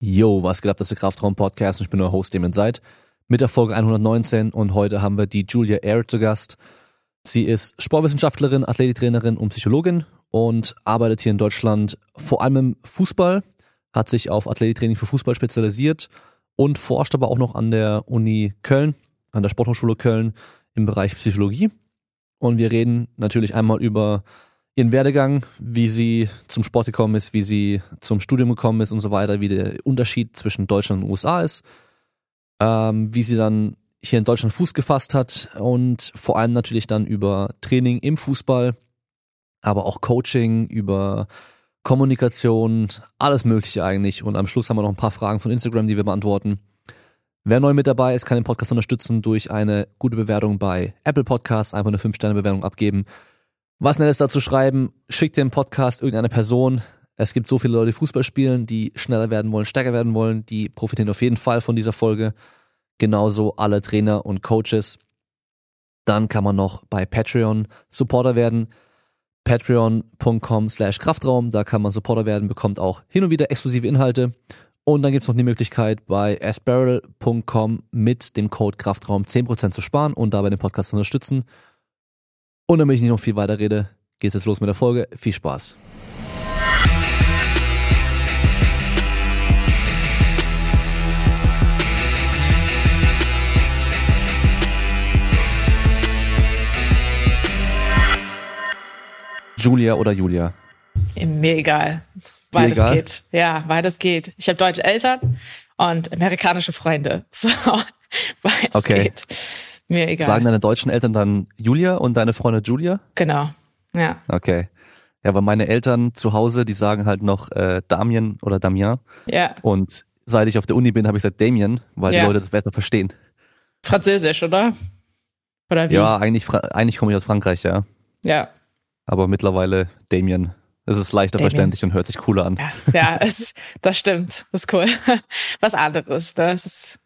Yo, was geht ab, das ist der Kraftraum-Podcast und ich bin euer Host, Damon Seid, mit der Folge 119 und heute haben wir die Julia Air zu Gast. Sie ist Sportwissenschaftlerin, Athletiktrainerin und Psychologin und arbeitet hier in Deutschland vor allem im Fußball, hat sich auf Athletiktraining für Fußball spezialisiert und forscht aber auch noch an der Uni Köln, an der Sporthochschule Köln im Bereich Psychologie. Und wir reden natürlich einmal über ihren Werdegang, wie sie zum Sport gekommen ist, wie sie zum Studium gekommen ist und so weiter, wie der Unterschied zwischen Deutschland und USA ist, ähm, wie sie dann hier in Deutschland Fuß gefasst hat und vor allem natürlich dann über Training im Fußball, aber auch Coaching, über Kommunikation, alles Mögliche eigentlich. Und am Schluss haben wir noch ein paar Fragen von Instagram, die wir beantworten. Wer neu mit dabei ist, kann den Podcast unterstützen durch eine gute Bewertung bei Apple Podcasts, einfach eine 5-Sterne-Bewertung abgeben was Nettes dazu schreiben, schickt den Podcast irgendeine Person. Es gibt so viele Leute, die Fußball spielen, die schneller werden wollen, stärker werden wollen, die profitieren auf jeden Fall von dieser Folge. Genauso alle Trainer und Coaches. Dann kann man noch bei Patreon Supporter werden. Patreon.com slash Kraftraum, da kann man Supporter werden, bekommt auch hin und wieder exklusive Inhalte. Und dann gibt's noch die Möglichkeit, bei asbarrel.com mit dem Code Kraftraum 10% zu sparen und dabei den Podcast zu unterstützen. Und damit ich nicht noch viel weiter rede, geht's jetzt los mit der Folge. Viel Spaß. Julia oder Julia? Mir egal. Beides egal? geht. Ja, beides geht. Ich habe deutsche Eltern und amerikanische Freunde. So, beides okay. geht. Mir egal. Sagen deine deutschen Eltern dann Julia und deine Freunde Julia? Genau. Ja. Okay. Ja, weil meine Eltern zu Hause, die sagen halt noch äh, Damien oder Damien. Ja. Und seit ich auf der Uni bin, habe ich gesagt Damien, weil ja. die Leute das besser verstehen. Französisch, oder? Oder wie? Ja, eigentlich, eigentlich komme ich aus Frankreich, ja. Ja. Aber mittlerweile Damien. Es ist leichter Damien. verständlich und hört sich cooler an. Ja, ja es, das stimmt. Das ist cool. Was anderes. Das ist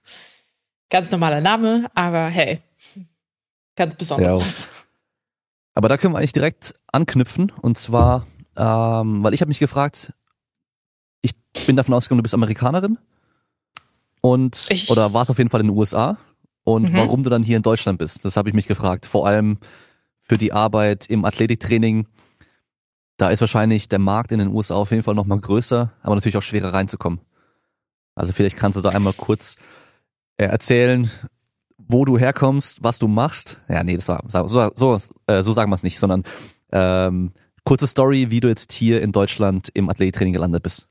ganz normaler Name, aber hey, Ganz besonders. Ja. Aber da können wir eigentlich direkt anknüpfen. Und zwar, ähm, weil ich habe mich gefragt, ich bin davon ausgegangen, du bist Amerikanerin und ich, oder warst auf jeden Fall in den USA und mhm. warum du dann hier in Deutschland bist. Das habe ich mich gefragt. Vor allem für die Arbeit im Athletiktraining. Da ist wahrscheinlich der Markt in den USA auf jeden Fall nochmal größer, aber natürlich auch schwerer reinzukommen. Also vielleicht kannst du da einmal kurz äh, erzählen, wo du herkommst, was du machst. Ja, nee, das war, so, so, äh, so sagen wir es nicht, sondern ähm, kurze Story, wie du jetzt hier in Deutschland im Athletiktraining gelandet bist.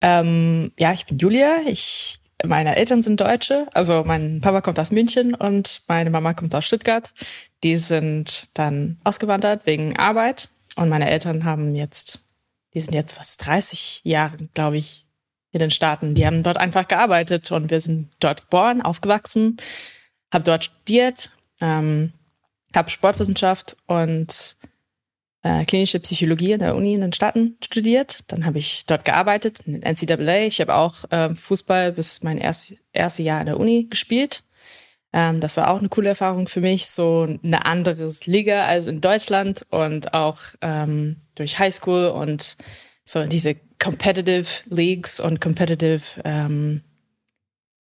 Ähm, ja, ich bin Julia. Ich, meine Eltern sind Deutsche. Also mein Papa kommt aus München und meine Mama kommt aus Stuttgart. Die sind dann ausgewandert wegen Arbeit und meine Eltern haben jetzt, die sind jetzt fast 30 Jahre, glaube ich, in den Staaten. Die haben dort einfach gearbeitet und wir sind dort geboren, aufgewachsen, habe dort studiert, ähm, habe Sportwissenschaft und äh, klinische Psychologie in der Uni in den Staaten studiert. Dann habe ich dort gearbeitet in den NCAA. Ich habe auch äh, Fußball bis mein erst, erste Jahr in der Uni gespielt. Ähm, das war auch eine coole Erfahrung für mich, so eine andere Liga als in Deutschland und auch ähm, durch Highschool und so diese Competitive Leagues und Competitive ähm,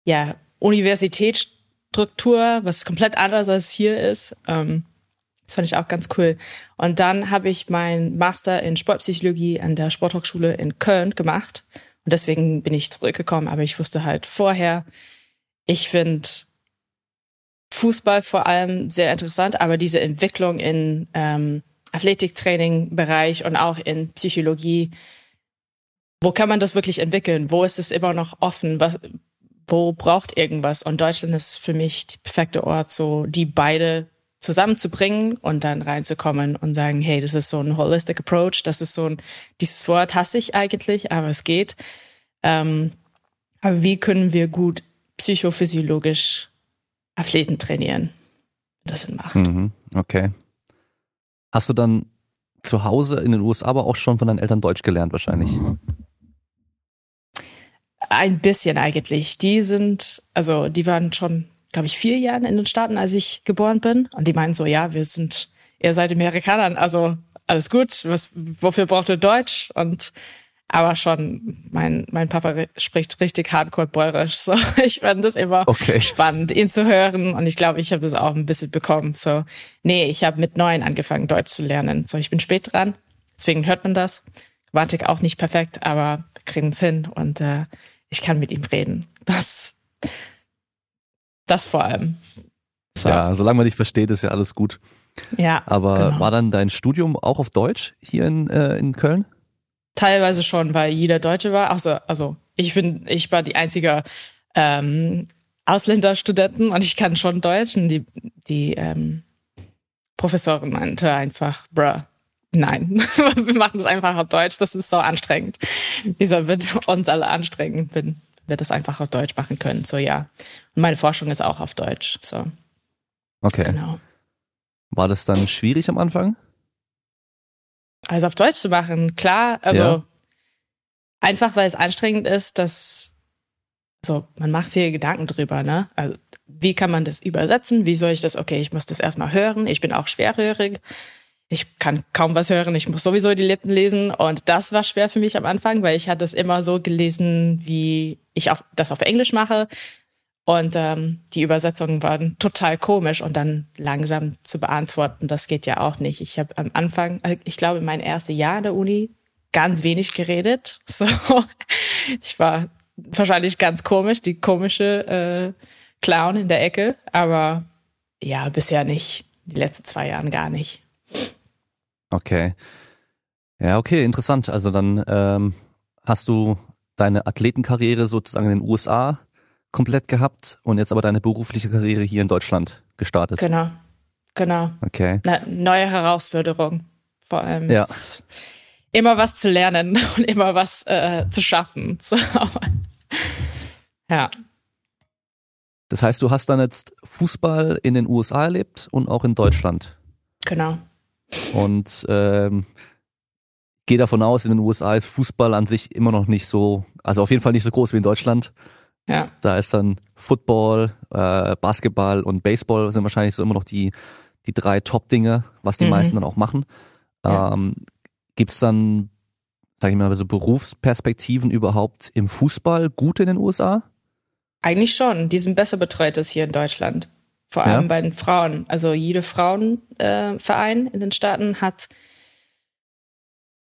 ja, Universitätsstruktur, was komplett anders als hier ist. Ähm, das fand ich auch ganz cool. Und dann habe ich meinen Master in Sportpsychologie an der Sporthochschule in Köln gemacht. Und deswegen bin ich zurückgekommen. Aber ich wusste halt vorher, ich finde Fußball vor allem sehr interessant, aber diese Entwicklung in ähm, Athletiktraining-Bereich und auch in Psychologie wo kann man das wirklich entwickeln? Wo ist es immer noch offen? Was, wo braucht irgendwas? Und Deutschland ist für mich der perfekte Ort, so die beide zusammenzubringen und dann reinzukommen und sagen, hey, das ist so ein holistic approach, das ist so ein, dieses Wort hasse ich eigentlich, aber es geht. Ähm, aber wie können wir gut psychophysiologisch Athleten trainieren? Das Sinn macht. Mhm, okay. Hast du dann zu Hause in den USA aber auch schon von deinen Eltern Deutsch gelernt wahrscheinlich? Ein bisschen eigentlich. Die sind, also die waren schon, glaube ich, vier Jahre in den Staaten, als ich geboren bin. Und die meinen so, ja, wir sind, ihr seid Amerikanern, also alles gut, was, wofür braucht ihr Deutsch? Und aber schon, mein, mein Papa spricht richtig hardcore bäuerisch. So, ich fand das immer okay. spannend, ihn zu hören. Und ich glaube, ich habe das auch ein bisschen bekommen. So, nee, ich habe mit neun angefangen, Deutsch zu lernen. So, ich bin spät dran, deswegen hört man das. Grammatik auch nicht perfekt, aber wir kriegen es hin und äh, ich kann mit ihm reden. Das, das vor allem. So. Ja, solange man dich versteht, ist ja alles gut. Ja. Aber genau. war dann dein Studium auch auf Deutsch hier in, äh, in Köln? Teilweise schon, weil jeder Deutsche war. Also, also ich bin, ich war die einzige ähm, Ausländerstudenten und ich kann schon Deutsch. Und die, die ähm, Professorin meinte einfach, bruh, nein, wir machen es einfach auf Deutsch. Das ist so anstrengend. Wieso wird uns alle anstrengen, wenn wir das einfach auf Deutsch machen können? So ja. Und meine Forschung ist auch auf Deutsch. So. Okay. Genau. War das dann schwierig am Anfang? alles auf Deutsch zu machen. Klar, also ja. einfach weil es anstrengend ist, dass so man macht viel Gedanken drüber, ne? Also wie kann man das übersetzen? Wie soll ich das? Okay, ich muss das erstmal hören. Ich bin auch schwerhörig. Ich kann kaum was hören. Ich muss sowieso die Lippen lesen. Und das war schwer für mich am Anfang, weil ich hatte es immer so gelesen, wie ich auf, das auf Englisch mache. Und ähm, die Übersetzungen waren total komisch und dann langsam zu beantworten, das geht ja auch nicht. Ich habe am Anfang, äh, ich glaube, mein erstes Jahr in der Uni ganz wenig geredet. So, ich war wahrscheinlich ganz komisch, die komische äh, Clown in der Ecke, aber ja, bisher nicht. Die letzten zwei Jahre gar nicht. Okay. Ja, okay, interessant. Also dann ähm, hast du deine Athletenkarriere sozusagen in den USA komplett gehabt und jetzt aber deine berufliche Karriere hier in Deutschland gestartet. Genau, genau. Okay. Eine neue Herausforderung, vor allem. Ja. Immer was zu lernen und immer was äh, zu schaffen. So. ja. Das heißt, du hast dann jetzt Fußball in den USA erlebt und auch in Deutschland. Genau. Und ähm, gehe davon aus, in den USA ist Fußball an sich immer noch nicht so, also auf jeden Fall nicht so groß wie in Deutschland. Ja. Da ist dann Football, äh, Basketball und Baseball sind wahrscheinlich so immer noch die, die drei Top-Dinge, was die mhm. meisten dann auch machen. Ja. Ähm, Gibt es dann, sag ich mal, so Berufsperspektiven überhaupt im Fußball gut in den USA? Eigentlich schon. Die sind besser betreut als hier in Deutschland. Vor allem ja. bei den Frauen. Also jede Frauenverein äh, in den Staaten hat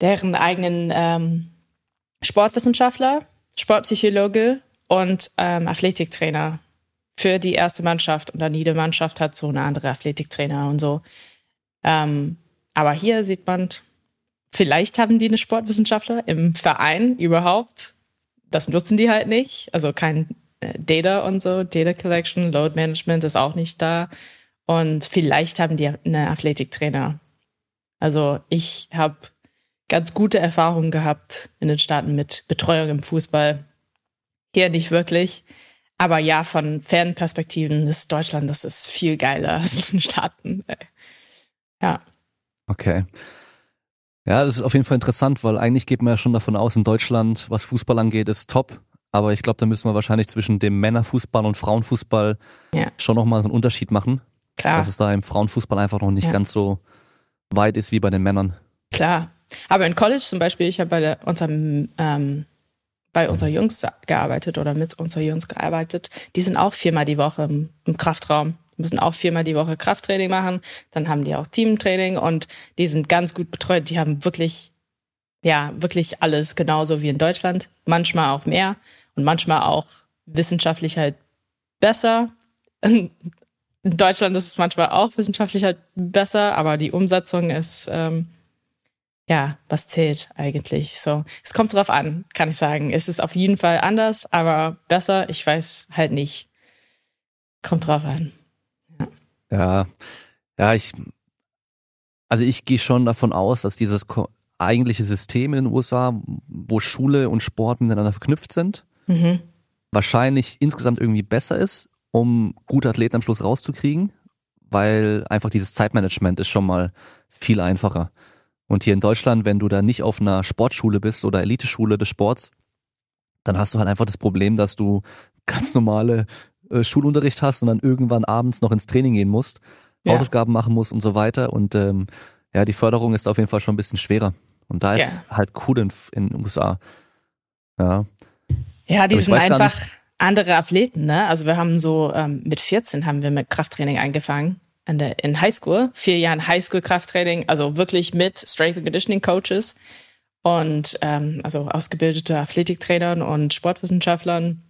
deren eigenen ähm, Sportwissenschaftler, Sportpsychologe und ähm, Athletiktrainer für die erste Mannschaft. Und dann jede Mannschaft hat so eine andere Athletiktrainer und so. Ähm, aber hier sieht man, vielleicht haben die eine Sportwissenschaftler im Verein überhaupt. Das nutzen die halt nicht. Also kein Data und so, Data Collection, Load Management ist auch nicht da. Und vielleicht haben die eine Athletiktrainer. Also ich habe ganz gute Erfahrungen gehabt in den Staaten mit Betreuung im Fußball hier nicht wirklich. Aber ja, von Fernperspektiven ist Deutschland, das ist viel geiler als in den Staaten. Ja. Okay. Ja, das ist auf jeden Fall interessant, weil eigentlich geht man ja schon davon aus, in Deutschland, was Fußball angeht, ist top. Aber ich glaube, da müssen wir wahrscheinlich zwischen dem Männerfußball und Frauenfußball ja. schon nochmal so einen Unterschied machen. Klar. Dass es da im Frauenfußball einfach noch nicht ja. ganz so weit ist wie bei den Männern. Klar. Aber in College zum Beispiel, ich habe bei der, unserem ähm, bei unseren Jungs gearbeitet oder mit unseren Jungs gearbeitet. Die sind auch viermal die Woche im, im Kraftraum. Die müssen auch viermal die Woche Krafttraining machen. Dann haben die auch Teamtraining und die sind ganz gut betreut. Die haben wirklich, ja, wirklich alles genauso wie in Deutschland. Manchmal auch mehr und manchmal auch wissenschaftlich halt besser. In Deutschland ist es manchmal auch wissenschaftlich halt besser, aber die Umsetzung ist ähm, ja, was zählt eigentlich? So, es kommt drauf an, kann ich sagen. Es ist auf jeden Fall anders, aber besser, ich weiß halt nicht. Kommt drauf an. Ja, ja, ja ich, also ich gehe schon davon aus, dass dieses eigentliche System in den USA, wo Schule und Sport miteinander verknüpft sind, mhm. wahrscheinlich insgesamt irgendwie besser ist, um gute Athleten am Schluss rauszukriegen, weil einfach dieses Zeitmanagement ist schon mal viel einfacher. Und hier in Deutschland, wenn du da nicht auf einer Sportschule bist oder Eliteschule des Sports, dann hast du halt einfach das Problem, dass du ganz normale äh, Schulunterricht hast und dann irgendwann abends noch ins Training gehen musst, ja. Hausaufgaben machen musst und so weiter. Und ähm, ja, die Förderung ist auf jeden Fall schon ein bisschen schwerer. Und da ist ja. halt cool in, in den USA. Ja. Ja, die sind einfach andere Athleten, ne? Also wir haben so, ähm, mit 14 haben wir mit Krafttraining angefangen. In, der, in Highschool, vier Jahren Highschool-Krafttraining, also wirklich mit Strength and Conditioning Coaches und ähm, also ausgebildete Athletiktrainern und Sportwissenschaftlern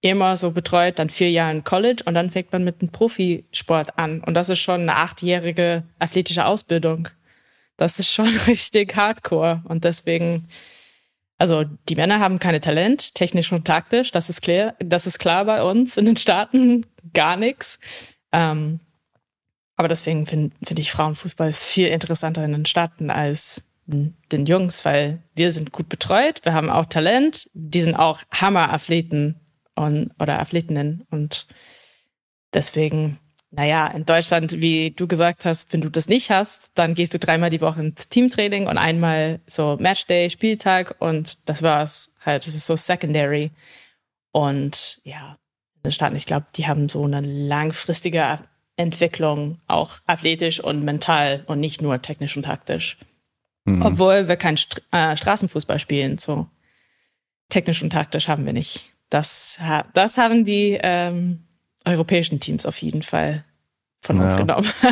immer so betreut, dann vier Jahre in College und dann fängt man mit einem Profisport an. Und das ist schon eine achtjährige athletische Ausbildung. Das ist schon richtig hardcore. Und deswegen, also die Männer haben keine Talent, technisch und taktisch, das ist klar, das ist klar bei uns in den Staaten, gar nichts. Ähm, aber deswegen finde find ich Frauenfußball ist viel interessanter in den Staaten als den Jungs, weil wir sind gut betreut, wir haben auch Talent, die sind auch Hammer-Athleten oder Athletinnen. Und deswegen, naja, in Deutschland, wie du gesagt hast, wenn du das nicht hast, dann gehst du dreimal die Woche ins Teamtraining und einmal so Matchday, Spieltag und das war's halt. Das ist so secondary. Und ja, in den Staaten, ich glaube, die haben so eine langfristige Entwicklung, auch athletisch und mental und nicht nur technisch und taktisch. Mhm. Obwohl wir kein St äh, Straßenfußball spielen, so technisch und taktisch haben wir nicht. Das, das haben die ähm, europäischen Teams auf jeden Fall von ja. uns genommen.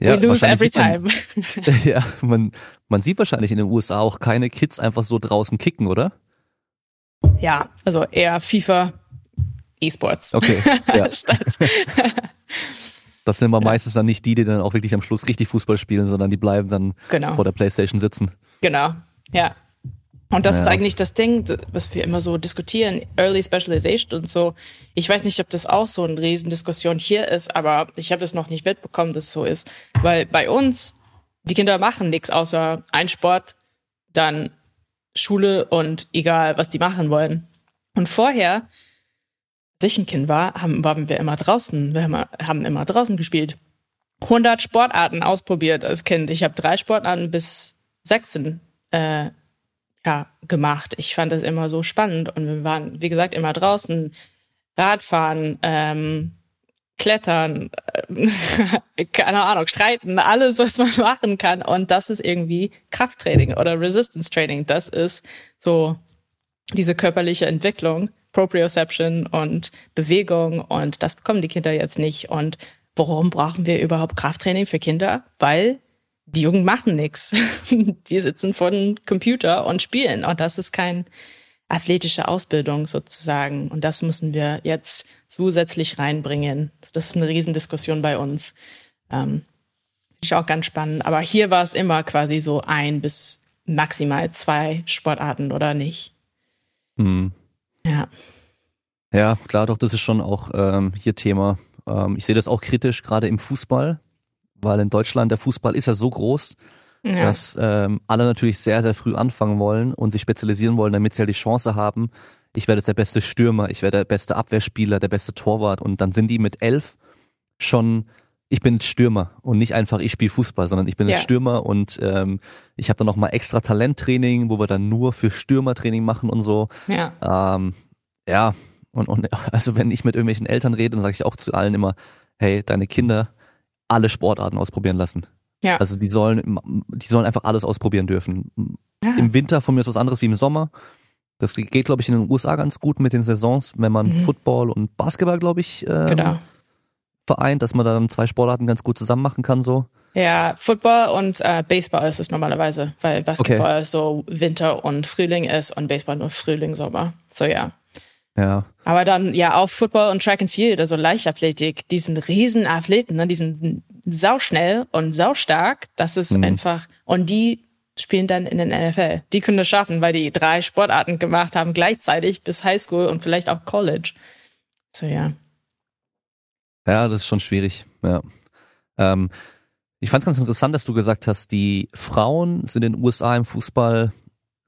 ja, We lose every time. Man, ja, man, man sieht wahrscheinlich in den USA auch keine Kids einfach so draußen kicken, oder? Ja, also eher FIFA, E-Sports. Okay. Ja. das sind aber ja. meistens dann nicht die, die dann auch wirklich am Schluss richtig Fußball spielen, sondern die bleiben dann genau. vor der Playstation sitzen. Genau, ja. Und das ja. ist eigentlich das Ding, was wir immer so diskutieren, Early Specialization und so. Ich weiß nicht, ob das auch so eine Riesendiskussion hier ist, aber ich habe das noch nicht mitbekommen, dass es so ist. Weil bei uns, die Kinder machen nichts außer ein Sport, dann Schule und egal, was die machen wollen. Und vorher, als ich ein Kind war, haben, waren wir immer draußen. Wir haben, haben immer draußen gespielt. 100 Sportarten ausprobiert als Kind. Ich habe drei Sportarten bis 16 äh, ja, gemacht. Ich fand das immer so spannend und wir waren, wie gesagt, immer draußen, Radfahren, ähm, Klettern, äh, keine Ahnung, streiten, alles, was man machen kann. Und das ist irgendwie Krafttraining oder Resistance Training. Das ist so diese körperliche Entwicklung, Proprioception und Bewegung. Und das bekommen die Kinder jetzt nicht. Und warum brauchen wir überhaupt Krafttraining für Kinder? Weil die Jungen machen nichts. Die sitzen vor dem Computer und spielen. Und das ist keine athletische Ausbildung sozusagen. Und das müssen wir jetzt zusätzlich reinbringen. Das ist eine Riesendiskussion bei uns. Ähm, ich auch ganz spannend. Aber hier war es immer quasi so ein bis maximal zwei Sportarten oder nicht. Hm. Ja. Ja, klar, doch, das ist schon auch ähm, hier Thema. Ähm, ich sehe das auch kritisch, gerade im Fußball weil in Deutschland der Fußball ist ja so groß, ja. dass ähm, alle natürlich sehr, sehr früh anfangen wollen und sich spezialisieren wollen, damit sie halt die Chance haben, ich werde jetzt der beste Stürmer, ich werde der beste Abwehrspieler, der beste Torwart und dann sind die mit elf schon, ich bin Stürmer und nicht einfach, ich spiele Fußball, sondern ich bin ja. Stürmer und ähm, ich habe dann nochmal extra Talenttraining, wo wir dann nur für Stürmertraining machen und so. Ja. Ähm, ja, und, und also wenn ich mit irgendwelchen Eltern rede, dann sage ich auch zu allen immer, hey, deine Kinder, alle Sportarten ausprobieren lassen. Ja. Also die sollen, die sollen einfach alles ausprobieren dürfen. Ja. Im Winter von mir ist was anderes wie im Sommer. Das geht, glaube ich, in den USA ganz gut mit den Saisons, wenn man mhm. Football und Basketball, glaube ich, äh, genau. vereint, dass man dann zwei Sportarten ganz gut zusammen machen kann so. Ja, Football und äh, Baseball ist es normalerweise, weil Basketball okay. so Winter und Frühling ist und Baseball nur Frühling, Sommer. So ja. Ja. Aber dann ja auch Football und Track and Field, also Leichtathletik, die sind Riesenathleten, ne? die sind sauschnell und saustark. Das ist mhm. einfach, und die spielen dann in den NFL. Die können das schaffen, weil die drei Sportarten gemacht haben gleichzeitig bis Highschool und vielleicht auch College. So ja. Ja, das ist schon schwierig. Ja. Ähm, ich fand es ganz interessant, dass du gesagt hast, die Frauen sind in den USA im Fußball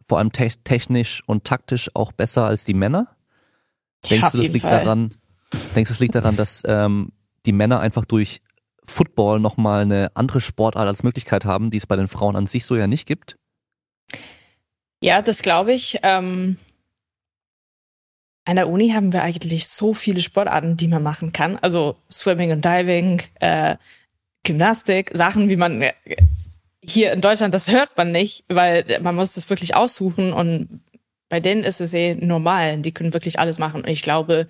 vor allem te technisch und taktisch auch besser als die Männer. Denkst du, das liegt Fall. daran? Denkst du, es liegt daran, dass ähm, die Männer einfach durch Football nochmal eine andere Sportart als Möglichkeit haben, die es bei den Frauen an sich so ja nicht gibt? Ja, das glaube ich. Ähm, an der Uni haben wir eigentlich so viele Sportarten, die man machen kann. Also Swimming und Diving, äh, Gymnastik, Sachen, wie man äh, hier in Deutschland, das hört man nicht, weil man muss das wirklich aussuchen und bei denen ist es eh normal. Die können wirklich alles machen. Und ich glaube,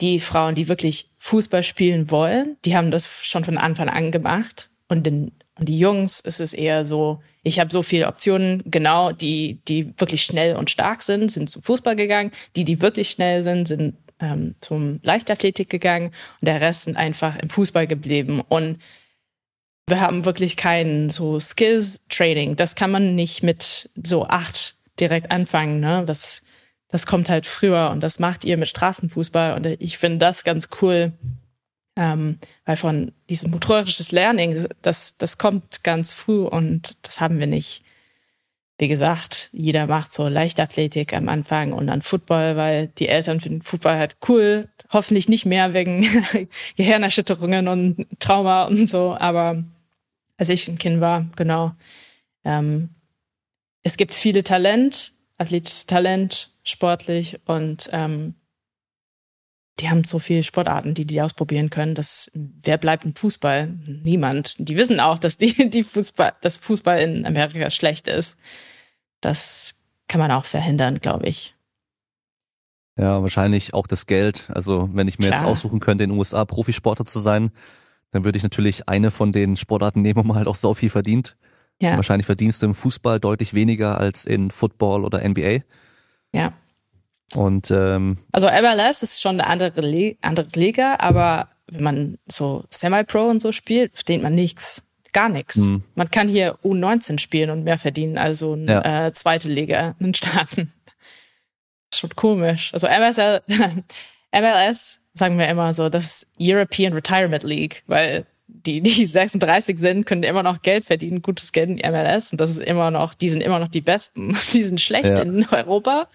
die Frauen, die wirklich Fußball spielen wollen, die haben das schon von Anfang an gemacht. Und, den, und die Jungs ist es eher so, ich habe so viele Optionen, genau, die, die wirklich schnell und stark sind, sind zum Fußball gegangen. Die, die wirklich schnell sind, sind ähm, zum Leichtathletik gegangen. Und der Rest sind einfach im Fußball geblieben. Und wir haben wirklich kein so Skills-Training. Das kann man nicht mit so acht direkt anfangen. Ne? Das, das kommt halt früher und das macht ihr mit Straßenfußball. Und ich finde das ganz cool, ähm, weil von diesem motorisches Learning, das, das kommt ganz früh und das haben wir nicht. Wie gesagt, jeder macht so Leichtathletik am Anfang und dann Football, weil die Eltern finden Football halt cool. Hoffentlich nicht mehr wegen Gehirnerschütterungen und Trauma und so. Aber als ich ein Kind war, genau, ähm, es gibt viele Talent, athletisches Talent, sportlich und ähm, die haben so viele Sportarten, die die ausprobieren können. dass wer bleibt im Fußball? Niemand. Die wissen auch, dass die, die Fußball, dass Fußball in Amerika schlecht ist. Das kann man auch verhindern, glaube ich. Ja, wahrscheinlich auch das Geld. Also wenn ich mir Klar. jetzt aussuchen könnte, in den USA Profisportler zu sein, dann würde ich natürlich eine von den Sportarten nehmen, wo man halt auch so viel verdient. Ja. Wahrscheinlich verdienst du im Fußball deutlich weniger als in Football oder NBA. Ja. Und ähm, also MLS ist schon eine andere, Le andere Liga, aber wenn man so Semi-Pro und so spielt, verdient man nichts. Gar nichts. Mhm. Man kann hier U19 spielen und mehr verdienen, also eine ja. äh, zweite Liga in den Staaten. Schon komisch. Also MSL, MLS sagen wir immer so, das ist European Retirement League, weil die, die 36 sind, können immer noch Geld verdienen, gutes Geld in die MLS und das ist immer noch, die sind immer noch die Besten. Die sind schlecht ja. in Europa,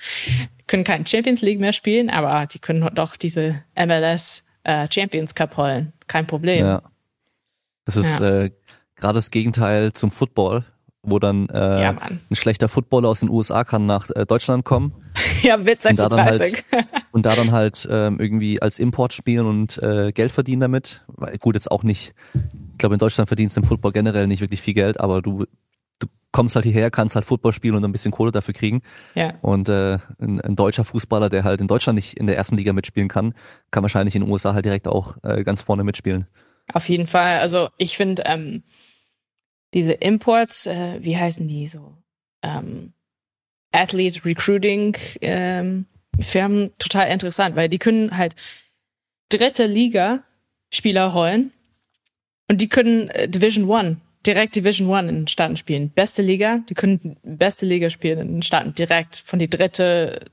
können keinen Champions League mehr spielen, aber die können doch diese MLS äh, Champions Cup holen. Kein Problem. Ja. Das ist ja. äh, gerade das Gegenteil zum Football wo dann äh, ja, ein schlechter Footballer aus den USA kann nach äh, Deutschland kommen. ja, mit 36. Und da dann halt, und da dann halt ähm, irgendwie als Import spielen und äh, Geld verdienen damit. Weil, gut, jetzt auch nicht. Ich glaube, in Deutschland verdienst du im Football generell nicht wirklich viel Geld, aber du, du kommst halt hierher, kannst halt Football spielen und ein bisschen Kohle dafür kriegen. Ja. Und äh, ein, ein deutscher Fußballer, der halt in Deutschland nicht in der ersten Liga mitspielen kann, kann wahrscheinlich in den USA halt direkt auch äh, ganz vorne mitspielen. Auf jeden Fall. Also ich finde, ähm, diese Imports, äh, wie heißen die so? Ähm, Athlete Recruiting ähm, Firmen total interessant, weil die können halt dritte Liga Spieler holen und die können äh, Division One direkt Division One in den Staaten spielen. Beste Liga, die können beste Liga spielen in den Staaten direkt von die dritte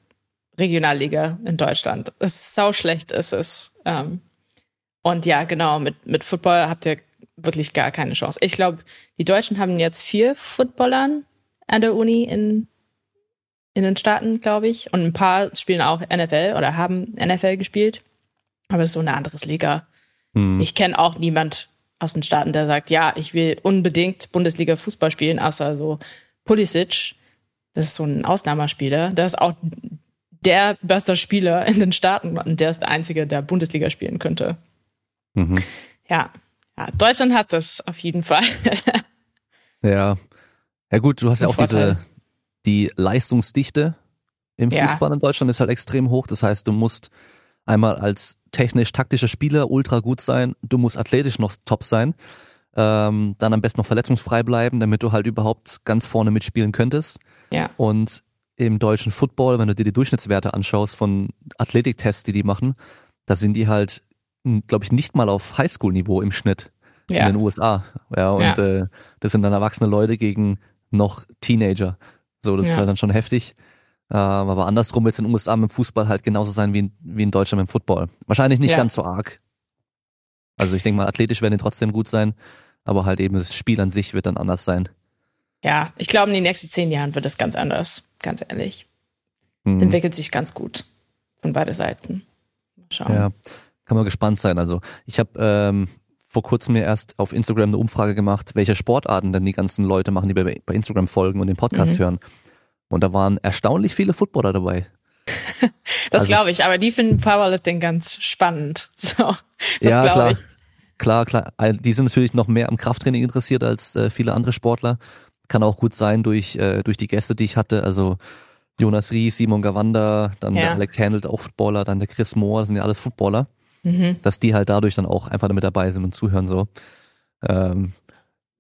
Regionalliga in Deutschland. Das ist sau schlecht ist es. Ähm, und ja, genau, mit, mit Football habt ihr wirklich gar keine Chance. Ich glaube, die Deutschen haben jetzt vier Footballern an der Uni in, in den Staaten, glaube ich. Und ein paar spielen auch NFL oder haben NFL gespielt. Aber es ist so eine andere Liga. Hm. Ich kenne auch niemand aus den Staaten, der sagt, ja, ich will unbedingt Bundesliga Fußball spielen, außer so Pulisic. Das ist so ein Ausnahmespieler. Der ist auch der beste Spieler in den Staaten und der ist der einzige, der Bundesliga spielen könnte. Mhm. Ja, ja, Deutschland hat das auf jeden Fall. ja. Ja gut, du hast ja auch Vorteil. diese, die Leistungsdichte im ja. Fußball in Deutschland ist halt extrem hoch. Das heißt, du musst einmal als technisch-taktischer Spieler ultra gut sein, du musst athletisch noch top sein, ähm, dann am besten noch verletzungsfrei bleiben, damit du halt überhaupt ganz vorne mitspielen könntest. Ja. Und im deutschen Football, wenn du dir die Durchschnittswerte anschaust von Athletiktests, die die machen, da sind die halt glaube ich, nicht mal auf Highschool-Niveau im Schnitt ja. in den USA. Ja, und ja. Äh, das sind dann erwachsene Leute gegen noch Teenager. So, das ja. ist halt dann schon heftig. Ähm, aber andersrum wird es in den USA mit dem Fußball halt genauso sein wie in, wie in Deutschland mit dem Football. Wahrscheinlich nicht ganz so arg. Also ich denke mal, athletisch werden die trotzdem gut sein, aber halt eben das Spiel an sich wird dann anders sein. Ja, ich glaube, in den nächsten zehn Jahren wird es ganz anders, ganz ehrlich. Hm. Entwickelt sich ganz gut von beide Seiten. Mal schauen. Ja kann man gespannt sein. Also ich habe ähm, vor kurzem mir erst auf Instagram eine Umfrage gemacht, welche Sportarten denn die ganzen Leute machen, die bei, bei Instagram folgen und den Podcast mhm. hören. Und da waren erstaunlich viele Footballer dabei. das also glaube ich, aber die finden Powerlifting ganz spannend. So, das ja, klar. Ich. klar, klar, die sind natürlich noch mehr am Krafttraining interessiert als äh, viele andere Sportler. Kann auch gut sein durch, äh, durch die Gäste, die ich hatte. Also Jonas Ries, Simon Gawanda, dann ja. der Alex Handelt, auch Footballer, dann der Chris Moore, das sind ja alles Footballer. Mhm. Dass die halt dadurch dann auch einfach damit dabei sind und zuhören so. Ähm,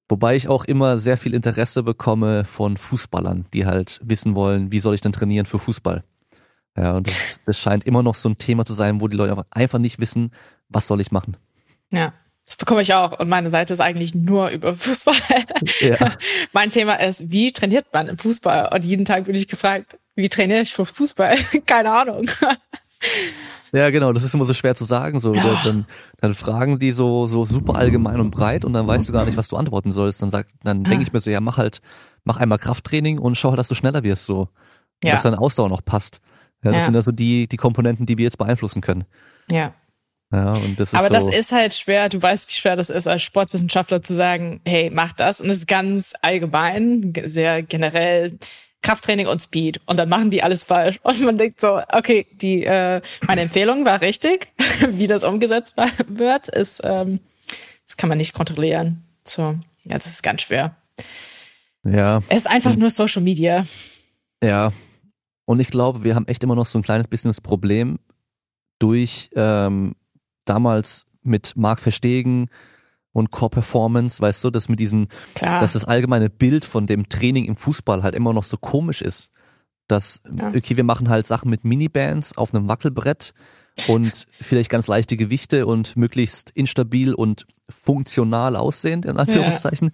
wobei ich auch immer sehr viel Interesse bekomme von Fußballern, die halt wissen wollen, wie soll ich denn trainieren für Fußball. Ja, und das, das scheint immer noch so ein Thema zu sein, wo die Leute einfach nicht wissen, was soll ich machen. Ja. Das bekomme ich auch. Und meine Seite ist eigentlich nur über Fußball. Ja. mein Thema ist, wie trainiert man im Fußball? Und jeden Tag bin ich gefragt, wie trainiere ich für Fußball? Keine Ahnung. Ja, genau, das ist immer so schwer zu sagen. So, ja. dann, dann fragen die so, so super allgemein und breit und dann weißt du gar nicht, was du antworten sollst. Dann sag, dann denke ich mir so, ja, mach halt, mach einmal Krafttraining und schau halt, dass du schneller wirst, so. Ja. Dass deine Ausdauer noch passt. Ja, das ja. sind also die, die Komponenten, die wir jetzt beeinflussen können. Ja. Ja, und das ist Aber so das ist halt schwer. Du weißt, wie schwer das ist, als Sportwissenschaftler zu sagen, hey, mach das. Und es ist ganz allgemein, sehr generell Krafttraining und Speed. Und dann machen die alles falsch. Und man denkt so, okay, die, äh, meine Empfehlung war richtig. wie das umgesetzt wird, ist, ähm, das kann man nicht kontrollieren. So, ja, das ist ganz schwer. Ja. Es ist einfach nur Social Media. Ja. Und ich glaube, wir haben echt immer noch so ein kleines bisschen das Problem durch ähm, damals mit Marc Verstegen und Core Performance, weißt du, dass mit diesem, Klar. dass das allgemeine Bild von dem Training im Fußball halt immer noch so komisch ist. Dass, ja. okay, wir machen halt Sachen mit Minibands auf einem Wackelbrett und vielleicht ganz leichte Gewichte und möglichst instabil und funktional aussehend, in Anführungszeichen.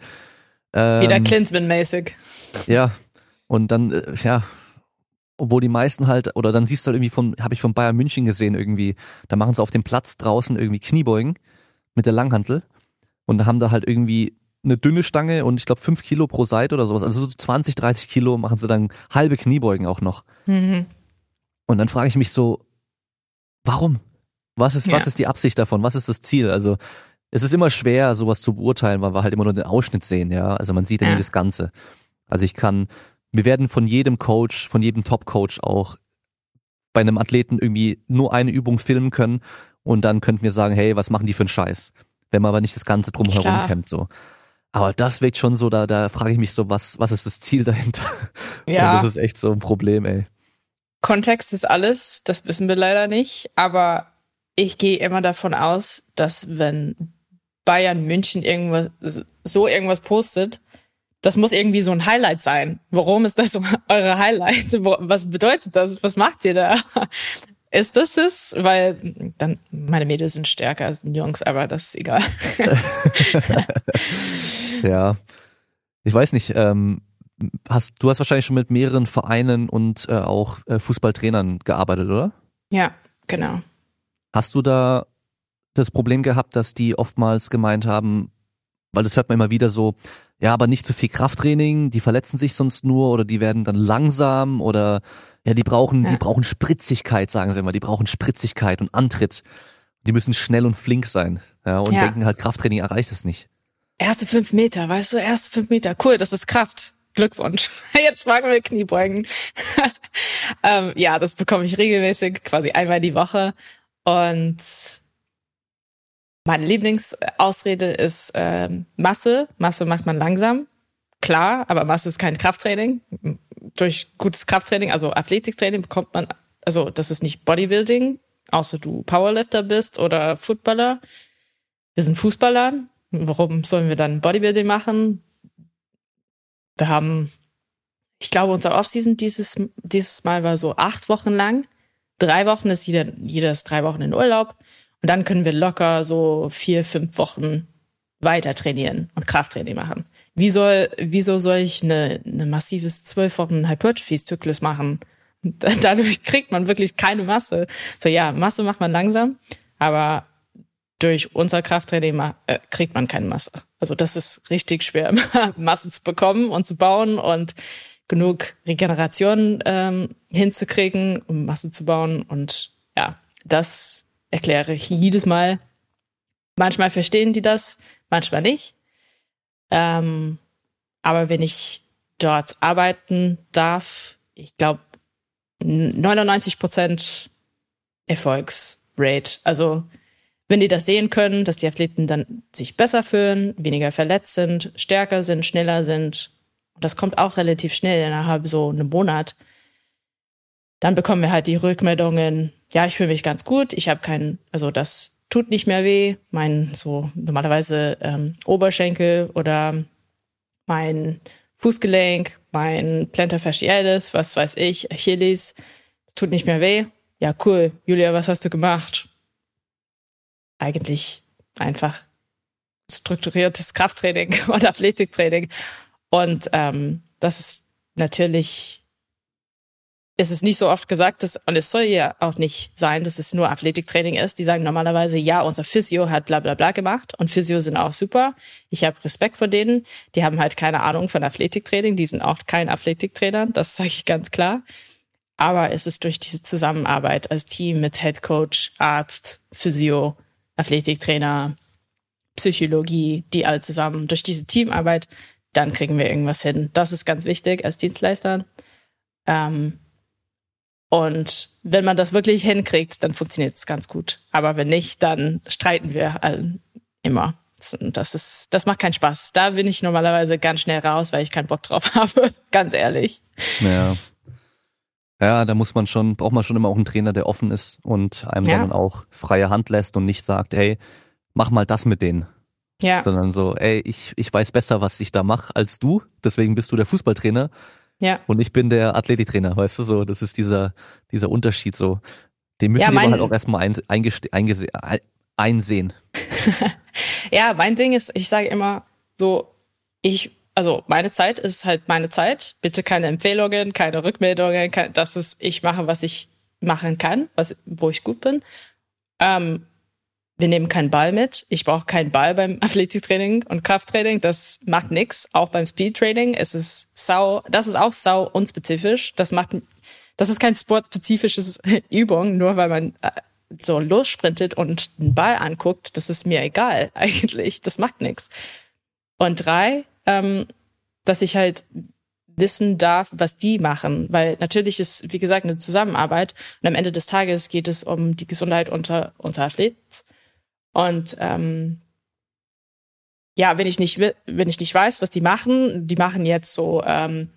Ja. Ähm, Wieder Klinsmann-mäßig. Ja. Und dann, äh, ja, obwohl die meisten halt, oder dann siehst du halt irgendwie von, habe ich von Bayern München gesehen irgendwie, da machen sie auf dem Platz draußen irgendwie Kniebeugen mit der Langhantel und haben da halt irgendwie eine dünne Stange und ich glaube fünf Kilo pro Seite oder sowas. Also so 20, 30 Kilo machen sie dann halbe Kniebeugen auch noch. Mhm. Und dann frage ich mich so, warum? Was ist, ja. was ist die Absicht davon? Was ist das Ziel? Also es ist immer schwer, sowas zu beurteilen, weil wir halt immer nur den Ausschnitt sehen, ja. Also man sieht ja, nicht das Ganze. Also ich kann wir werden von jedem Coach, von jedem Top-Coach auch bei einem Athleten irgendwie nur eine Übung filmen können und dann könnten wir sagen, hey, was machen die für einen Scheiß? Wenn man aber nicht das Ganze drumherum Klar. kennt, so. Aber das wirkt schon so, da, da frage ich mich so, was, was ist das Ziel dahinter? Ja. Und das ist echt so ein Problem, ey. Kontext ist alles, das wissen wir leider nicht, aber ich gehe immer davon aus, dass wenn Bayern München irgendwas, so irgendwas postet, das muss irgendwie so ein Highlight sein. Warum ist das eure Highlight? Was bedeutet das? Was macht ihr da? Ist das es? Weil dann meine Mädels sind stärker als die Jungs, aber das ist egal. ja, ich weiß nicht. Ähm, hast du hast wahrscheinlich schon mit mehreren Vereinen und äh, auch äh, Fußballtrainern gearbeitet, oder? Ja, genau. Hast du da das Problem gehabt, dass die oftmals gemeint haben, weil das hört man immer wieder so, ja, aber nicht zu viel Krafttraining, die verletzen sich sonst nur oder die werden dann langsam oder ja, die brauchen, ja. die brauchen Spritzigkeit, sagen sie immer, die brauchen Spritzigkeit und Antritt. Die müssen schnell und flink sein. Ja, und ja. denken halt, Krafttraining erreicht es nicht. Erste fünf Meter, weißt du, erste fünf Meter. Cool, das ist Kraft. Glückwunsch. Jetzt machen wir Kniebeugen. ähm, ja, das bekomme ich regelmäßig, quasi einmal die Woche. Und meine Lieblingsausrede ist ähm, Masse. Masse macht man langsam. Klar, aber Masse ist kein Krafttraining. Durch gutes Krafttraining, also Athletiktraining, bekommt man, also das ist nicht Bodybuilding, außer du Powerlifter bist oder Footballer. Wir sind Fußballer. Warum sollen wir dann Bodybuilding machen? Wir haben, ich glaube, unser Offseason dieses, dieses Mal war so acht Wochen lang. Drei Wochen ist jeder, ist drei Wochen in Urlaub. Und dann können wir locker so vier, fünf Wochen weiter trainieren und Krafttraining machen. Wie soll, wieso soll ich eine, eine massives zwölf Wochen Hypertrophy-Zyklus machen? Dadurch kriegt man wirklich keine Masse. So ja, Masse macht man langsam, aber durch unser Krafttraining äh, kriegt man keine Masse. Also das ist richtig schwer, Massen zu bekommen und zu bauen und genug Regeneration ähm, hinzukriegen, um Masse zu bauen. Und ja, das erkläre ich jedes Mal. Manchmal verstehen die das, manchmal nicht. Ähm, aber wenn ich dort arbeiten darf, ich glaube 99 Prozent Erfolgsrate. Also wenn die das sehen können, dass die Athleten dann sich besser fühlen, weniger verletzt sind, stärker sind, schneller sind, und das kommt auch relativ schnell innerhalb so einem Monat, dann bekommen wir halt die Rückmeldungen, ja, ich fühle mich ganz gut, ich habe keinen, also das tut nicht mehr weh, mein so normalerweise ähm, Oberschenkel oder mein Fußgelenk, mein Plantar fascialis, was weiß ich, Achilles, tut nicht mehr weh. Ja, cool. Julia, was hast du gemacht? Eigentlich einfach strukturiertes Krafttraining oder Athletiktraining. Und ähm, das ist natürlich es ist nicht so oft gesagt, dass, und es soll ja auch nicht sein, dass es nur Athletiktraining ist. Die sagen normalerweise, ja, unser Physio hat bla bla bla gemacht und Physio sind auch super. Ich habe Respekt vor denen. Die haben halt keine Ahnung von Athletiktraining, die sind auch kein Athletiktrainer, das sage ich ganz klar. Aber es ist durch diese Zusammenarbeit als Team mit Head Coach, Arzt, Physio, Athletiktrainer, Psychologie, die alle zusammen, durch diese Teamarbeit, dann kriegen wir irgendwas hin. Das ist ganz wichtig als Dienstleister. Ähm, und wenn man das wirklich hinkriegt, dann funktioniert es ganz gut. Aber wenn nicht, dann streiten wir immer. Das ist, das macht keinen Spaß. Da bin ich normalerweise ganz schnell raus, weil ich keinen Bock drauf habe. ganz ehrlich. Ja. Ja, da muss man schon, braucht man schon immer auch einen Trainer, der offen ist und einem ja. dann auch freie Hand lässt und nicht sagt, hey, mach mal das mit denen. Ja. Sondern so, ey, ich, ich weiß besser, was ich da mache als du, deswegen bist du der Fußballtrainer ja. Und ich bin der Athletiktrainer, weißt du so, das ist dieser, dieser Unterschied so. Den müssen ja, die halt auch erstmal ein, ein, einsehen. ja, mein Ding ist, ich sage immer so, ich, also meine Zeit ist halt meine Zeit. Bitte keine Empfehlungen, keine Rückmeldungen, kein, das ist, ich mache, was ich machen kann, was, wo ich gut bin. Ähm, wir nehmen keinen Ball mit. Ich brauche keinen Ball beim Athletiktraining und Krafttraining. Das macht nix. Auch beim Speedtraining. Es ist sau, das ist auch sau unspezifisch. Das macht, das ist kein sportspezifisches Übung, nur weil man äh, so lossprintet und einen Ball anguckt. Das ist mir egal eigentlich. Das macht nix. Und drei, ähm, dass ich halt wissen darf, was die machen, weil natürlich ist, wie gesagt, eine Zusammenarbeit und am Ende des Tages geht es um die Gesundheit unter, unter Athleten und ähm, ja, wenn ich nicht wenn ich nicht weiß, was die machen, die machen jetzt so ähm,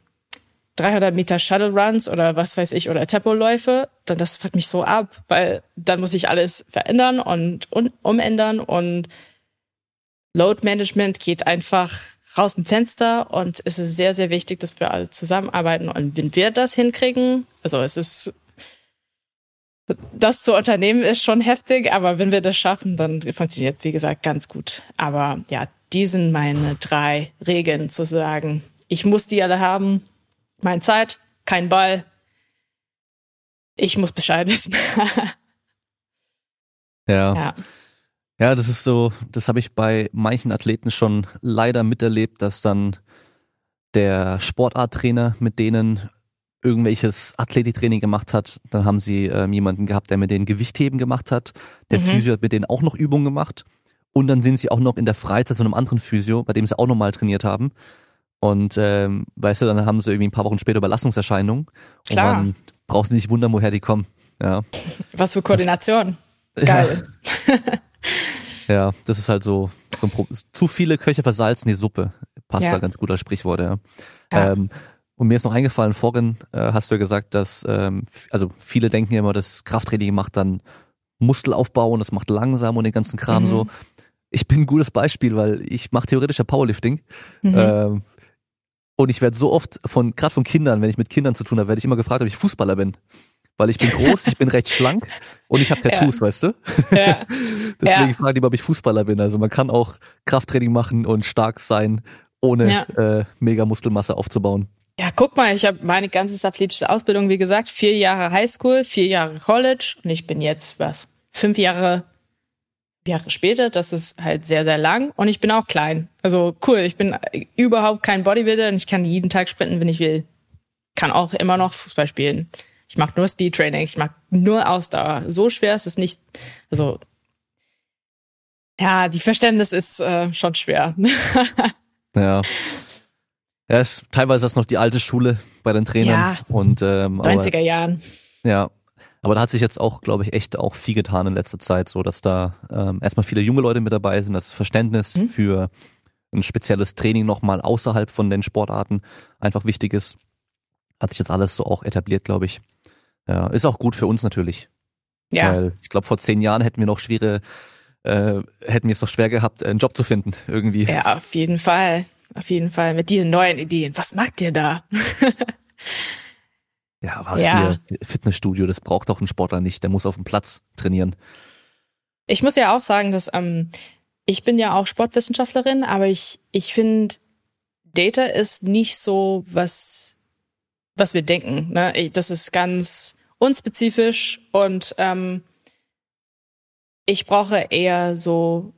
300 Meter Shuttle Runs oder was weiß ich oder Tempoläufe, dann das fuckt mich so ab, weil dann muss ich alles verändern und, und umändern und Load Management geht einfach raus im Fenster und es ist sehr, sehr wichtig, dass wir alle zusammenarbeiten. Und wenn wir das hinkriegen, also es ist das zu unternehmen ist schon heftig, aber wenn wir das schaffen, dann funktioniert, wie gesagt, ganz gut. Aber ja, die sind meine drei Regeln zu sagen. Ich muss die alle haben. Meine Zeit, kein Ball. Ich muss Bescheid wissen. ja. ja. Ja, das ist so, das habe ich bei manchen Athleten schon leider miterlebt, dass dann der Sportarttrainer mit denen irgendwelches Athletiktraining gemacht hat. Dann haben sie ähm, jemanden gehabt, der mit denen Gewichtheben gemacht hat. Der mhm. Physio hat mit denen auch noch Übungen gemacht. Und dann sind sie auch noch in der Freizeit zu einem anderen Physio, bei dem sie auch nochmal trainiert haben. Und ähm, weißt du, dann haben sie irgendwie ein paar Wochen später Überlassungserscheinungen. Klar. Und man braucht sich nicht wundern, woher die kommen. Ja. Was für Koordination. Das, Geil. Ja. ja. das ist halt so, so ein Pro zu viele Köche versalzen die Suppe. Passt ja. da ganz gut als Sprichwort, ja. ja. Ähm, und mir ist noch eingefallen, vorhin äh, hast du ja gesagt, dass ähm, also viele denken ja immer, das Krafttraining macht dann Muskelaufbau und das macht langsam und den ganzen Kram mhm. so. Ich bin ein gutes Beispiel, weil ich mache theoretischer Powerlifting. Mhm. Ähm, und ich werde so oft von, gerade von Kindern, wenn ich mit Kindern zu tun habe, werde ich immer gefragt, ob ich Fußballer bin. Weil ich bin groß, ich bin recht schlank und ich habe Tattoos, ja. weißt du? Ja. Deswegen ja. frage ich, ob ich Fußballer bin. Also man kann auch Krafttraining machen und stark sein, ohne ja. äh, mega Muskelmasse aufzubauen. Ja, guck mal, ich habe meine ganze athletische Ausbildung, wie gesagt, vier Jahre Highschool, vier Jahre College und ich bin jetzt was fünf Jahre Jahre später. Das ist halt sehr sehr lang und ich bin auch klein. Also cool, ich bin überhaupt kein Bodybuilder und ich kann jeden Tag sprinten, wenn ich will. Kann auch immer noch Fußball spielen. Ich mache nur Speedtraining, ich mache nur Ausdauer. So schwer ist es nicht. Also ja, die Verständnis ist äh, schon schwer. ja. Ja, ist teilweise ist das noch die alte Schule bei den Trainern. Ja, und, ähm, 90er Jahren. Ja. Aber da hat sich jetzt auch, glaube ich, echt auch viel getan in letzter Zeit, so dass da ähm, erstmal viele junge Leute mit dabei sind, das Verständnis mhm. für ein spezielles Training nochmal außerhalb von den Sportarten einfach wichtig ist. Hat sich jetzt alles so auch etabliert, glaube ich. Ja, ist auch gut für uns natürlich. Ja. Weil ich glaube, vor zehn Jahren hätten wir noch schwere, äh, hätten wir es noch schwer gehabt, einen Job zu finden, irgendwie. Ja, auf jeden Fall. Auf jeden Fall. Mit diesen neuen Ideen. Was macht ihr da? ja, was ja. hier? Fitnessstudio, das braucht doch ein Sportler nicht. Der muss auf dem Platz trainieren. Ich muss ja auch sagen, dass ähm, ich bin ja auch Sportwissenschaftlerin, aber ich, ich finde, Data ist nicht so, was, was wir denken. Ne? Das ist ganz unspezifisch und ähm, ich brauche eher so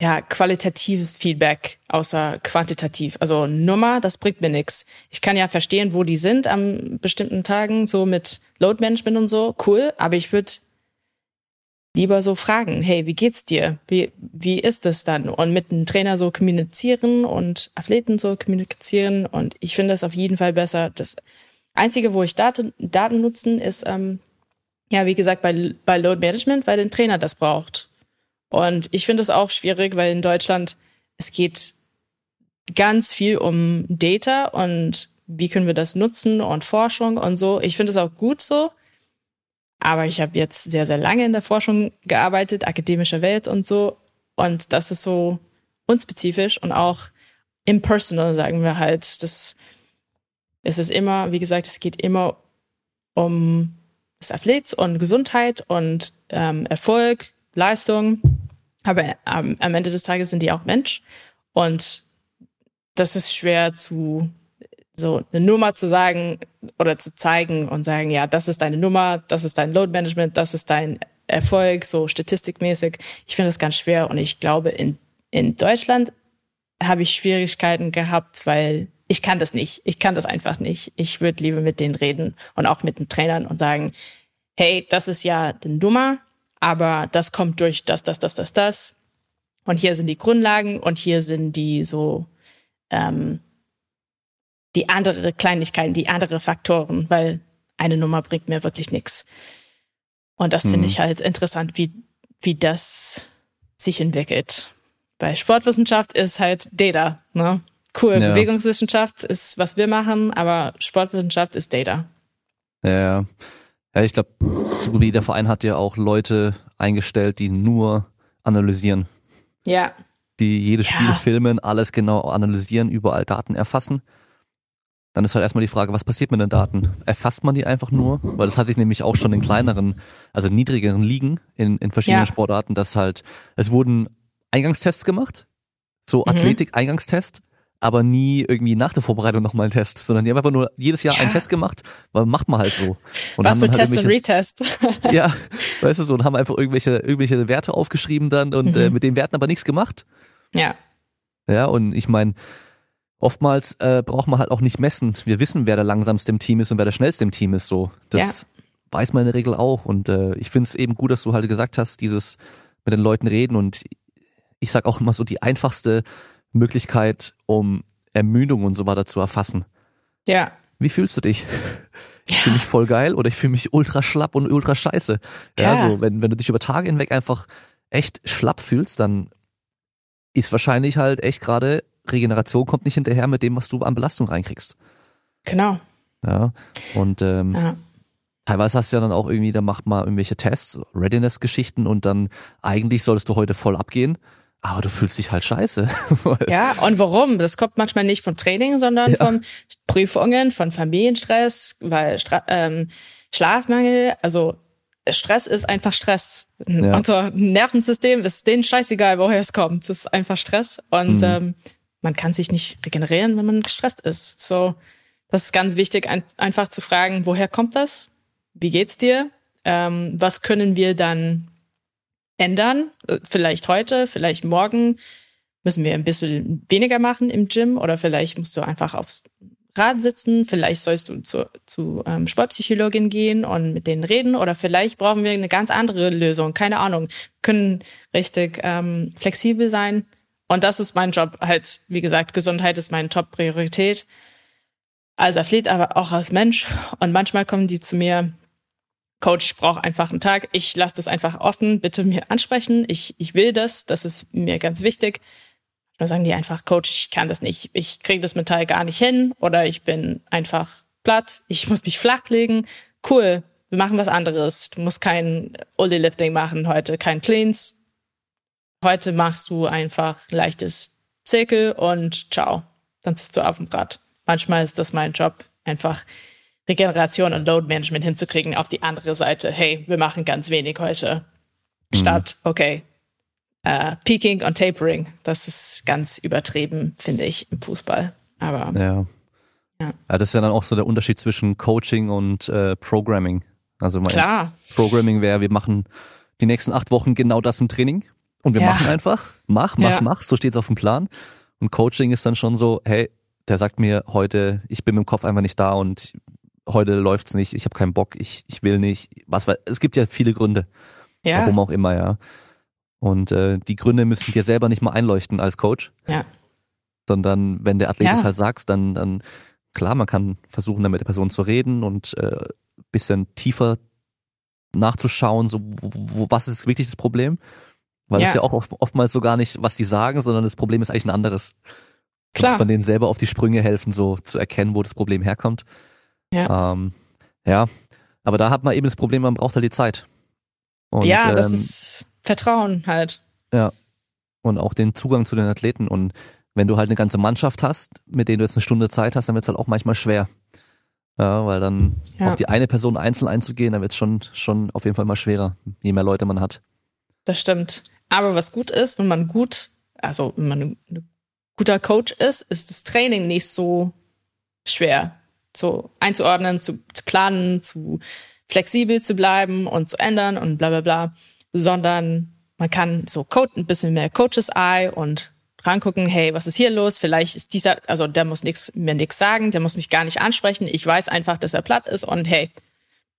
ja, qualitatives Feedback außer quantitativ. Also Nummer, das bringt mir nix. Ich kann ja verstehen, wo die sind an bestimmten Tagen, so mit Load Management und so, cool, aber ich würde lieber so fragen, hey, wie geht's dir? Wie, wie ist es dann? Und mit einem Trainer so kommunizieren und Athleten so kommunizieren. Und ich finde es auf jeden Fall besser. Das Einzige, wo ich Daten, Daten nutzen, ist, ähm, ja, wie gesagt, bei, bei Load Management, weil der Trainer das braucht. Und ich finde es auch schwierig, weil in Deutschland es geht ganz viel um Data und wie können wir das nutzen und Forschung und so. Ich finde es auch gut so. Aber ich habe jetzt sehr, sehr lange in der Forschung gearbeitet, akademische Welt und so. Und das ist so unspezifisch und auch impersonal, sagen wir halt. Das, es ist immer, wie gesagt, es geht immer um das Athlet und Gesundheit und ähm, Erfolg, Leistung. Aber ähm, am Ende des Tages sind die auch Mensch. Und das ist schwer zu so eine Nummer zu sagen oder zu zeigen und sagen, ja, das ist deine Nummer, das ist dein Load Management, das ist dein Erfolg, so statistikmäßig. Ich finde das ganz schwer und ich glaube, in, in Deutschland habe ich Schwierigkeiten gehabt, weil ich kann das nicht. Ich kann das einfach nicht. Ich würde lieber mit denen reden und auch mit den Trainern und sagen, hey, das ist ja die Nummer, aber das kommt durch das, das, das, das, das. Und hier sind die Grundlagen und hier sind die so ähm, die andere Kleinigkeiten, die andere Faktoren, weil eine Nummer bringt mir wirklich nichts. Und das finde mhm. ich halt interessant, wie, wie das sich entwickelt. Bei Sportwissenschaft ist halt Data, ne? Cool, ja. Bewegungswissenschaft ist, was wir machen, aber Sportwissenschaft ist Data. Ja, ja ich glaube, so wie der Verein hat ja auch Leute eingestellt, die nur analysieren. Ja. Die jedes Spiel ja. filmen, alles genau analysieren, überall Daten erfassen. Dann ist halt erstmal die Frage, was passiert mit den Daten? Erfasst man die einfach nur? Weil das hatte ich nämlich auch schon in kleineren, also niedrigeren Ligen in, in verschiedenen ja. Sportarten, dass halt, es wurden Eingangstests gemacht, so mhm. Athletik-Eingangstest, aber nie irgendwie nach der Vorbereitung nochmal ein Test, sondern die haben einfach nur jedes Jahr ja. einen Test gemacht, weil macht man halt so. Und Was für halt Test und Retest. ja, weißt du so, und haben einfach irgendwelche, irgendwelche Werte aufgeschrieben dann und äh, mhm. äh, mit den Werten aber nichts gemacht. Ja. Ja, und ich meine, oftmals äh, braucht man halt auch nicht messen. Wir wissen, wer der langsamste im Team ist und wer der schnellste im Team ist. So, das ja. weiß man in der Regel auch. Und äh, ich finde es eben gut, dass du halt gesagt hast, dieses mit den Leuten reden. Und ich sag auch immer so die einfachste Möglichkeit, um Ermüdung und so weiter zu erfassen. Ja. Wie fühlst du dich? Ich ja. fühle mich voll geil oder ich fühle mich ultra schlapp und ultra scheiße. Ja, ja, so, wenn, wenn du dich über Tage hinweg einfach echt schlapp fühlst, dann ist wahrscheinlich halt echt gerade Regeneration kommt nicht hinterher mit dem, was du an Belastung reinkriegst. Genau. Ja. Und ähm, ja. teilweise hast du ja dann auch irgendwie, da macht mal irgendwelche Tests, Readiness-Geschichten und dann eigentlich solltest du heute voll abgehen. Aber du fühlst dich halt scheiße. ja, und warum? Das kommt manchmal nicht vom Training, sondern ja. von Prüfungen, von Familienstress, weil Stra ähm, Schlafmangel, also Stress ist einfach Stress. Ja. Unser Nervensystem ist denen scheißegal, woher es kommt. Es ist einfach Stress. Und mhm. ähm, man kann sich nicht regenerieren, wenn man gestresst ist. So, das ist ganz wichtig, ein, einfach zu fragen, woher kommt das? Wie geht's dir? Ähm, was können wir dann ändern? Äh, vielleicht heute, vielleicht morgen müssen wir ein bisschen weniger machen im Gym oder vielleicht musst du einfach auf Rad sitzen, vielleicht sollst du zu, zu ähm, Sportpsychologin gehen und mit denen reden oder vielleicht brauchen wir eine ganz andere Lösung, keine Ahnung, können richtig ähm, flexibel sein und das ist mein Job. Halt, wie gesagt, Gesundheit ist meine Top-Priorität. Als Athlet, aber auch als Mensch. Und manchmal kommen die zu mir Coach, ich brauche einfach einen Tag, ich lasse das einfach offen, bitte mir ansprechen, ich, ich will das, das ist mir ganz wichtig. Dann sagen die einfach, Coach, ich kann das nicht, ich kriege das Metall gar nicht hin oder ich bin einfach platt, ich muss mich flachlegen. Cool, wir machen was anderes. Du musst kein Only Lifting machen heute, kein Cleans. Heute machst du einfach leichtes Zirkel und ciao. Dann sitzt du auf dem Rad. Manchmal ist das mein Job, einfach Regeneration und Load Management hinzukriegen auf die andere Seite. Hey, wir machen ganz wenig heute. Statt, mhm. okay, äh, Peaking und Tapering. Das ist ganz übertrieben, finde ich, im Fußball. Aber ja. ja. ja. das ist ja dann auch so der Unterschied zwischen Coaching und äh, Programming. Also mein Klar. Programming wäre, wir machen die nächsten acht Wochen genau das im Training und wir ja. machen einfach, mach, mach, ja. mach, so steht es auf dem Plan. Und Coaching ist dann schon so, hey, der sagt mir heute, ich bin mit dem Kopf einfach nicht da und heute läuft's nicht, ich habe keinen Bock, ich, ich will nicht. Was, es gibt ja viele Gründe. Ja. Warum auch immer, ja. Und äh, die Gründe müssen dir selber nicht mal einleuchten als Coach. Ja. Sondern wenn der Athlet ja. es halt sagt, dann, dann klar, man kann versuchen, dann mit der Person zu reden und äh, bisschen tiefer nachzuschauen, so wo, was ist wirklich das Problem? Weil es ja. ja auch oft, oftmals so gar nicht, was die sagen, sondern das Problem ist eigentlich ein anderes. Klar. Muss man denen selber auf die Sprünge helfen, so zu erkennen, wo das Problem herkommt. Ja. Ähm, ja. Aber da hat man eben das Problem, man braucht halt die Zeit. Und, ja, das ähm, ist Vertrauen halt. Ja. Und auch den Zugang zu den Athleten. Und wenn du halt eine ganze Mannschaft hast, mit denen du jetzt eine Stunde Zeit hast, dann wird es halt auch manchmal schwer. Ja, weil dann ja. auf die eine Person einzeln einzugehen, dann wird es schon, schon auf jeden Fall mal schwerer, je mehr Leute man hat. Das stimmt. Aber was gut ist, wenn man gut, also wenn man ein guter Coach ist, ist das Training nicht so schwer so einzuordnen, zu, zu planen, zu flexibel zu bleiben und zu ändern und bla bla bla, sondern man kann so Code, ein bisschen mehr Coaches Eye und rangucken, hey, was ist hier los? Vielleicht ist dieser, also der muss nix, mir nichts sagen, der muss mich gar nicht ansprechen. Ich weiß einfach, dass er platt ist und hey,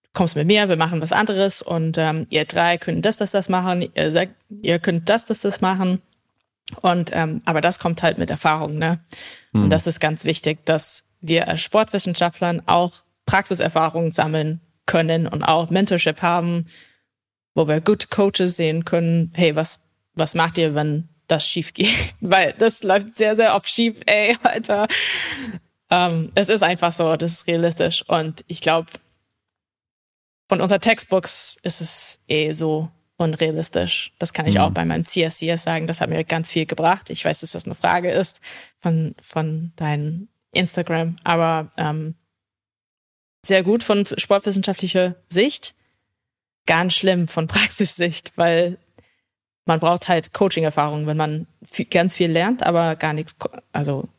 du kommst mit mir, wir machen was anderes und ähm, ihr drei könnt das, das, das machen, ihr, sagt, ihr könnt das, das, das machen. Und ähm, aber das kommt halt mit Erfahrung, ne? Mhm. Und das ist ganz wichtig, dass wir als Sportwissenschaftlern auch Praxiserfahrung sammeln können und auch Mentorship haben, wo wir gute Coaches sehen können, hey, was, was macht ihr, wenn das schief geht? Weil das läuft sehr, sehr oft schief, ey, Alter. Ähm, es ist einfach so, das ist realistisch. Und ich glaube, von unserer Textbooks ist es eh so unrealistisch. Das kann ich mhm. auch bei meinem CSCS sagen. Das hat mir ganz viel gebracht. Ich weiß, dass das eine Frage ist von, von deinen Instagram, aber ähm, sehr gut von sportwissenschaftlicher Sicht, ganz schlimm von Praxissicht, weil man braucht halt Coaching-Erfahrung. Wenn man viel, ganz viel lernt, aber gar nichts, also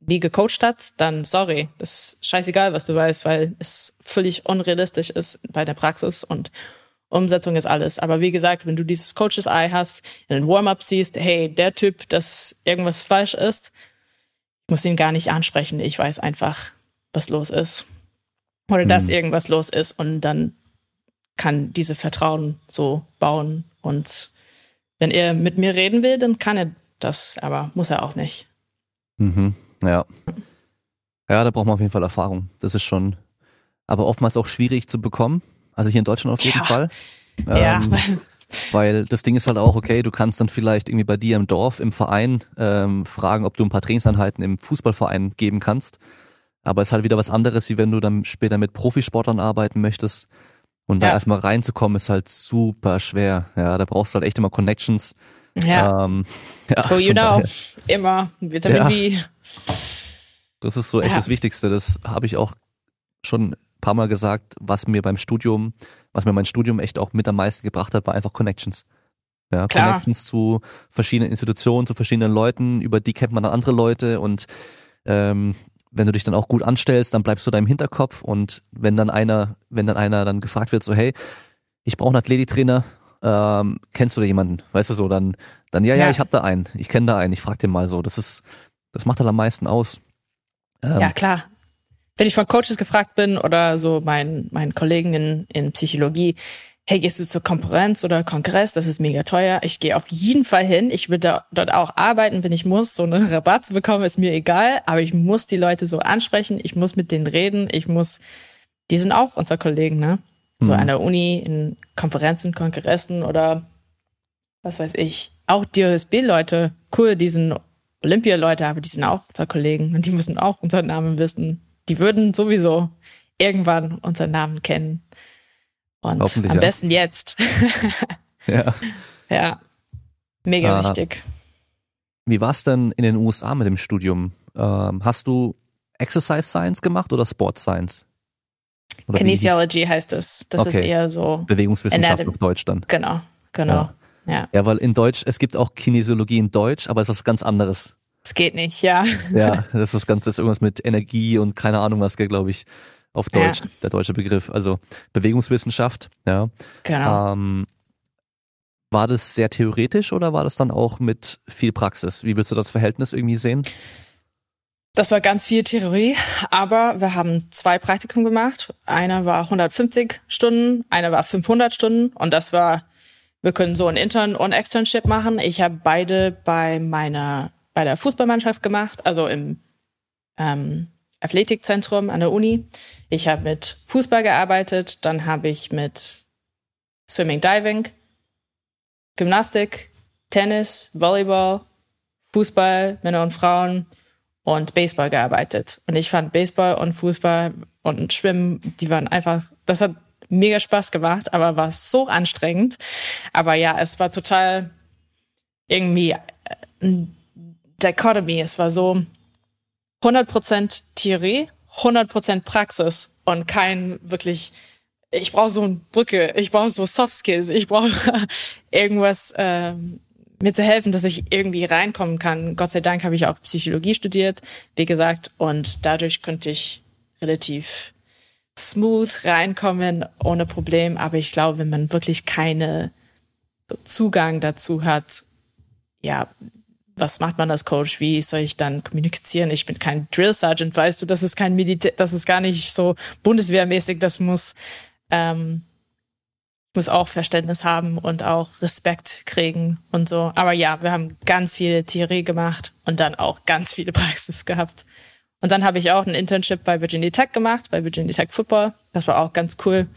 nie gecoacht hat, dann sorry, das ist scheißegal, was du weißt, weil es völlig unrealistisch ist bei der Praxis und Umsetzung ist alles. Aber wie gesagt, wenn du dieses Coaches Eye hast, in den Warm-up siehst, hey, der Typ, dass irgendwas falsch ist, ich muss ihn gar nicht ansprechen. Ich weiß einfach, was los ist. Oder dass mhm. irgendwas los ist und dann kann diese Vertrauen so bauen. Und wenn er mit mir reden will, dann kann er das, aber muss er auch nicht. Mhm. Ja. Ja, da braucht man auf jeden Fall Erfahrung. Das ist schon, aber oftmals auch schwierig zu bekommen. Also hier in Deutschland auf jeden ja. Fall. Ja. Ähm, weil das Ding ist halt auch, okay, du kannst dann vielleicht irgendwie bei dir im Dorf, im Verein ähm, fragen, ob du ein paar Trainingseinheiten im Fußballverein geben kannst. Aber es ist halt wieder was anderes, wie wenn du dann später mit Profisportlern arbeiten möchtest. Und da erstmal reinzukommen, ist halt super schwer. Ja, da brauchst du halt echt immer Connections. Ja. Ähm, ja so you know. Immer. Vitamin ja. B. Das ist so echt ja. das Wichtigste. Das habe ich auch schon ein paar Mal gesagt, was mir beim Studium was mir mein Studium echt auch mit am meisten gebracht hat, war einfach Connections. Ja, Klar. Connections zu verschiedenen Institutionen, zu verschiedenen Leuten, über die kennt man dann andere Leute und ähm, wenn du dich dann auch gut anstellst, dann bleibst du da im Hinterkopf und wenn dann einer, wenn dann einer dann gefragt wird, so hey, ich brauche einen Athletitrainer, ähm, kennst du da jemanden? Weißt du so, dann, dann ja, ja, ja ich habe da einen, ich kenne da einen, ich frag den mal so. Das ist, das macht halt am meisten aus. Ähm, ja, klar wenn ich von Coaches gefragt bin oder so meinen meinen Kollegen in, in Psychologie, hey, gehst du zur Konferenz oder Kongress? Das ist mega teuer. Ich gehe auf jeden Fall hin. Ich will da, dort auch arbeiten, wenn ich muss. So einen Rabatt zu bekommen, ist mir egal. Aber ich muss die Leute so ansprechen. Ich muss mit denen reden. Ich muss, die sind auch unser Kollegen, ne? So mhm. an der Uni, in Konferenzen, Kongressen oder was weiß ich. Auch die OSB-Leute, cool, die sind Olympia-Leute, aber die sind auch unsere Kollegen und die müssen auch unseren Namen wissen. Die würden sowieso irgendwann unseren Namen kennen. Und am ja. besten jetzt. ja. Ja. Mega ah. wichtig. Wie war es denn in den USA mit dem Studium? Ähm, hast du Exercise Science gemacht oder Sport Science? Oder Kinesiology heißt es. Das okay. ist eher so. Bewegungswissenschaft Anatomy. auf Deutsch dann. Genau, genau. Ja. Ja. ja, weil in Deutsch, es gibt auch Kinesiologie in Deutsch, aber es ist was ganz anderes. Es geht nicht, ja. Ja, das ist was ganz, das ist irgendwas mit Energie und keine Ahnung was, glaube ich, auf Deutsch, ja. der deutsche Begriff. Also Bewegungswissenschaft, ja. Genau. Ähm, war das sehr theoretisch oder war das dann auch mit viel Praxis? Wie würdest du das Verhältnis irgendwie sehen? Das war ganz viel Theorie, aber wir haben zwei Praktikum gemacht. Einer war 150 Stunden, einer war 500 Stunden und das war, wir können so ein Intern- und Externship machen. Ich habe beide bei meiner, bei der Fußballmannschaft gemacht, also im ähm, Athletikzentrum an der Uni. Ich habe mit Fußball gearbeitet, dann habe ich mit Swimming, Diving, Gymnastik, Tennis, Volleyball, Fußball, Männer und Frauen, und Baseball gearbeitet. Und ich fand Baseball und Fußball und Schwimmen, die waren einfach, das hat mega Spaß gemacht, aber war so anstrengend. Aber ja, es war total irgendwie ein äh, Dichotomy. Es war so 100% Theorie, 100% Praxis und kein wirklich ich brauche so eine Brücke, ich brauche so Soft Skills, ich brauche irgendwas, ähm, mir zu helfen, dass ich irgendwie reinkommen kann. Gott sei Dank habe ich auch Psychologie studiert, wie gesagt, und dadurch konnte ich relativ smooth reinkommen, ohne Problem. Aber ich glaube, wenn man wirklich keine Zugang dazu hat, ja, was macht man als Coach? Wie soll ich dann kommunizieren? Ich bin kein Drill Sergeant, weißt du, das ist kein Militär, das ist gar nicht so bundeswehrmäßig, das muss ähm, muss auch Verständnis haben und auch Respekt kriegen und so. Aber ja, wir haben ganz viele Theorie gemacht und dann auch ganz viele Praxis gehabt. Und dann habe ich auch ein Internship bei Virginia Tech gemacht, bei Virginia Tech Football. Das war auch ganz cool.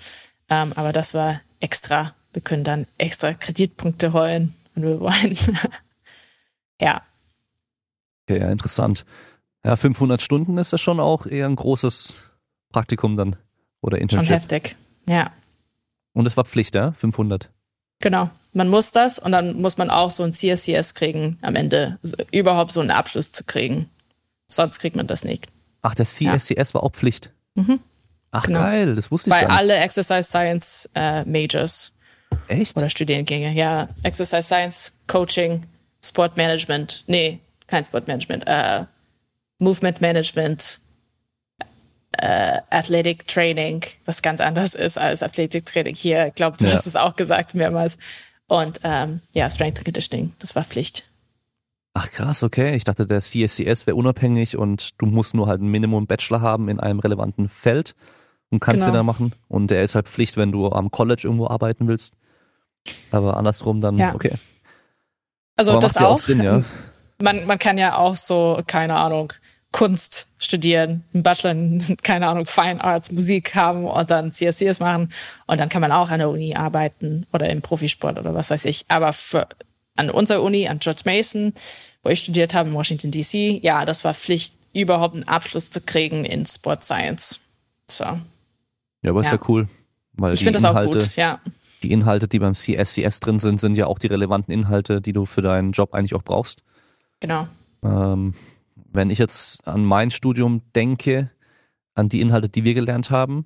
Ähm, aber das war extra. Wir können dann extra Kreditpunkte holen, wenn wir wollen. ja. Okay, ja, interessant. Ja, 500 Stunden ist ja schon auch eher ein großes Praktikum dann oder Internship. Schon heftig, ja. Und es war Pflicht, ja? 500. Genau. Man muss das und dann muss man auch so ein CSCS kriegen am Ende, also überhaupt so einen Abschluss zu kriegen. Sonst kriegt man das nicht. Ach, der CSCS ja. war auch Pflicht. Mhm. Ach genau. geil, das wusste ich Bei gar nicht. Bei alle Exercise Science äh, Majors. Echt? Oder Studiengänge, ja. Exercise Science, Coaching, Sport Management. Nee, kein Sport Management. Äh, Movement Management, äh, Athletic Training, was ganz anders ist als Athletic Training hier. Ich glaube, du ja. hast es auch gesagt mehrmals. Und ähm, ja, Strength and Conditioning, das war Pflicht. Ach krass, okay. Ich dachte, der CSCS wäre unabhängig und du musst nur halt ein Minimum Bachelor haben in einem relevanten Feld und kannst genau. den da machen. Und der ist halt Pflicht, wenn du am College irgendwo arbeiten willst. Aber andersrum dann, ja. okay. Also Aber das auch. auch Sinn, ja? man, man kann ja auch so, keine Ahnung, Kunst studieren, einen Bachelor in, keine Ahnung, Fine Arts, Musik haben und dann CSCs machen. Und dann kann man auch an der Uni arbeiten oder im Profisport oder was weiß ich. Aber für, an unserer Uni, an George Mason, wo ich studiert habe in Washington DC, ja, das war Pflicht, überhaupt einen Abschluss zu kriegen in Sport Science. So. Ja, aber ist ja, cool. Weil ich finde das auch gut, ja. Die Inhalte, die beim CSCS drin sind, sind ja auch die relevanten Inhalte, die du für deinen Job eigentlich auch brauchst. Genau. Ähm, wenn ich jetzt an mein Studium denke, an die Inhalte, die wir gelernt haben,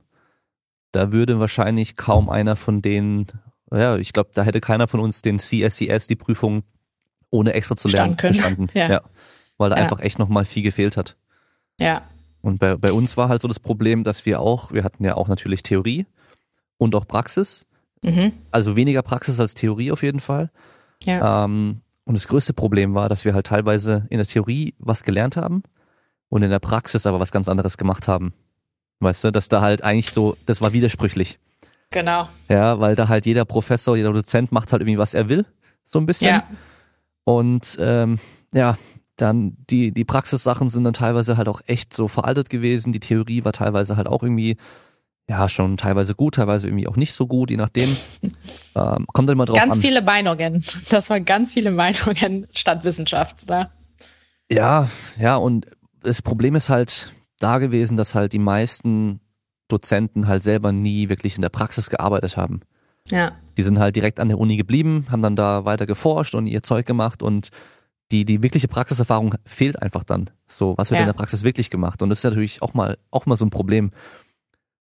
da würde wahrscheinlich kaum einer von denen, ja, ich glaube, da hätte keiner von uns den CSCS, die Prüfung, ohne extra zu lernen, bestanden. Ja. ja. Weil da ja. einfach echt nochmal viel gefehlt hat. Ja. Und bei, bei uns war halt so das Problem, dass wir auch, wir hatten ja auch natürlich Theorie und auch Praxis. Mhm. Also weniger Praxis als Theorie auf jeden Fall. Ja. Ähm, und das größte Problem war, dass wir halt teilweise in der Theorie was gelernt haben und in der Praxis aber was ganz anderes gemacht haben. Weißt du, dass da halt eigentlich so, das war widersprüchlich. Genau. Ja, weil da halt jeder Professor, jeder Dozent macht halt irgendwie, was er will, so ein bisschen. Ja. Und ähm, ja, dann die, die Praxissachen sind dann teilweise halt auch echt so veraltet gewesen. Die Theorie war teilweise halt auch irgendwie ja schon teilweise gut, teilweise irgendwie auch nicht so gut, je nachdem. ähm, kommt dann immer drauf ganz an. viele Meinungen. Das waren ganz viele Meinungen statt Wissenschaft. Ne? Ja, ja, und das Problem ist halt da gewesen, dass halt die meisten Dozenten halt selber nie wirklich in der Praxis gearbeitet haben. Ja. Die sind halt direkt an der Uni geblieben, haben dann da weiter geforscht und ihr Zeug gemacht und die, die wirkliche Praxiserfahrung fehlt einfach dann. So, was wird Ja. in der Praxis wirklich gemacht? Und das ist natürlich auch mal, auch mal so ein Problem.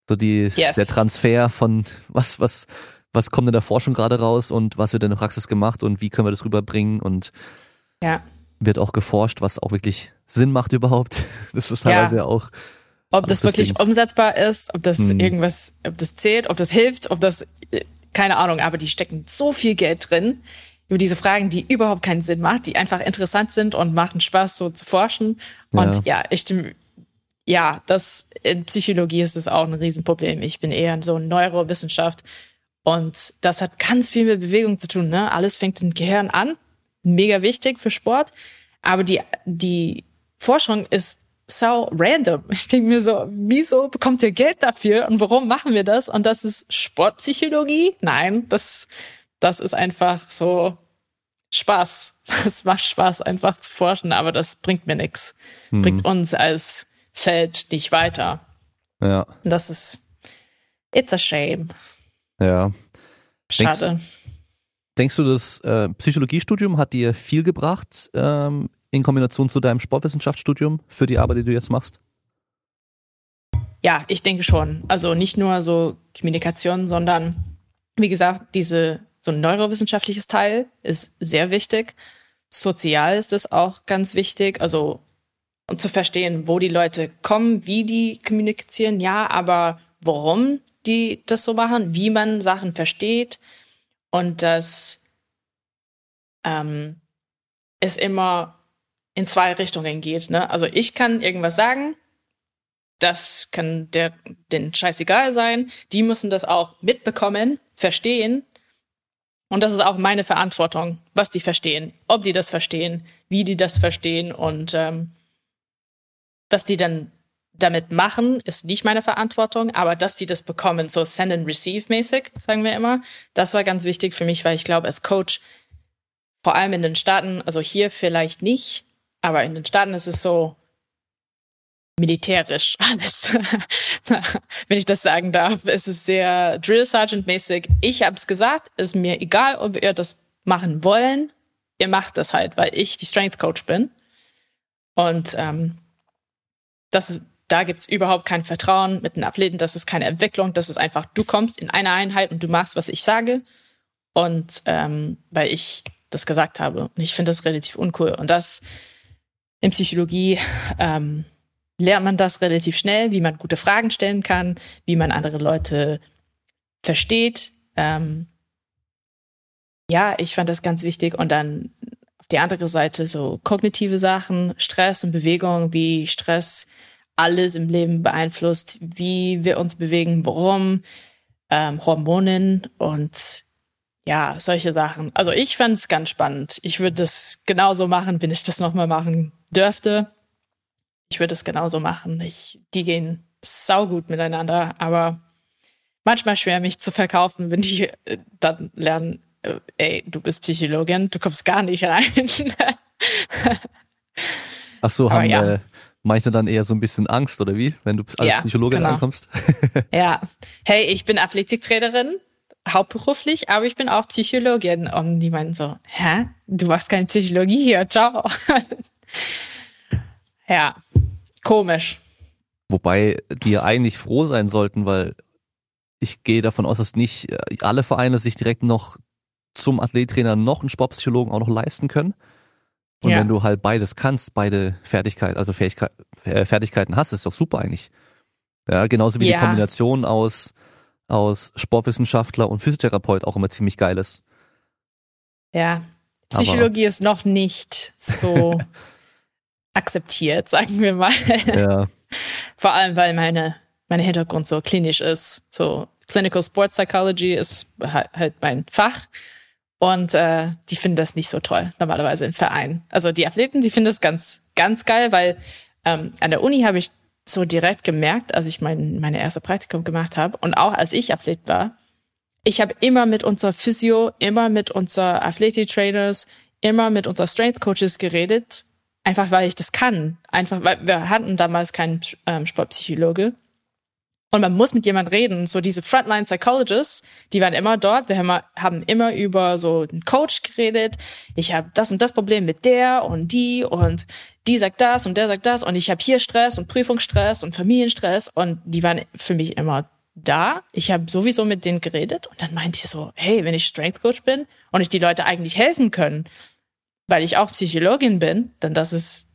So die, Yes. der Transfer von was, was, was kommt in der Forschung gerade raus und was wird in der Praxis gemacht und wie können wir das rüberbringen und Ja. wird auch geforscht, was auch wirklich Sinn macht überhaupt. Das ist Ja. teilweise auch, Ob das wirklich umsetzbar ist, ob das Hm. irgendwas, ob das zählt, ob das hilft, ob das, äh, keine Ahnung, aber die stecken so viel Geld drin über diese Fragen, die überhaupt keinen Sinn machen, die einfach interessant sind und machen Spaß, so zu forschen. Und ja, ich stimme, ja, das, in Psychologie ist das auch ein Riesenproblem. Ich bin eher in so Neurowissenschaft und das hat ganz viel mit Bewegung zu tun, ne? Alles fängt im Gehirn an. Mega wichtig für Sport. Aber die, die Forschung ist so random. Ich denke mir so, wieso bekommt ihr Geld dafür und warum machen wir das? Und das ist Sportpsychologie? Nein, das, das ist einfach so Spaß. Das macht Spaß, einfach zu forschen, aber das bringt mir nichts. hm, Bringt uns als Feld nicht weiter. ja, Und das ist, it's a shame. ja. Denkst- Schade. Denkst du, das äh, Psychologiestudium hat dir viel gebracht ähm, in Kombination zu deinem Sportwissenschaftsstudium für die Arbeit, die du jetzt machst? Ja, ich denke schon. Also nicht nur so Kommunikation, sondern wie gesagt, diese so ein neurowissenschaftliches Teil ist sehr wichtig. Sozial ist es auch ganz wichtig. Also um zu verstehen, wo die Leute kommen, wie die kommunizieren, ja, aber warum die das so machen, wie man Sachen versteht und dass ähm, es immer in zwei Richtungen geht. Ne? Also ich kann irgendwas sagen, das kann der den scheißegal sein. Die müssen das auch mitbekommen, verstehen. Und das ist auch meine Verantwortung, was die verstehen, ob die das verstehen, wie die das verstehen und ähm, was die dann damit machen, ist nicht meine Verantwortung, aber dass die das bekommen, so send and receive mäßig, sagen wir immer, das war ganz wichtig für mich, weil ich glaube, als Coach, vor allem in den Staaten, also hier vielleicht nicht, aber in den Staaten ist es so militärisch alles. Wenn ich das sagen darf, es ist sehr Drill Sergeant mäßig. Ich habe es gesagt, ist mir egal, ob ihr das machen wollen. Ihr macht das halt, weil ich die Strength Coach bin. Und ähm, das ist, da gibt's überhaupt kein Vertrauen mit den Athleten. Das ist keine Entwicklung. Das ist einfach, du kommst in eine Einheit und du machst, was ich sage. Und ähm, weil ich das gesagt habe. Und ich finde das relativ uncool. Und das in Psychologie ähm, lernt man das relativ schnell, wie man gute Fragen stellen kann, wie man andere Leute versteht. Ähm, ja, ich fand das ganz wichtig. Und dann die andere Seite so kognitive Sachen, Stress und Bewegung, wie Stress alles im Leben beeinflusst, wie wir uns bewegen, warum, ähm, Hormonen und ja, solche Sachen. Also ich fand es ganz spannend. Ich würde das genauso machen, wenn ich das nochmal machen dürfte. Ich würde es genauso machen. Ich, die gehen saugut miteinander, aber manchmal schwer, mich zu verkaufen, wenn die äh, dann lernen, ey, du bist Psychologin, du kommst gar nicht rein. Ach so, haben ja. äh, manche dann eher so ein bisschen Angst oder wie, wenn du als Ja, Psychologin genau. ankommst? ja. Hey, ich bin Athletiktrainerin, hauptberuflich, aber ich bin auch Psychologin. Und die meinen so, hä? Du machst keine Psychologie hier, ciao. ja, komisch. Wobei die ja eigentlich froh sein sollten, weil ich gehe davon aus, dass nicht äh, alle Vereine sich direkt noch zum Athlettrainer noch einen Sportpsychologen auch noch leisten können. Und Ja. wenn du halt beides kannst, beide Fertigkeiten, also Fähigkeit, äh, Fertigkeiten hast, ist doch super eigentlich. Ja, genauso wie Ja. die Kombination aus, aus Sportwissenschaftler und Physiotherapeut auch immer ziemlich geil ist. Ja. Psychologie ist noch nicht so akzeptiert, sagen wir mal. Ja, Vor allem, weil meine, mein Hintergrund so klinisch ist. So Clinical Sport Psychology ist halt, halt mein Fach. Und äh, die finden das nicht so toll, normalerweise im Verein. Also die Athleten, die finden das ganz, ganz geil, weil ähm, an der Uni habe ich so direkt gemerkt, als ich mein, meine erste Praktikum gemacht habe und auch als ich Athlet war. Ich habe immer mit unserer Physio, immer mit unserer Athletic-Trainers, immer mit unserer Strength-Coaches geredet, einfach weil ich das kann. Einfach weil wir hatten damals keinen ähm, Sportpsychologe. Und man muss mit jemand reden. So diese Frontline Psychologists, die waren immer dort. Wir haben, haben immer über so einen Coach geredet. Ich habe das und das Problem mit der und die und die sagt das und der sagt das und ich habe hier Stress und Prüfungsstress und Familienstress und die waren für mich immer da. Ich habe sowieso mit denen geredet und dann meinte ich so, hey, wenn ich Strength Coach bin und ich die Leute eigentlich helfen können, weil ich auch Psychologin bin, dann das ist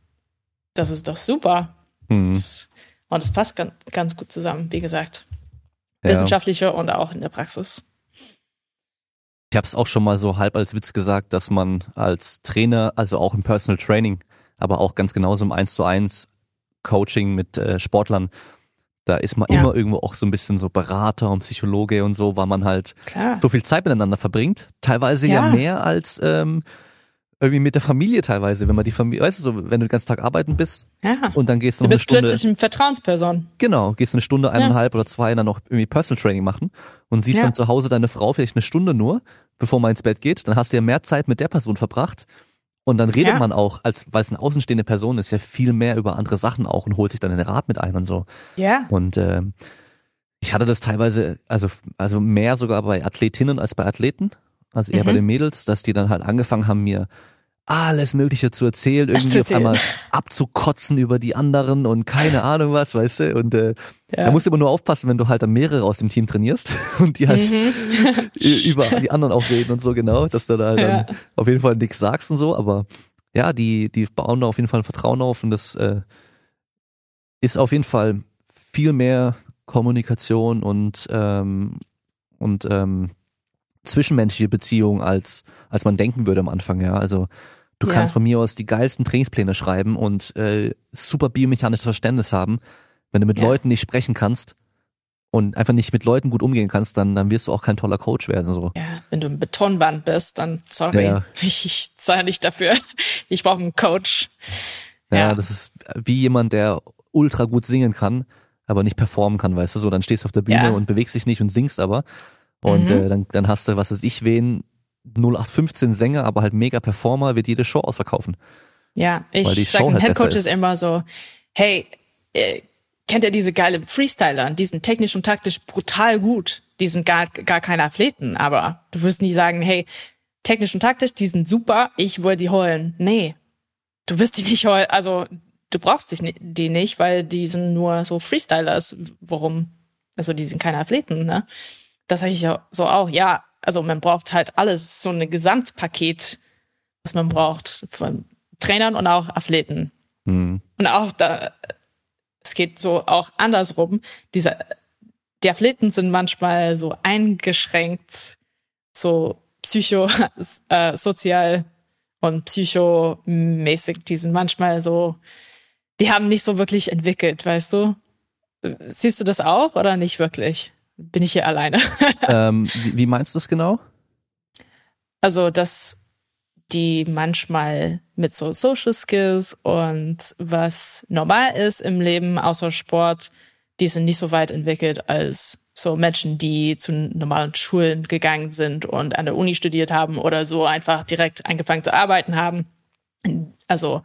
das ist doch super. Mhm. Das, und es passt ganz, ganz gut zusammen, wie gesagt. Ja. Wissenschaftliche und auch in der Praxis. Ich habe es auch schon mal so halb als Witz gesagt, dass man als Trainer, also auch im Personal Training, aber auch ganz genauso im 1 zu 1 Coaching mit äh, Sportlern, da ist man ja. immer irgendwo auch so ein bisschen so Berater und Psychologe und so, weil man halt Klar. so viel Zeit miteinander verbringt. Teilweise ja, ja mehr als ähm, irgendwie mit der Familie teilweise, wenn man die Familie, weißt du, so, wenn du den ganzen Tag arbeiten bist ja. und dann gehst du noch du bist eine Stunde. plötzlich eine Vertrauensperson. Genau, gehst eine Stunde, eineinhalb ja. oder zwei dann noch irgendwie Personal Training machen und siehst ja. dann zu Hause deine Frau vielleicht eine Stunde nur, bevor man ins Bett geht, dann hast du ja mehr Zeit mit der Person verbracht und dann redet man auch, als weil es eine außenstehende Person ist, ja viel mehr über andere Sachen auch und holt sich dann den Rat mit ein und so. Ja. Und äh, ich hatte das teilweise, also, also mehr sogar bei Athletinnen als bei Athleten, also eher mhm. bei den Mädels, dass die dann halt angefangen haben, mir alles Mögliche zu erzählen, irgendwie auf einmal abzukotzen über die anderen und keine Ahnung was, weißt du? Und äh, ja. da musst du immer nur aufpassen, wenn du halt dann mehrere aus dem Team trainierst und die halt mhm. über die anderen auch reden und so genau, dass du da halt ja. dann auf jeden Fall nichts sagst und so, aber ja, die, die bauen da auf jeden Fall ein Vertrauen auf und das äh, ist auf jeden Fall viel mehr Kommunikation und ähm, und ähm, zwischenmenschliche Beziehung als als man denken würde am Anfang, ja. Also du ja. kannst von mir aus die geilsten Trainingspläne schreiben und äh, super biomechanisches Verständnis haben. Wenn du mit ja. Leuten nicht sprechen kannst und einfach nicht mit Leuten gut umgehen kannst, dann, dann wirst du auch kein toller Coach werden. So. Ja, wenn du ein Betonband bist, dann sorry, ja. ich zahle nicht dafür. Ich brauche einen Coach. Ja, ja, das ist wie jemand, der ultra gut singen kann, aber nicht performen kann, weißt du, so, dann stehst du auf der Bühne und bewegst dich nicht und singst aber. Und mhm. äh, dann, dann hast du, was weiß ich, wen, 0815 Sänger, aber halt mega Performer, wird jede Show ausverkaufen. Ja, ich sage halt Headcoaches immer so, hey, äh, kennt ihr diese geile Freestyler? Die sind technisch und taktisch brutal gut. Die sind gar, gar keine Athleten, aber du wirst nie sagen, hey, technisch und taktisch, die sind super, ich will die holen. Nee, du wirst die nicht holen, also du brauchst die, die nicht, weil die sind nur so Freestylers. Warum? Also die sind keine Athleten, ne? Das sage ich ja so auch. Ja, also man braucht halt alles, so ein Gesamtpaket, was man braucht von Trainern und auch Athleten. Mhm. Und auch da, es geht so auch andersrum. Diese, die Athleten sind manchmal so eingeschränkt, so psycho, äh, sozial und psychomäßig. Die sind manchmal so, die haben nicht so wirklich entwickelt, weißt du? Siehst du das auch oder nicht wirklich? Bin ich hier alleine. ähm, wie, wie meinst du das genau? Also, dass die manchmal mit so Social Skills und was normal ist im Leben außer Sport, die sind nicht so weit entwickelt als so Menschen, die zu normalen Schulen gegangen sind und an der Uni studiert haben oder so einfach direkt angefangen zu arbeiten haben. Also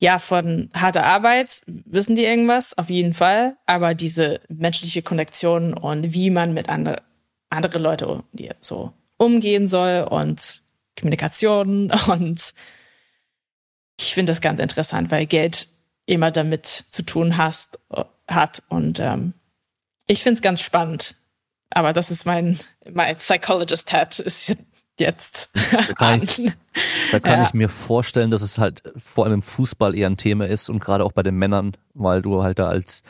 ja, von harter Arbeit wissen die irgendwas, auf jeden Fall. Aber diese menschliche Konnektion und wie man mit andere, andere Leute so umgehen soll und Kommunikation und ich finde das ganz interessant, weil Geld immer damit zu tun hast, hat und ähm, ich finde es ganz spannend. Aber das ist mein, mein Psychologist-Hat, ist jetzt. Da kann, ich, da kann ja. ich mir vorstellen, dass es halt vor allem im Fußball eher ein Thema ist und gerade auch bei den Männern, weil du halt da als,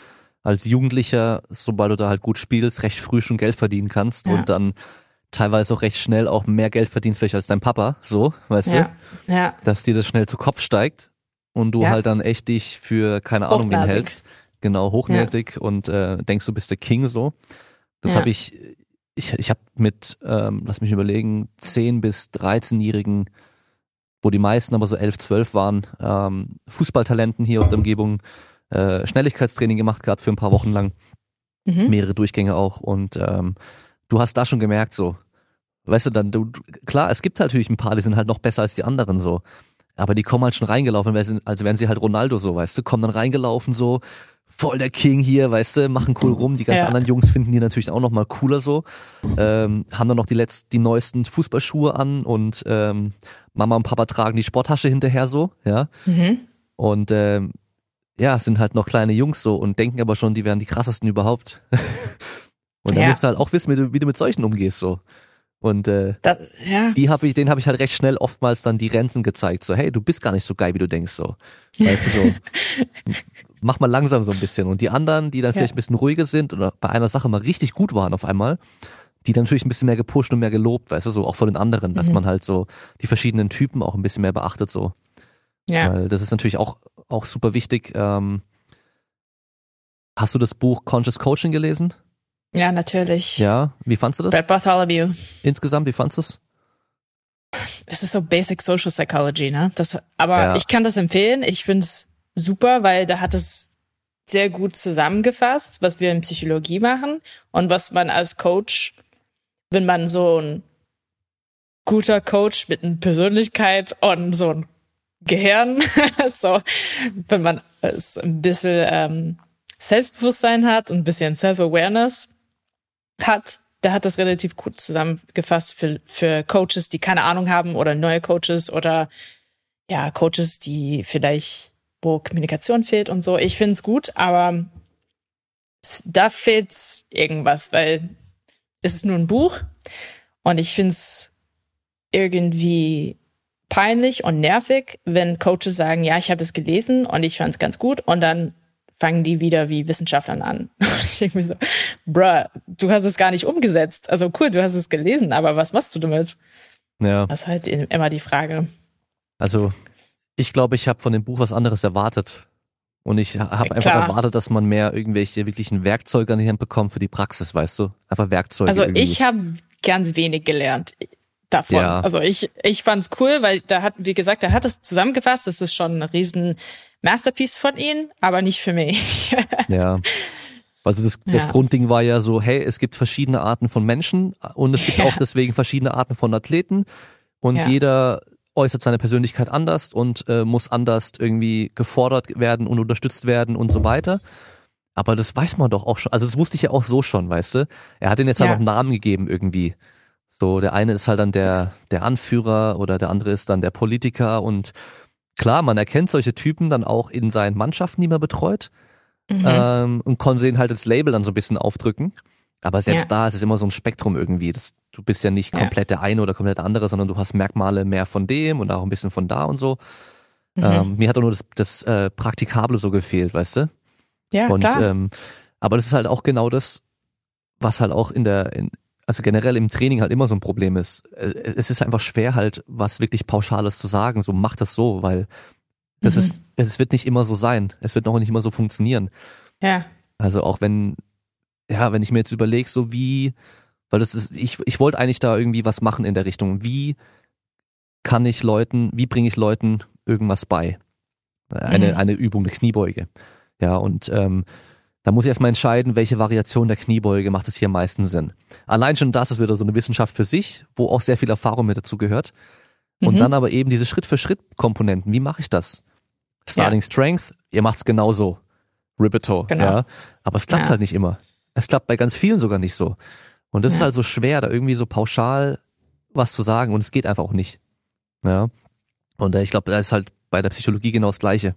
als Jugendlicher, sobald du da halt gut spielst, recht früh schon Geld verdienen kannst ja. und dann teilweise auch recht schnell auch mehr Geld verdienst vielleicht als dein Papa, so, weißt ja. du? Ja. Dass dir das schnell zu Kopf steigt und du halt dann echt dich für keine Ahnung wen hältst. Genau, hochnäsig und äh, denkst, du bist der King so. Das habe ich ich, ich habe mit, ähm, lass mich überlegen, 10 bis 13-Jährigen, wo die meisten aber so 11, 12 waren, ähm, Fußballtalenten hier aus der Umgebung äh, Schnelligkeitstraining gemacht gehabt für ein paar Wochen lang. Mhm. Mehrere Durchgänge auch. Und ähm, du hast da schon gemerkt, so, weißt du, dann, du, klar, es gibt natürlich ein paar, die sind halt noch besser als die anderen so. Aber die kommen halt schon reingelaufen, als wären sie halt Ronaldo so, weißt du, kommen dann reingelaufen so, voll der King hier, weißt du, machen cool rum. Die ganzen Ja. anderen Jungs finden die natürlich auch noch mal cooler so. Ähm, haben dann noch die letzten, die neuesten Fußballschuhe an und ähm, Mama und Papa tragen die Sporttasche hinterher so, ja. Mhm. Und ähm, ja, sind halt noch kleine Jungs so und denken aber schon, die wären die krassesten überhaupt. und dann Ja. musst du halt auch wissen, wie du, wie du mit solchen umgehst so. Und äh, Das, ja. die habe ich, den habe ich halt recht schnell oftmals dann die Grenzen gezeigt. So, hey, du bist gar nicht so geil, wie du denkst. So, weißt du, so mach mal langsam so ein bisschen. Und die anderen, die dann Ja. vielleicht ein bisschen ruhiger sind oder bei einer Sache mal richtig gut waren auf einmal, die dann natürlich ein bisschen mehr gepusht und mehr gelobt, weißt du, so auch von den anderen, dass Mhm. man halt so die verschiedenen Typen auch ein bisschen mehr beachtet. So, ja. weil das ist natürlich auch auch super wichtig. Ähm, hast du das Buch Conscious Coaching gelesen? Ja, natürlich. Ja. Wie fandst du das Brett Bartholomew. insgesamt? Wie fandst du es? Es ist so Basic Social Psychology, ne? Das, aber Ja. ich kann das empfehlen. Ich finde es super, weil da hat es sehr gut zusammengefasst, was wir in Psychologie machen und was man als Coach, wenn man so ein guter Coach mit einer Persönlichkeit und so ein Gehirn, so, wenn man es ein bisschen ähm, Selbstbewusstsein hat und ein bisschen Self-Awareness hat, der hat das relativ gut zusammengefasst für, für Coaches, die keine Ahnung haben oder neue Coaches oder ja, Coaches, die vielleicht, wo Kommunikation fehlt und so. Ich finde es gut, aber da fehlt irgendwas, weil es ist nur ein Buch und ich finde es irgendwie peinlich und nervig, wenn Coaches sagen, ja, ich habe das gelesen und ich fand es ganz gut und dann fangen die wieder wie Wissenschaftlern an. Und ich denke mir so, bruh, du hast es gar nicht umgesetzt. Also cool, du hast es gelesen, aber was machst du damit? Ja. Das ist halt immer die Frage. Also, ich glaube, ich habe von dem Buch was anderes erwartet. Und ich habe einfach klar. erwartet, dass man mehr irgendwelche wirklichen Werkzeuge an die Hand bekommt für die Praxis, weißt du? Einfach Werkzeuge. Also irgendwie. ich habe ganz wenig gelernt davon. Ja. Also ich, ich fand's cool, weil da hat, wie gesagt, er hat es zusammengefasst. Das ist schon ein riesen Masterpiece von ihm, aber nicht für mich. Ja. Also das, das Ja. Grundding war ja so, hey, es gibt verschiedene Arten von Menschen und es gibt Ja. auch deswegen verschiedene Arten von Athleten und jeder äußert seine Persönlichkeit anders und äh, muss anders irgendwie gefordert werden und unterstützt werden und so weiter. Aber das weiß man doch auch schon. Also das wusste ich ja auch so schon, weißt du? Er hat ihnen jetzt Ja. halt noch Namen gegeben irgendwie. So, der eine ist halt dann der, der Anführer oder der andere ist dann der Politiker und klar, man erkennt solche Typen dann auch in seinen Mannschaften, die man betreut Mhm. ähm, und konnte den halt das Label dann so ein bisschen aufdrücken. Aber selbst Ja. da ist es immer so ein Spektrum irgendwie. Das, du bist ja nicht Ja. komplett der eine oder komplett der andere, sondern du hast Merkmale mehr von dem und auch ein bisschen von da und so. Mhm. Ähm, mir hat auch nur das, das äh, Praktikable so gefehlt, weißt du? ja, und klar. ähm, aber das ist halt auch genau das, was halt auch in der, in, also generell im Training halt immer so ein Problem ist. Äh, Es ist einfach schwer halt, was wirklich Pauschales zu sagen. So mach das so, weil das Mhm. ist, es wird nicht immer so sein. Es wird noch nicht immer so funktionieren. ja. Also auch wenn, ja, wenn ich mir jetzt überlege, so wie, weil das ist, ich, ich wollte eigentlich da irgendwie was machen in der Richtung. Wie kann ich Leuten, wie bringe ich Leuten irgendwas bei? Eine, Mhm. eine Übung, eine Kniebeuge. Ja, und ähm, da muss ich erstmal entscheiden, welche Variation der Kniebeuge macht es hier am meisten Sinn. Allein schon das ist wieder so eine Wissenschaft für sich, wo auch sehr viel Erfahrung mit dazu gehört. Und Mhm. dann aber eben diese Schritt-für-Schritt-Komponenten. Wie mache ich das? Starting Strength, ihr macht's genauso. Rippito, Genau. ja. Aber es klappt Ja. halt nicht immer. Es klappt bei ganz vielen sogar nicht so. Und das ist Ja. halt so schwer, da irgendwie so pauschal was zu sagen und es geht einfach auch nicht. Ja. Und äh, ich glaube, da ist halt bei der Psychologie genau das Gleiche.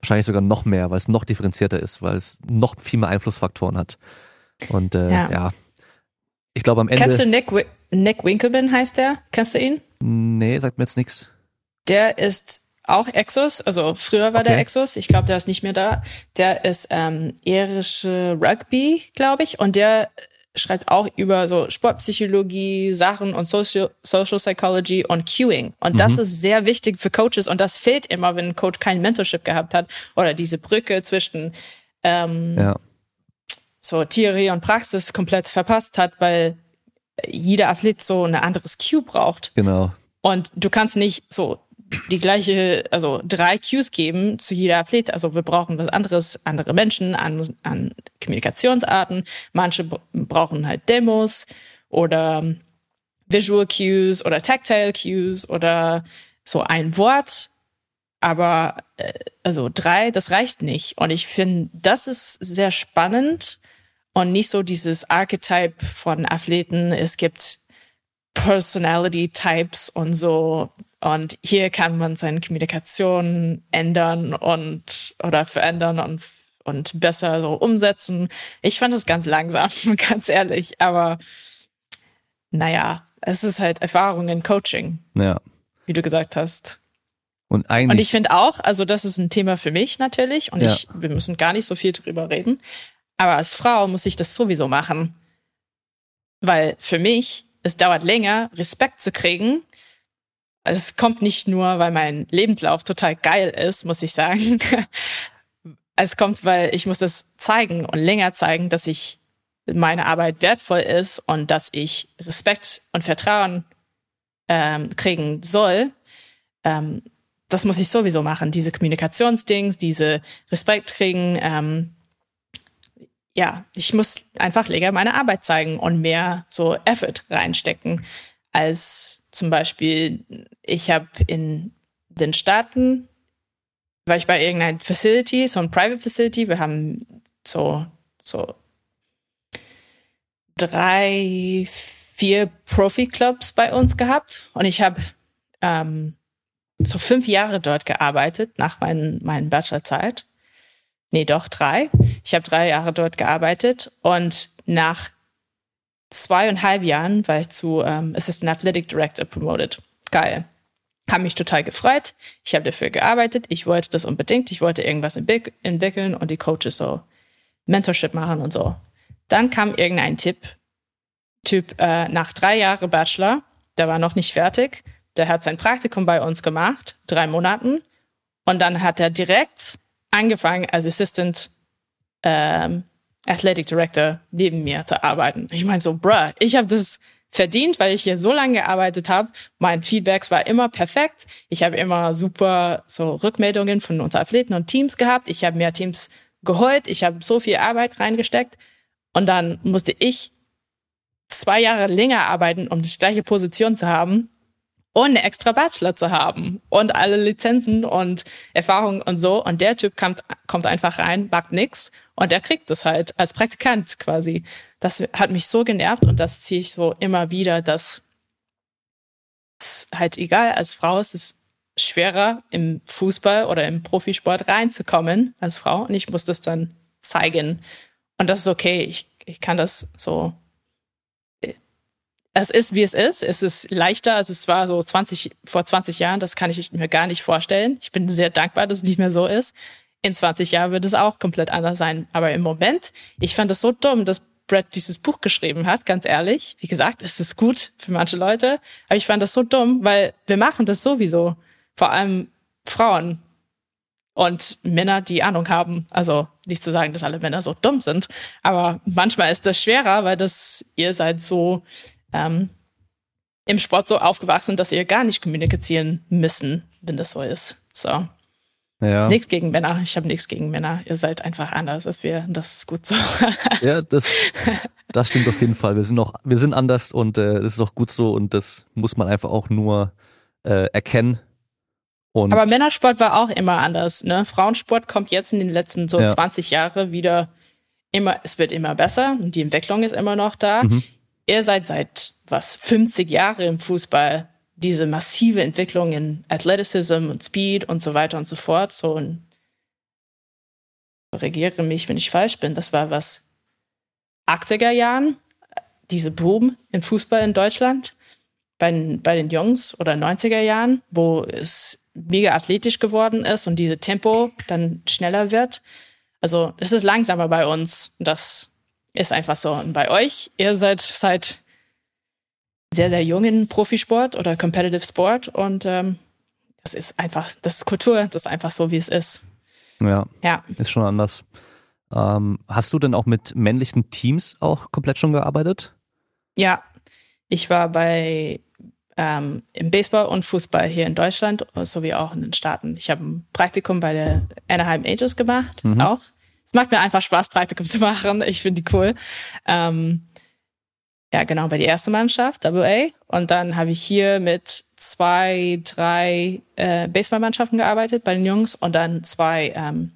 Wahrscheinlich sogar noch mehr, weil es noch differenzierter ist, weil es noch viel mehr Einflussfaktoren hat. Und äh, ja. Ja. Ich glaube am Ende. Kennst du Nick, Wi- Nick Winkleman heißt der? Kennst du ihn? nee, sagt mir jetzt nichts. Der ist auch Exos, also früher war Okay. der Exos, ich glaube, der ist nicht mehr da. Der ist ähm, irische Rugby, glaube ich, und der schreibt auch über so Sportpsychologie, Sachen und Social, Social Psychology und Cueing. Und das ist sehr wichtig für Coaches und das fehlt immer, wenn ein Coach kein Mentorship gehabt hat oder diese Brücke zwischen ähm, Ja. so Theorie und Praxis komplett verpasst hat, weil jeder Athlet so ein anderes Cue braucht. Genau. Und du kannst nicht so, die gleiche, also drei Cues geben zu jeder Athlet. Also wir brauchen was anderes, andere Menschen an, an Kommunikationsarten. Manche brauchen halt Demos oder Visual Cues oder Tactile Cues oder so ein Wort. Aber äh, also drei, das reicht nicht. Und ich finde, das ist sehr spannend und nicht so dieses Archetype von Athleten. Es gibt Personality Types und so. Und hier kann man seine Kommunikation ändern und oder verändern und und besser so umsetzen. Ich fand es ganz langsam, ganz ehrlich, aber naja, es ist halt Erfahrung in Coaching. Ja. Wie du gesagt hast. Und eigentlich. Und ich finde auch, also das ist ein Thema für mich natürlich und ja. ich, wir müssen gar nicht so viel drüber reden. Aber als Frau muss ich das sowieso machen. Weil für mich, es dauert länger, Respekt zu kriegen. Es kommt nicht nur, weil mein Lebenslauf total geil ist, muss ich sagen. es kommt, weil ich muss das zeigen und länger zeigen, dass ich meine Arbeit wertvoll ist und dass ich Respekt und Vertrauen ähm, kriegen soll, ähm, das muss ich sowieso machen. Diese Kommunikationsdings, diese Respekt kriegen. Ähm, ja, ich muss einfach länger meine Arbeit zeigen und mehr so Effort reinstecken als zum Beispiel ich habe in den Staaten war ich bei irgendeiner Facility, so ein Private Facility. Wir haben so so drei, vier Profi-Clubs bei uns gehabt und ich habe ähm, so fünf Jahre dort gearbeitet nach meinen, meinen Bachelorzeit. Nee, doch drei. Ich habe drei Jahre dort gearbeitet und nach zweieinhalb Jahren war ich zu ähm, Assistant Athletic Director promoted. Geil. Haben mich total gefreut. Ich habe dafür gearbeitet. Ich wollte das unbedingt. Ich wollte irgendwas entwickeln und die Coaches so Mentorship machen und so. Dann kam irgendein Tipp, Typ äh, nach drei Jahren Bachelor, der war noch nicht fertig, der hat sein Praktikum bei uns gemacht, drei Monaten, und dann hat er direkt angefangen als Assistant ähm, Athletic Director neben mir zu arbeiten. Ich meine so, bruh, ich habe das verdient, weil ich hier so lange gearbeitet habe. Mein Feedbacks war immer perfekt. Ich habe immer super so Rückmeldungen von unseren Athleten und Teams gehabt. Ich habe mehr Teams geholt. Ich habe so viel Arbeit reingesteckt. Und dann musste ich zwei Jahre länger arbeiten, um die gleiche Position zu haben eine extra Bachelor zu haben und alle Lizenzen und Erfahrungen und so. Und der Typ kommt, kommt einfach rein, macht nix und der kriegt das halt als Praktikant quasi. Das hat mich so genervt und das ziehe ich so immer wieder, dass es halt egal, als Frau ist es schwerer im Fußball oder im Profisport reinzukommen als Frau und ich muss das dann zeigen und das ist okay. Ich, ich kann das so. Es ist, wie es ist. Es ist leichter, es war so 20, vor 20 Jahren. Das kann ich mir gar nicht vorstellen. Ich bin sehr dankbar, dass es nicht mehr so ist. In 20 Jahren wird es auch komplett anders sein. Aber im Moment, ich fand es so dumm, dass Brett dieses Buch geschrieben hat, ganz ehrlich. Wie gesagt, es ist gut für manche Leute, aber ich fand das so dumm, weil wir machen das sowieso. Vor allem Frauen und Männer, die Ahnung haben. Also nicht zu sagen, dass alle Männer so dumm sind, aber manchmal ist das schwerer, weil das ihr seid so ähm, im Sport so aufgewachsen, dass ihr gar nicht kommunizieren müssen, wenn das so ist. So. Ja. Nichts gegen Männer. Ich habe nichts gegen Männer. Ihr seid einfach anders als wir. Das ist gut so. ja, das, das stimmt auf jeden Fall. Wir sind noch, wir sind anders und äh, das ist auch gut so und das muss man einfach auch nur äh, erkennen und Aber Männersport war auch immer anders. Ne? Frauensport kommt jetzt in den letzten so ja. 20 Jahren wieder immer, es wird immer besser und die Entwicklung ist immer noch da. Mhm. Ihr seid seit was 50 Jahre im Fußball diese massive Entwicklung in Athleticism und Speed und so weiter und so fort. So und regiere mich, wenn ich falsch bin. Das war was 80er Jahren, diese Boom im Fußball in Deutschland bei, bei den Jungs oder 90er Jahren, wo es mega athletisch geworden ist und diese Tempo dann schneller wird. Also es ist langsamer bei uns. Das ist einfach so. Und bei euch, ihr seid seit sehr, sehr jungen Profisport oder Competitive Sport und ähm, das ist einfach, das ist Kultur, das ist einfach so, wie es ist. Ja, ja. ist schon anders. Ähm, hast du denn auch mit männlichen Teams auch komplett schon gearbeitet? Ja, ich war bei ähm, im Baseball und Fußball hier in Deutschland sowie auch in den Staaten. Ich habe ein Praktikum bei der Anaheim Angels gemacht, mhm. auch. Es macht mir einfach Spaß, Praktikum zu machen. Ich finde die cool. Ähm, ja, genau, bei der ersten Mannschaft, Double A. Und dann habe ich hier mit zwei, drei äh, Baseballmannschaften gearbeitet bei den Jungs und dann zwei ähm,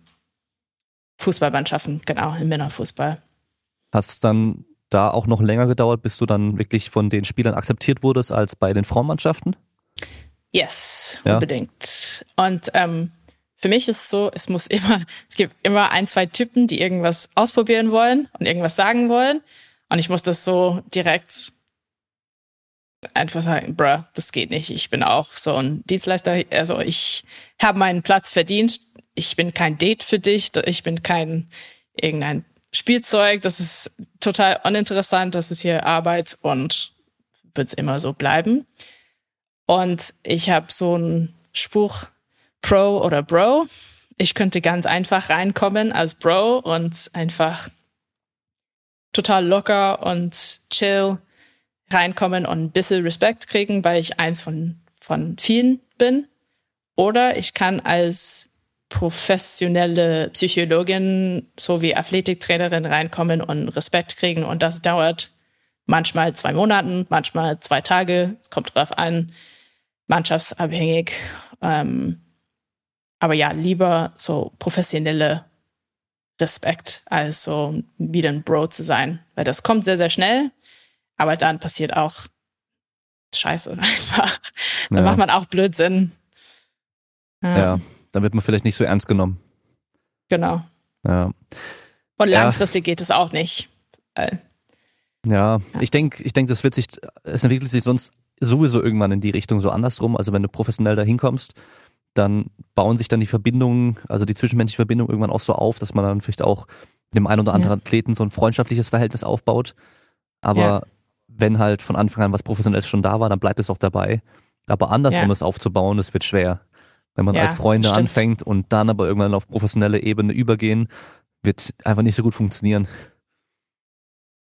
Fußballmannschaften, genau, im Männerfußball. Hat es dann da auch noch länger gedauert, bis du dann wirklich von den Spielern akzeptiert wurdest als bei den Frauenmannschaften? Yes, ja. unbedingt. Und ähm, für mich ist es so, es muss immer, es gibt immer ein, zwei Typen, die irgendwas ausprobieren wollen und irgendwas sagen wollen. Und ich muss das so direkt einfach sagen, bruh, das geht nicht. Ich bin auch so ein Dienstleister. Also ich habe meinen Platz verdient. Ich bin kein Date für dich. Ich bin kein irgendein Spielzeug. Das ist total uninteressant. Das ist hier Arbeit und wird es immer so bleiben. Und ich habe so einen Spruch Pro oder Bro. Ich könnte ganz einfach reinkommen als Bro und einfach total locker und chill reinkommen und ein bisschen Respekt kriegen, weil ich eins von, von vielen bin. Oder ich kann als professionelle Psychologin sowie Athletiktrainerin reinkommen und Respekt kriegen. Und das dauert manchmal zwei Monaten, manchmal zwei Tage. Es kommt drauf an, mannschaftsabhängig. Ähm, aber ja, lieber so professionelle Respekt, als so wieder ein Bro zu sein. Weil das kommt sehr, sehr schnell. Aber dann passiert auch Scheiße einfach. Dann ja. macht man auch Blödsinn. Ja. ja, dann wird man vielleicht nicht so ernst genommen. Genau. Ja. Und langfristig ja. geht es auch nicht. Weil, ja, ich denke, ich denke, das wird sich, es entwickelt sich sonst sowieso irgendwann in die Richtung so andersrum. Also wenn du professionell da hinkommst, dann bauen sich dann die Verbindungen, also die zwischenmenschliche Verbindung irgendwann auch so auf, dass man dann vielleicht auch mit dem einen oder anderen ja. Athleten so ein freundschaftliches Verhältnis aufbaut. Aber ja wenn halt von Anfang an was Professionelles schon da war, dann bleibt es auch dabei. Aber andersrum ja. es aufzubauen, das wird schwer. Wenn man ja, als Freunde stimmt. anfängt und dann aber irgendwann auf professionelle Ebene übergehen, wird einfach nicht so gut funktionieren.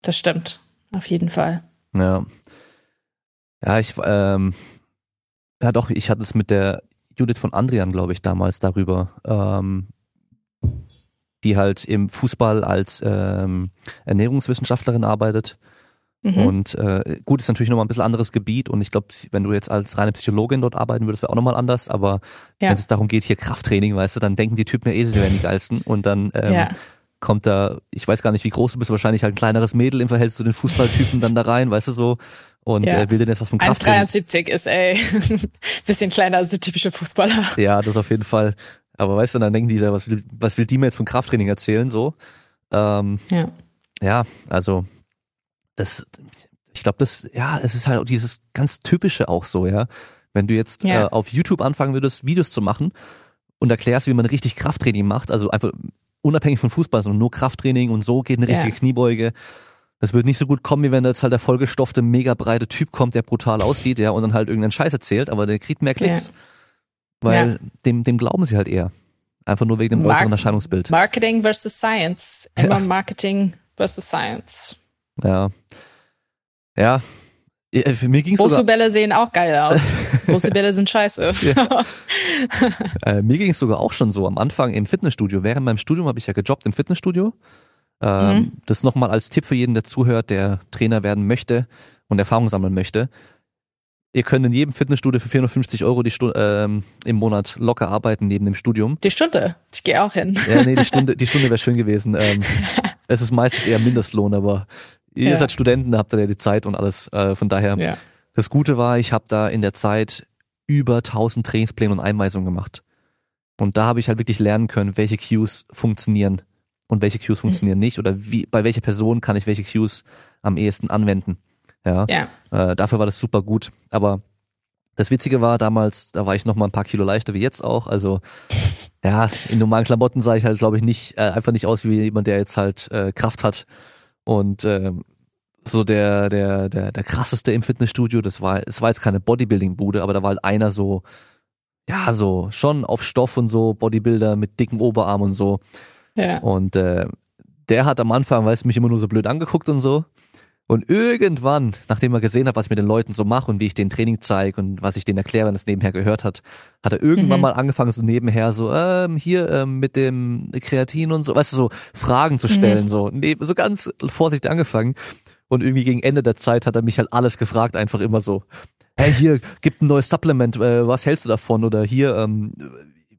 Das stimmt, auf jeden Fall. Ja. Ja, ich, ähm, ja doch, ich hatte es mit der Judith von Andrian, glaube ich, damals darüber, ähm, die halt im Fußball als ähm, Ernährungswissenschaftlerin arbeitet Mhm. Und äh, gut, ist natürlich nochmal ein bisschen anderes Gebiet und ich glaube, wenn du jetzt als reine Psychologin dort arbeiten würdest, wäre auch nochmal anders, aber ja. wenn es darum geht, hier Krafttraining, weißt du, dann denken die Typen ja eh, sie wären die geilsten und dann ähm, ja. Kommt da, ich weiß gar nicht, wie groß du bist, wahrscheinlich halt ein kleineres Mädel im Verhältnis zu den Fußballtypen dann da rein, weißt du so, und ja. äh, will denn jetzt was vom Krafttraining. 1,73 ist ey, bisschen kleiner als der typische Fußballer. Ja, das auf jeden Fall. Aber weißt du, dann denken die, da, was will, was will die mir jetzt vom Krafttraining erzählen, so. Ähm, ja. Ja, also das, ich glaube, das, ja, es ist halt dieses ganz typische auch so, ja. Wenn du jetzt ja. äh, auf YouTube anfangen würdest, Videos zu machen und erklärst, wie man richtig Krafttraining macht, also einfach unabhängig von Fußball, sondern nur Krafttraining und so geht eine richtige ja. Kniebeuge. Das wird nicht so gut kommen, wie wenn da jetzt halt der vollgestopfte, mega breite Typ kommt, der brutal aussieht, ja, und dann halt irgendeinen Scheiß erzählt, aber der kriegt mehr Klicks. Ja. Weil dem, dem glauben sie halt eher. Einfach nur wegen dem Mar äußeren Erscheinungsbild. Marketing versus Science. Immer Marketing versus Science. Ja. Ja. Für mich ging's Große Bälle sehen auch geil aus. Große Bälle sind scheiße. Ja. äh, mir ging es sogar auch schon so am Anfang im Fitnessstudio. Während meinem Studium habe ich ja gejobbt im Fitnessstudio. Ähm, mhm. Das nochmal als Tipp für jeden, der zuhört, der Trainer werden möchte und Erfahrung sammeln möchte. Ihr könnt in jedem Fitnessstudio für 450 Euro die Stunde, ähm, im Monat locker arbeiten neben dem Studium. Die Stunde? Ich gehe auch hin. Ja, nee, die Stunde, die Stunde wäre schön gewesen. Ähm, es ist meistens eher Mindestlohn, aber Ihr ja. seid Studenten, da habt ihr ja die Zeit und alles. Äh, von daher, ja. das Gute war, ich habe da in der Zeit über 1000 Trainingspläne und Einweisungen gemacht. Und da habe ich halt wirklich lernen können, welche Cues funktionieren und welche Cues mhm. funktionieren nicht oder wie, bei welcher Person kann ich welche Cues am ehesten anwenden. Ja. ja. Äh, dafür war das super gut. Aber das Witzige war damals, da war ich noch mal ein paar Kilo leichter wie jetzt auch. Also ja, in normalen Klamotten sah ich halt, glaube ich, nicht äh, einfach nicht aus wie jemand, der jetzt halt äh, Kraft hat. Und äh, so der, der, der, der krasseste im Fitnessstudio, das war, es war jetzt keine Bodybuilding-Bude, aber da war halt einer so, ja, so schon auf Stoff und so, Bodybuilder mit dicken Oberarm und so. Ja. Und äh, der hat am Anfang, weiß mich immer nur so blöd angeguckt und so. Und irgendwann, nachdem er gesehen hat, was ich mit den Leuten so mache und wie ich den Training zeige und was ich denen erkläre, wenn es nebenher gehört hat, hat er irgendwann Mhm. mal angefangen, so nebenher so, ähm, hier ähm, mit dem Kreatin und so, weißt du, so Fragen zu stellen, so, neben, so ganz vorsichtig angefangen. Und irgendwie gegen Ende der Zeit hat er mich halt alles gefragt, einfach immer so, hey, hier, gibt ein neues Supplement, äh, was hältst du davon? Oder hier, ähm,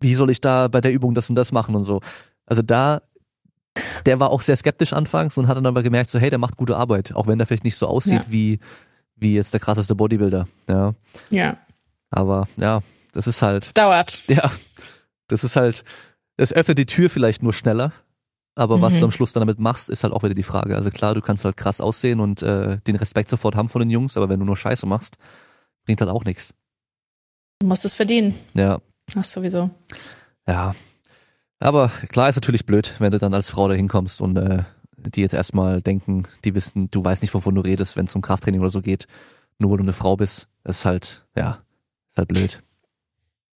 wie soll ich da bei der Übung das und das machen und so. Also da, der war auch sehr skeptisch anfangs und hat dann aber gemerkt, so, hey, der macht gute Arbeit, auch wenn der vielleicht nicht so aussieht Ja. wie, wie jetzt der krasseste Bodybuilder. Ja. Ja. Aber ja, das ist halt, Dauert. ja, das ist halt, es öffnet die Tür vielleicht nur schneller. Aber was Mhm. du am Schluss dann damit machst, ist halt auch wieder die Frage. Also klar, du kannst halt krass aussehen und äh, den Respekt sofort haben von den Jungs, aber wenn du nur Scheiße machst, bringt halt auch nichts. Du musst es verdienen. Ja, Ach, sowieso. ja. Aber klar ist natürlich blöd, wenn du dann als Frau da hinkommst und äh, die jetzt erstmal denken, die wissen, du weißt nicht, wovon du redest, wenn es um Krafttraining oder so geht, nur weil du eine Frau bist. Das ist halt, ja, ist halt blöd.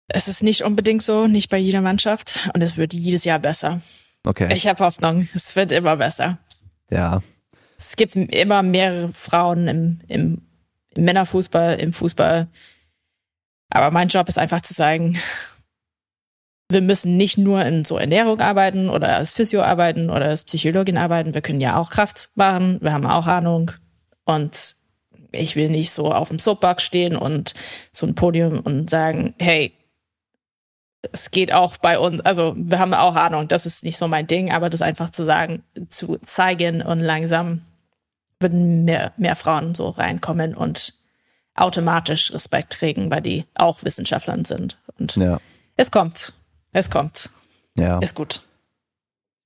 Es ist nicht unbedingt so, nicht bei jeder Mannschaft. Und es wird jedes Jahr besser. Okay. Ich habe Hoffnung, es wird immer besser. Ja, Es gibt immer mehrere Frauen im, im, im Männerfußball, im Fußball. Aber mein Job ist einfach zu sagen, wir müssen nicht nur in so Ernährung arbeiten oder als Physio arbeiten oder als Psychologin arbeiten. Wir können ja auch Kraft machen. Wir haben auch Ahnung. Und ich will nicht so auf dem Soapbox stehen und so ein Podium und sagen, hey, es geht auch bei uns, also wir haben auch Ahnung, das ist nicht so mein Ding, aber das einfach zu sagen, zu zeigen und langsam würden mehr, mehr Frauen so reinkommen und automatisch Respekt kriegen, weil die auch Wissenschaftler sind. Und ja, es kommt. Es kommt. ja. Ist gut.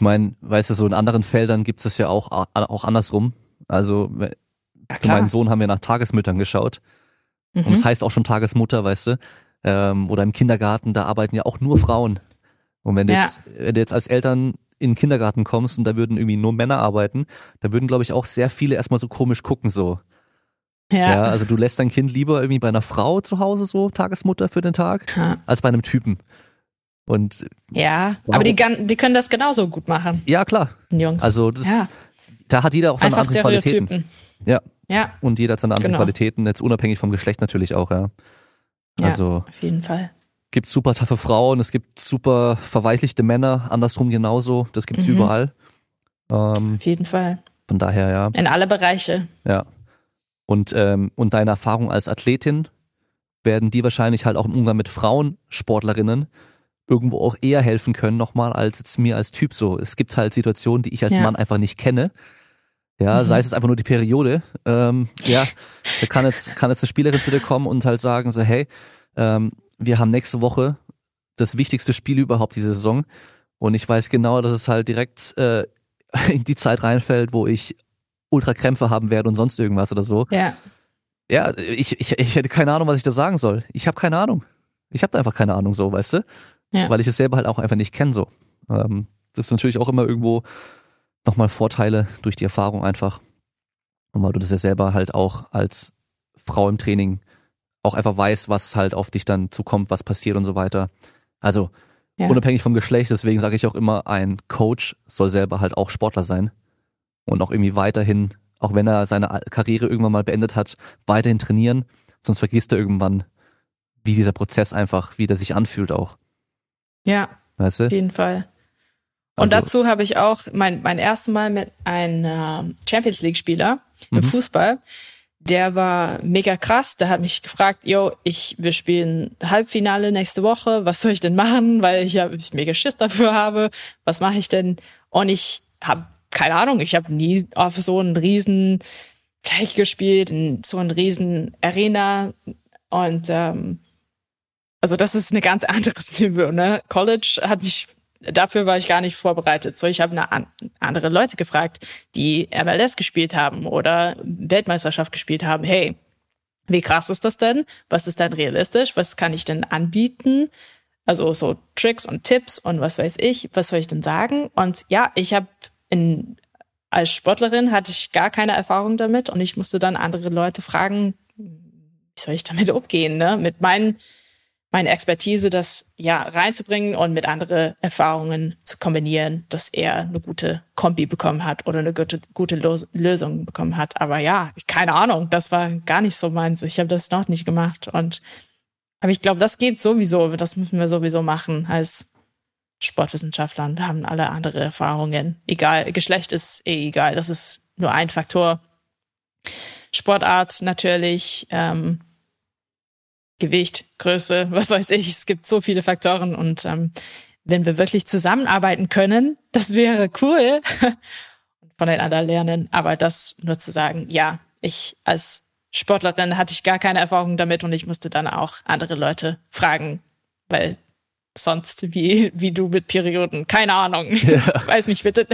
Ich meine, weißt du, so in anderen Feldern gibt es ja auch, auch andersrum. Also Ja, für meinen Sohn haben wir nach Tagesmüttern geschaut. Und Mhm. es heißt auch schon Tagesmutter, weißt du. Ähm, oder im Kindergarten, da arbeiten ja auch nur Frauen. Und wenn du, Ja. jetzt, wenn du jetzt als Eltern in den Kindergarten kommst und da würden irgendwie nur Männer arbeiten, da würden, glaube ich, auch sehr viele erstmal so komisch gucken, so. Ja. Ja. also du lässt dein Kind lieber irgendwie bei einer Frau zu Hause so, Tagesmutter für den Tag, Ja. als bei einem Typen. Und ja. Wow. Aber die, die können das genauso gut machen, ja, klar. Jungs. Also das, ja. da hat jeder auch seine Einfach anderen Qualitäten. Stereotypen. Ja. Ja, Und jeder hat seine anderen Genau. Qualitäten, jetzt unabhängig vom Geschlecht natürlich auch, ja. Ja. Also auf jeden Fall. gibt super taffe Frauen, es gibt super verweichlichte Männer, andersrum genauso, das gibt's Mhm. überall. Ähm, Auf jeden Fall. von daher, ja, In alle Bereiche. ja. Und, ähm, und deine Erfahrung als Athletin werden die wahrscheinlich halt auch im Umgang mit Frauen, Sportlerinnen, irgendwo auch eher helfen können nochmal als jetzt mir als Typ so. Es gibt halt Situationen, die ich als Ja. Mann einfach nicht kenne. Ja, Mhm. sei es jetzt einfach nur die Periode. Ähm, ja, da kann jetzt, kann jetzt eine Spielerin zu dir kommen und halt sagen so, hey, ähm, wir haben nächste Woche das wichtigste Spiel überhaupt diese Saison und ich weiß genau, dass es halt direkt äh, in die Zeit reinfällt, wo ich Ultrakrämpfe haben werde und sonst irgendwas oder so. Ja. Ja, ich, ich, ich hätte keine Ahnung, was ich da sagen soll. Ich habe keine Ahnung. Ich habe da einfach keine Ahnung so, weißt du? Ja. Weil ich es selber halt auch einfach nicht kenne so. Ähm, das ist natürlich auch immer irgendwo nochmal Vorteile durch die Erfahrung einfach. Und weil du das ja selber halt auch als Frau im Training auch einfach weißt, was halt auf dich dann zukommt, was passiert und so weiter. Also Ja. unabhängig vom Geschlecht, deswegen sage ich auch immer, ein Coach soll selber halt auch Sportler sein und auch irgendwie weiterhin, auch wenn er seine Karriere irgendwann mal beendet hat, weiterhin trainieren, sonst vergisst er irgendwann, wie dieser Prozess einfach, wie der sich anfühlt auch. Ja, Weißt du? auf jeden Fall. Und Also- dazu habe ich auch mein, mein erstes Mal mit einem ähm, Champions League-Spieler im Mhm. Fußball. Der war mega krass. Der hat mich gefragt, yo, ich, wir spielen Halbfinale nächste Woche. Was soll ich denn machen? Weil ich, hab, ich mega Schiss dafür habe. Was mache ich denn? Und ich habe keine Ahnung. Ich habe nie auf so einen riesen Fläche gespielt, in so einen riesen Arena. Und ähm, also das ist ein ganz anderes Niveau. Ne? College hat mich dafür war ich gar nicht vorbereitet. So, ich habe eine an, andere Leute gefragt, die MLS gespielt haben oder Weltmeisterschaft gespielt haben. Hey, wie krass ist das denn? Was ist denn realistisch? Was kann ich denn anbieten? Also so Tricks und Tipps und was weiß ich. Was soll ich denn sagen? Und ja, ich habe in als Sportlerin hatte ich gar keine Erfahrung damit und ich musste dann andere Leute fragen, wie soll ich damit umgehen, ne? Mit meinen meine Expertise, das ja reinzubringen und mit anderen Erfahrungen zu kombinieren, dass er eine gute Kombi bekommen hat oder eine gute, gute Lösung bekommen hat. Aber ja, keine Ahnung, das war gar nicht so meins. Ich habe das noch nicht gemacht und aber ich glaube, das geht sowieso. Das müssen wir sowieso machen als Sportwissenschaftler und haben alle andere Erfahrungen. Egal, Geschlecht ist eh egal. Das ist nur ein Faktor. Sportart natürlich. Ähm, Gewicht, Größe, was weiß ich. Es gibt so viele Faktoren und ähm, wenn wir wirklich zusammenarbeiten können, das wäre cool und voneinander lernen. Aber das nur zu sagen, ja, ich als Sportlerin hatte ich gar keine Erfahrung damit und ich musste dann auch andere Leute fragen, weil sonst wie wie du mit Perioden, keine Ahnung. Ja. Weiß mich bitte,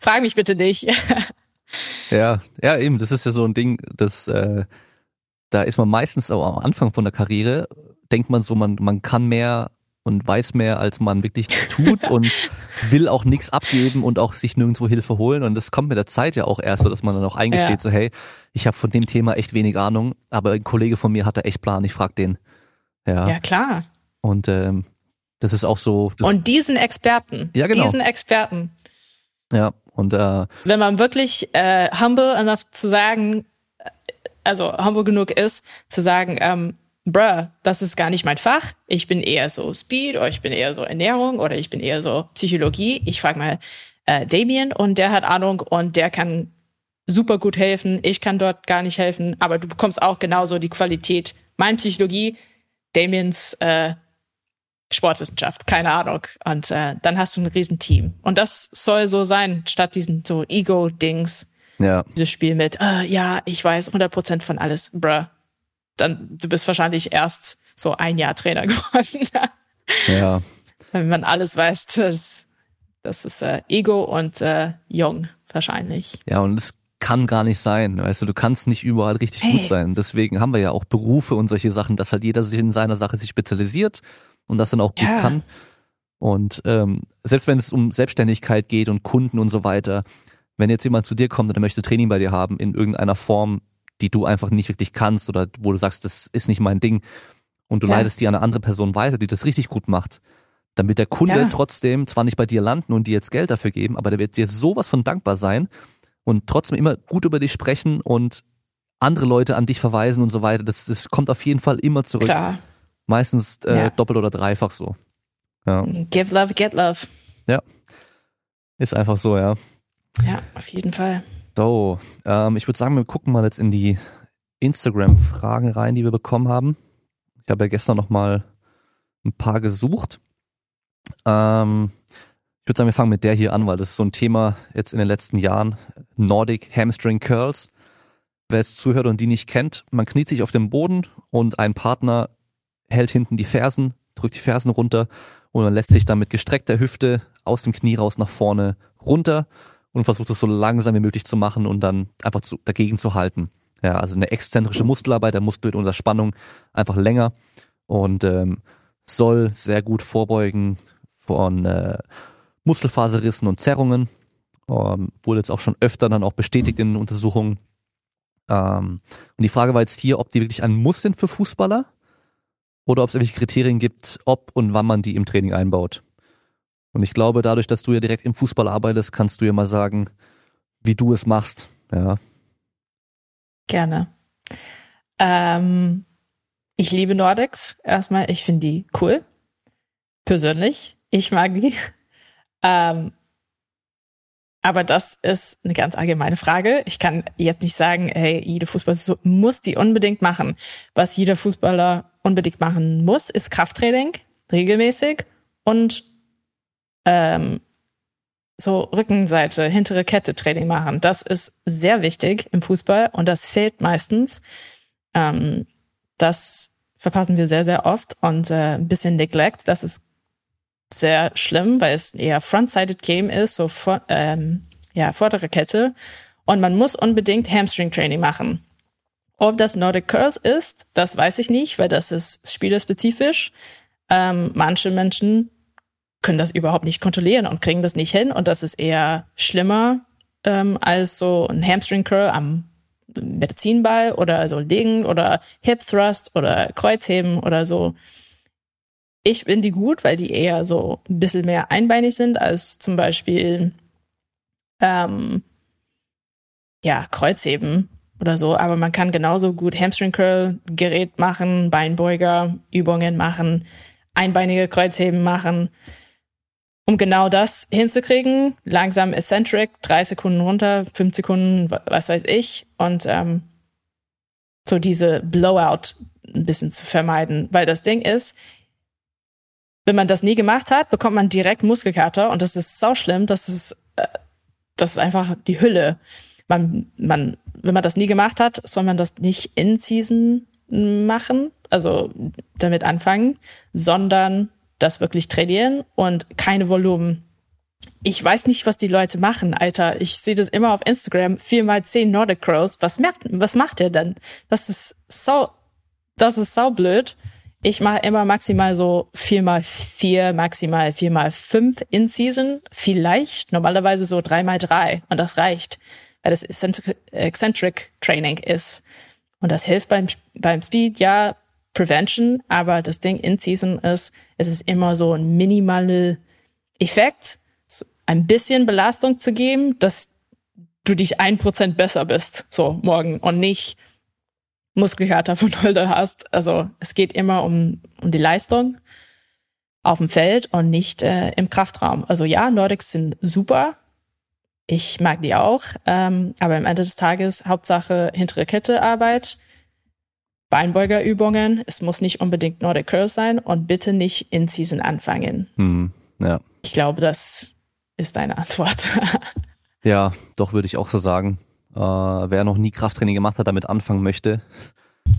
frag mich bitte nicht. ja, ja eben, das ist ja so ein Ding, das äh, da ist man meistens auch am Anfang von der Karriere, denkt man so, man, man kann mehr und weiß mehr, als man wirklich tut und will auch nichts abgeben und auch sich nirgendwo Hilfe holen. Und das kommt mit der Zeit ja auch erst so, dass man dann auch eingesteht, ja. so hey, ich habe von dem Thema echt wenig Ahnung, aber ein Kollege von mir hat da echt Plan, ich frag den. Ja, ja klar. Und ähm, das ist auch so. und diesen Experten, ja, genau. diesen Experten. Ja, und äh, wenn man wirklich äh, humble enough zu sagen, also humble genug ist, zu sagen, ähm, bruh, das ist gar nicht mein Fach. Ich bin eher so Speed oder ich bin eher so Ernährung oder ich bin eher so Psychologie. Ich frage mal äh, Damien und der hat Ahnung und der kann super gut helfen. Ich kann dort gar nicht helfen, aber du bekommst auch genauso die Qualität. Mein Psychologie, Damiens äh, Sportwissenschaft, keine Ahnung. Und äh, dann hast du ein Riesenteam. Und das soll so sein, statt diesen so Ego-Dings. Ja. Dieses Spiel mit, äh, ja, ich weiß 100% von alles, bruh. Dann, du bist wahrscheinlich erst so ein Jahr Trainer geworden. ja. Wenn man alles weiß, das, das ist äh, Ego und äh, jung wahrscheinlich. Ja, und es kann gar nicht sein. Weißt du, du kannst nicht überall richtig hey. gut sein. Deswegen haben wir ja auch Berufe und solche Sachen, dass halt jeder sich in seiner Sache sich spezialisiert und das dann auch gut ja. kann. Und ähm, selbst wenn es um Selbstständigkeit geht und Kunden und so weiter, wenn jetzt jemand zu dir kommt und er möchte Training bei dir haben in irgendeiner Form, die du einfach nicht wirklich kannst oder wo du sagst, das ist nicht mein Ding und du ja. leitest die an eine andere Person weiter, die das richtig gut macht, dann wird der Kunde ja. trotzdem zwar nicht bei dir landen und dir jetzt Geld dafür geben, aber der wird dir sowas von dankbar sein und trotzdem immer gut über dich sprechen und andere Leute an dich verweisen und so weiter. Das, das kommt auf jeden Fall immer zurück. Klar. Meistens äh, ja. doppelt oder dreifach so. Ja. Give love, get love. Ja. Ist einfach so, ja. Ja, auf jeden Fall. So, ähm, ich würde sagen, wir gucken mal jetzt in die Instagram-Fragen rein, die wir bekommen haben. Ich habe ja gestern noch mal ein paar gesucht. Ähm, ich würde sagen, wir fangen mit der hier an, weil das ist so ein Thema jetzt in den letzten Jahren. Nordic Hamstring Curls. Wer jetzt zuhört und die nicht kennt, man kniet sich auf dem Boden und ein Partner hält hinten die Fersen, drückt die Fersen runter und man lässt sich dann mit gestreckter Hüfte aus dem Knie raus nach vorne runter und versucht es so langsam wie möglich zu machen und dann einfach zu, dagegen zu halten. Ja, also eine exzentrische Muskelarbeit, der Muskel wird unter Spannung einfach länger und ähm, soll sehr gut vorbeugen von äh, Muskelfaserrissen und Zerrungen. Ähm, wurde jetzt auch schon öfter dann auch bestätigt in Untersuchungen. Ähm, und die Frage war jetzt hier, ob die wirklich ein Muss sind für Fußballer oder ob es irgendwelche Kriterien gibt, ob und wann man die im Training einbaut. Und ich glaube, dadurch, dass du ja direkt im Fußball arbeitest, kannst du ja mal sagen, wie du es machst. Ja. Gerne. Ähm, ich liebe Nordics. Erstmal, ich finde die cool. Persönlich. Ich mag die. Ähm, aber das ist eine ganz allgemeine Frage. Ich kann jetzt nicht sagen, hey, jeder Fußballer muss die unbedingt machen. Was jeder Fußballer unbedingt machen muss, ist Krafttraining, regelmäßig und ähm, so Rückenseite, hintere Kette Training machen. Das ist sehr wichtig im Fußball und das fehlt meistens. Ähm, das verpassen wir sehr, sehr oft und äh, ein bisschen Neglect. Das ist sehr schlimm, weil es eher front-sided Game ist, so vor, ähm, ja, vordere Kette. Und man muss unbedingt Hamstring-Training machen. Ob das Nordic Curls ist, das weiß ich nicht, weil das ist spielerspezifisch. Ähm, manche Menschen können das überhaupt nicht kontrollieren und kriegen das nicht hin. Und das ist eher schlimmer ähm, als so ein Hamstring Curl am Medizinball oder so Liegen oder Hip Thrust oder Kreuzheben oder so. ich finde die gut, weil die eher so ein bisschen mehr einbeinig sind als zum Beispiel ähm, ja, Kreuzheben oder so. Aber man kann genauso gut Hamstring Curl Gerät machen, Beinbeuger, Übungen machen, einbeinige Kreuzheben machen. Um genau das hinzukriegen, langsam Eccentric, drei Sekunden runter, fünf Sekunden, was weiß ich. Und ähm, so diese Blowout ein bisschen zu vermeiden. Weil das Ding ist, wenn man das nie gemacht hat, bekommt man direkt Muskelkater und das ist sau schlimm. Das ist, äh, das ist einfach die Hülle. Man, man, wenn man das nie gemacht hat, soll man das nicht in Season machen, also damit anfangen, sondern das wirklich trainieren und keine Volumen. Ich weiß nicht, was die Leute machen, Alter. Ich sehe das immer auf Instagram. Vier mal zehn Nordic Crows. Was merkt, was macht der denn? Das ist so, das ist sau blöd. Ich mache immer maximal so vier mal vier, maximal vier mal fünf in Season. Vielleicht normalerweise so drei mal drei. Und das reicht, weil das Eccentric Training ist. Und das hilft beim, beim Speed, ja, Prevention, aber das Ding in Season ist, es ist immer so ein minimaler Effekt, so ein bisschen Belastung zu geben, dass du dich ein Prozent besser bist, so morgen und nicht Muskelkater von Holder hast. Also es geht immer um, um die Leistung auf dem Feld und nicht äh, im Kraftraum. Also ja, Nordics sind super. Ich mag die auch. Ähm, aber am Ende des Tages Hauptsache hintere Kette Arbeit, Beinbeugerübungen. Es muss nicht unbedingt Nordic Curl sein und bitte nicht in Season anfangen. Hm, ja. Ich glaube, das ist deine Antwort. ja, doch würde ich auch so sagen. Äh, wer noch nie Krafttraining gemacht hat, damit anfangen möchte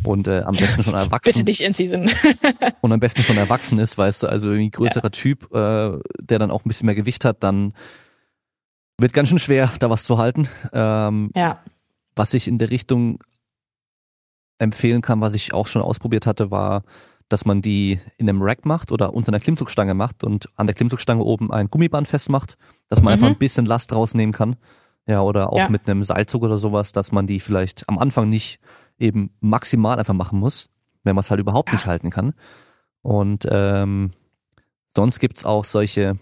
und äh, am besten schon erwachsen. Bitte nicht in Season. und am besten schon erwachsen ist, weißt du, also irgendwie größerer ja. Typ, äh, der dann auch ein bisschen mehr Gewicht hat, dann wird ganz schön schwer, da was zu halten. Ähm, ja. Was ich in der Richtung empfehlen kann, was ich auch schon ausprobiert hatte, war, dass man die in einem Rack macht oder unter einer Klimmzugstange macht und an der Klimmzugstange oben ein Gummiband festmacht, dass man mhm. einfach ein bisschen Last rausnehmen kann. Ja, oder auch ja. mit einem Seilzug oder sowas, dass man die vielleicht am Anfang nicht eben maximal einfach machen muss, wenn man es halt überhaupt nicht halten kann. Und ähm, sonst gibt's auch solche,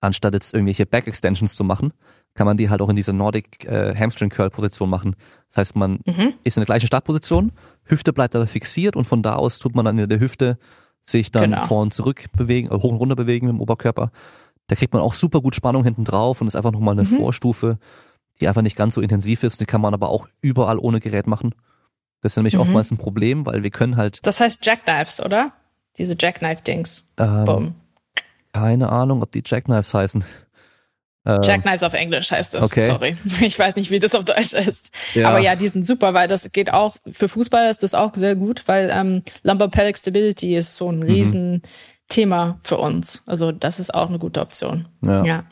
anstatt jetzt irgendwelche Back-Extensions zu machen, kann man die halt auch in dieser Nordic äh, Hamstring Curl Position machen. Das heißt, man mhm. ist in der gleichen Startposition, Hüfte bleibt aber fixiert und von da aus tut man dann in der Hüfte sich dann genau. vor und zurück bewegen, äh, hoch und runter bewegen im Oberkörper. Da kriegt man auch super gut Spannung hinten drauf und ist einfach nochmal eine mhm. Vorstufe, die einfach nicht ganz so intensiv ist. Die kann man aber auch überall ohne Gerät machen. Das ist nämlich mhm. oftmals ein Problem, weil wir können halt. Das heißt Jackknives, oder? Diese Jackknife-Dings. Ähm, Keine Ahnung, ob die Jackknives heißen. Ähm, Jackknives auf Englisch heißt das. Okay. Sorry. Ich weiß nicht, wie das auf Deutsch ist. Ja. Aber ja, die sind super, weil das geht auch, für Fußball ist das auch sehr gut, weil ähm, Lumbar Pelvic Stability ist so ein mhm. riesen mhm. Thema für uns. Also das ist auch eine gute Option. Ja. ja.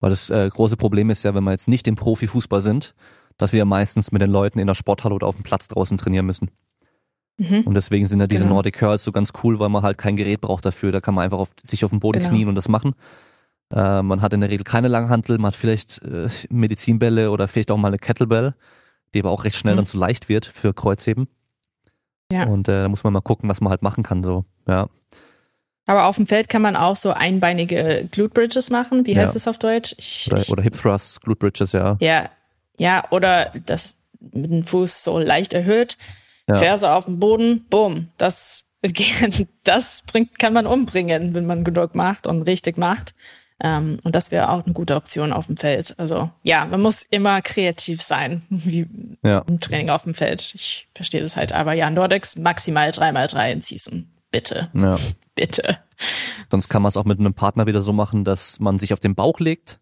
Weil das äh, große Problem ist ja, wenn wir jetzt nicht im Profifußball sind, dass wir meistens mit den Leuten in der Sporthalle oder auf dem Platz draußen trainieren müssen. Mhm. Und deswegen sind ja diese genau. Nordic Curls so ganz cool, weil man halt kein Gerät braucht dafür. Da kann man einfach auf, sich auf den Boden genau. knien und das machen. Äh, man hat in der Regel keine Langhantel, man hat vielleicht äh, Medizinbälle oder vielleicht auch mal eine Kettlebell, die aber auch recht schnell mhm. dann zu leicht wird für Kreuzheben. Ja. Und äh, da muss man mal gucken, was man halt machen kann. So, ja. Aber auf dem Feld kann man auch so einbeinige Glute Bridges machen. Wie heißt ja. das auf Deutsch? Ich, oder, oder Hip Thrusts, Glute Bridges, ja. Ja, ja, oder das mit dem Fuß so leicht erhöht, ja. Ferse auf dem Boden, boom, das das bringt, kann man umbringen, wenn man genug macht und richtig macht. Ähm, und das wäre auch eine gute Option auf dem Feld. Also ja, man muss immer kreativ sein, wie ja. im Training auf dem Feld. Ich verstehe das halt. Aber ja, Nordics maximal dreimal drei in Season. Bitte. Ja. Bitte. Sonst kann man es auch mit einem Partner wieder so machen, dass man sich auf den Bauch legt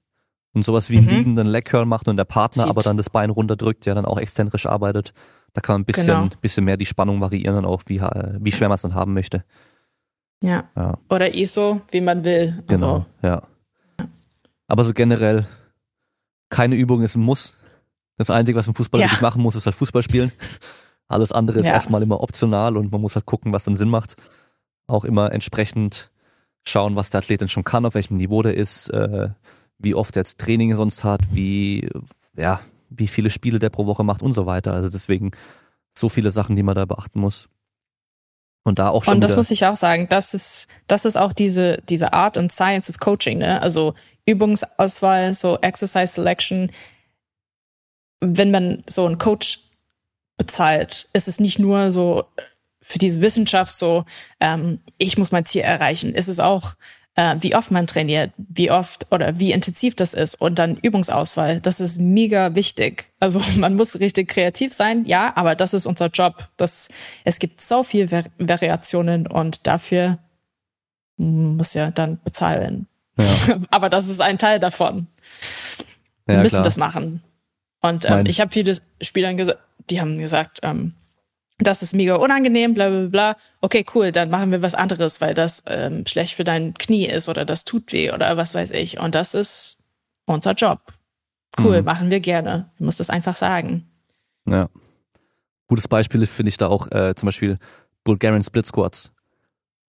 und sowas wie einen mhm. liegenden Leg Curl macht und der Partner Zieht. aber dann das Bein runterdrückt, der dann auch exzentrisch arbeitet. Da kann man ein bisschen, genau. bisschen mehr die Spannung variieren dann auch, wie, wie schwer man es dann haben möchte. Ja. ja. Oder ISO, wie man will. Also. Genau, ja. Aber so generell, keine Übung ist ein Muss. Das Einzige, was ein Fußballer ja. wirklich machen muss, ist halt Fußball spielen. Alles andere ist ja. erstmal immer optional und man muss halt gucken, was dann Sinn macht. Auch immer entsprechend schauen, was der Athlet denn schon kann, auf welchem Niveau der ist, äh, wie oft er jetzt Training sonst hat, wie, ja, wie viele Spiele der pro Woche macht und so weiter. Also deswegen so viele Sachen, die man da beachten muss. Und da auch schon. Und das muss ich auch sagen, das ist, das ist auch diese, diese Art und Science of Coaching, ne? Also Übungsauswahl, so Exercise Selection. Wenn man so einen Coach bezahlt, ist es nicht nur so für diese Wissenschaft so, ähm, ich muss mein Ziel erreichen. Ist es auch, äh, wie oft man trainiert, wie oft oder wie intensiv das ist und dann Übungsauswahl. Das ist mega wichtig. Also man muss richtig kreativ sein, ja, aber das ist unser Job. Das, es gibt so viele Vari Variationen und dafür muss ja dann bezahlen. Ja. aber das ist ein Teil davon. Wir Ja, müssen klar. das machen. Und ähm, ich habe viele Spielern gesagt, die haben gesagt, ähm, das ist mega unangenehm, bla bla bla. Okay, cool, dann machen wir was anderes, weil das ähm, schlecht für dein Knie ist oder das tut weh oder was weiß ich. Und das ist unser Job. Cool, Mhm. machen wir gerne. Du musst das einfach sagen. Ja. Gutes Beispiel finde ich da auch äh, zum Beispiel Bulgarian Split Squats.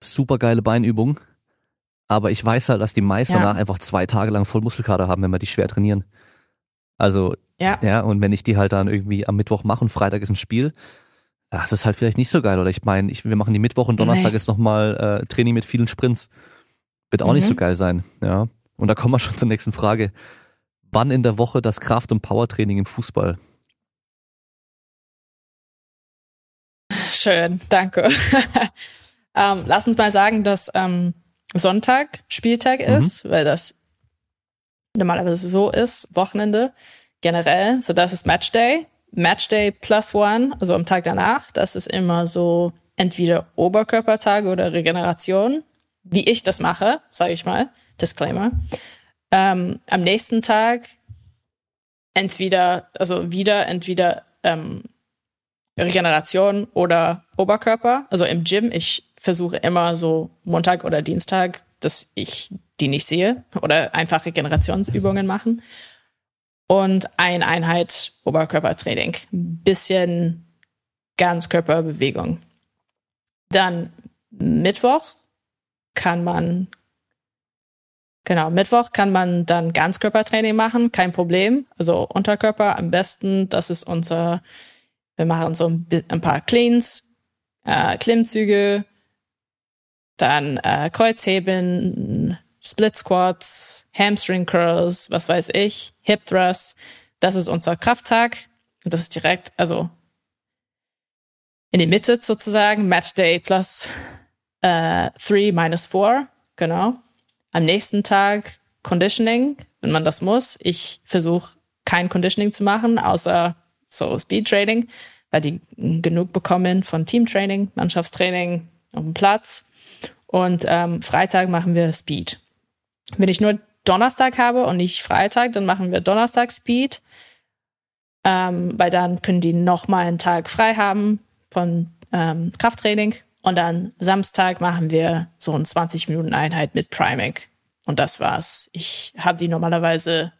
Super geile Beinübung. Aber ich weiß halt, dass die meisten Ja. danach einfach zwei Tage lang voll Muskelkater haben, wenn wir die schwer trainieren. Also, Ja. ja, und wenn ich die halt dann irgendwie am Mittwoch mache und Freitag ist ein Spiel, das ist halt vielleicht nicht so geil. Oder ich meine, ich, wir machen die Mittwoch und Donnerstag Nee. ist nochmal äh, Training mit vielen Sprints. Wird auch nicht Mhm. so geil sein, ja. Und da kommen wir schon zur nächsten Frage. Wann in der Woche das Kraft- und Powertraining im Fußball? Schön, danke. ähm, lass uns mal sagen, dass ähm, Sonntag Spieltag Mhm. ist, weil das normalerweise so ist, Wochenende generell. So, das ist Matchday. Matchday plus one, also am Tag danach, das ist immer so entweder Oberkörpertage oder Regeneration, wie ich das mache, sage ich mal. Disclaimer. Ähm, am nächsten Tag entweder, also wieder entweder ähm, Regeneration oder Oberkörper. Also im Gym, ich versuche immer so Montag oder Dienstag, dass ich die nicht sehe oder einfach Regenerationsübungen machen. Und eine Einheit Oberkörpertraining. Bisschen Ganzkörperbewegung. Dann Mittwoch kann man, genau, Mittwoch kann man dann Ganzkörpertraining machen, kein Problem. Also Unterkörper am besten, das ist unser wir machen so ein paar Cleans, äh, Klimmzüge, dann äh, Kreuzheben, Split Squats, Hamstring Curls, was weiß ich, Hip Thrusts. Das ist unser Krafttag. Und das ist direkt, also in die Mitte sozusagen, Match Day plus äh, three minus four, genau. Am nächsten Tag Conditioning, wenn man das muss. Ich versuche kein Conditioning zu machen, außer so Speed Training, weil die genug bekommen von Teamtraining, Mannschaftstraining auf dem Platz. Und ähm, Freitag machen wir Speed. Wenn ich nur Donnerstag habe und nicht Freitag, dann machen wir Donnerstag Speed, ähm, weil dann können die noch mal einen Tag frei haben von ähm, Krafttraining. Und dann Samstag machen wir so eine 20 Minuten Einheit mit Priming. Und das war's. Ich habe die normalerweise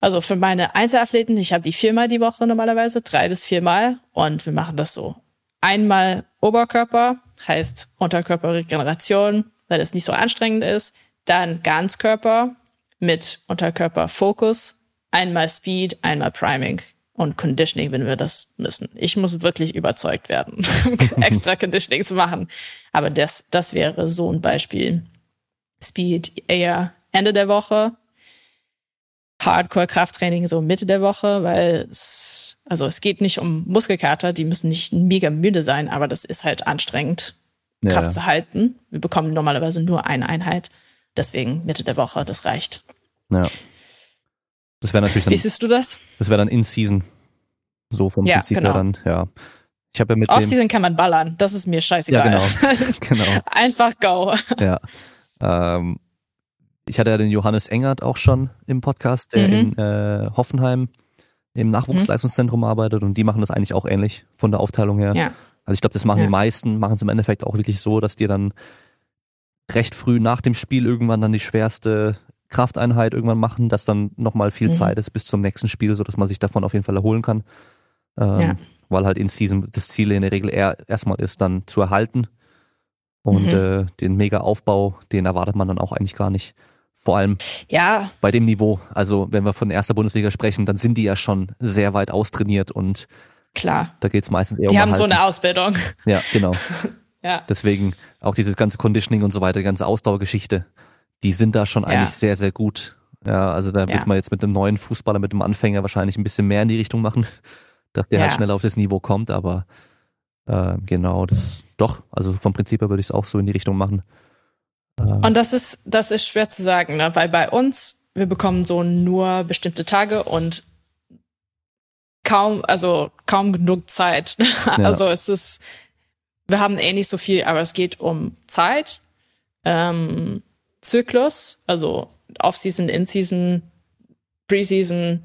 also für meine Einzelathleten, ich habe die viermal die Woche normalerweise, drei bis viermal. Und wir machen das so. Einmal Oberkörper, heißt Unterkörperregeneration, weil es nicht so anstrengend ist. Dann Ganzkörper mit Unterkörperfokus. Einmal Speed, einmal Priming und Conditioning, wenn wir das müssen. Ich muss wirklich überzeugt werden, extra Conditioning zu machen. Aber das, das wäre so ein Beispiel. Speed eher Ende der Woche, Hardcore-Krafttraining so Mitte der Woche, weil es, also es geht nicht um Muskelkater, die müssen nicht mega müde sein, aber das ist halt anstrengend, Ja. Kraft zu halten. Wir bekommen normalerweise nur eine Einheit, deswegen Mitte der Woche, das reicht. Ja. Das wäre natürlich Wie dann, siehst du das? das wäre dann in Season. So vom Ja, Prinzip genau. her dann, ja. Ich habe ja mit dem, Off-Season kann man ballern, das ist mir ja scheißegal. genau, genau, Einfach go. ja. Ähm, ich hatte ja den Johannes Engert auch schon im Podcast, der Mhm. in äh, Hoffenheim im Nachwuchsleistungszentrum arbeitet und die machen das eigentlich auch ähnlich von der Aufteilung her. Ja. Also ich glaube, das machen Ja. die meisten, machen es im Endeffekt auch wirklich so, dass dir dann recht früh nach dem Spiel irgendwann dann die schwerste Krafteinheit irgendwann machen, dass dann nochmal viel Mhm. Zeit ist bis zum nächsten Spiel, so dass man sich davon auf jeden Fall erholen kann. Ähm, Ja. Weil halt in Season das Ziel in der Regel eher erstmal ist, dann zu erhalten. Und Mhm. äh, den Mega-Aufbau, den erwartet man dann auch eigentlich gar nicht. Vor allem Ja, bei dem Niveau. Also wenn wir von erster Bundesliga sprechen, dann sind die ja schon sehr weit austrainiert und Klar. Da geht es meistens eher die um Die haben Erhalten. so eine Ausbildung. Ja, genau. ja. Deswegen auch dieses ganze Conditioning und so weiter, die ganze Ausdauergeschichte, die sind da schon eigentlich Ja. sehr, sehr gut. Ja, also da wird Ja. man jetzt mit einem neuen Fußballer, mit einem Anfänger wahrscheinlich ein bisschen mehr in die Richtung machen, dass der halt Ja. schneller auf das Niveau kommt, aber äh, genau, das doch, also vom Prinzip her würde ich es auch so in die Richtung machen. Äh, Und das ist, das ist schwer zu sagen, ne? weil bei uns, wir bekommen so nur bestimmte Tage und kaum, also kaum genug Zeit. Also es ist, wir haben eh nicht so viel, aber es geht um Zeit, ähm, Zyklus, also Off-Season, In-Season, Preseason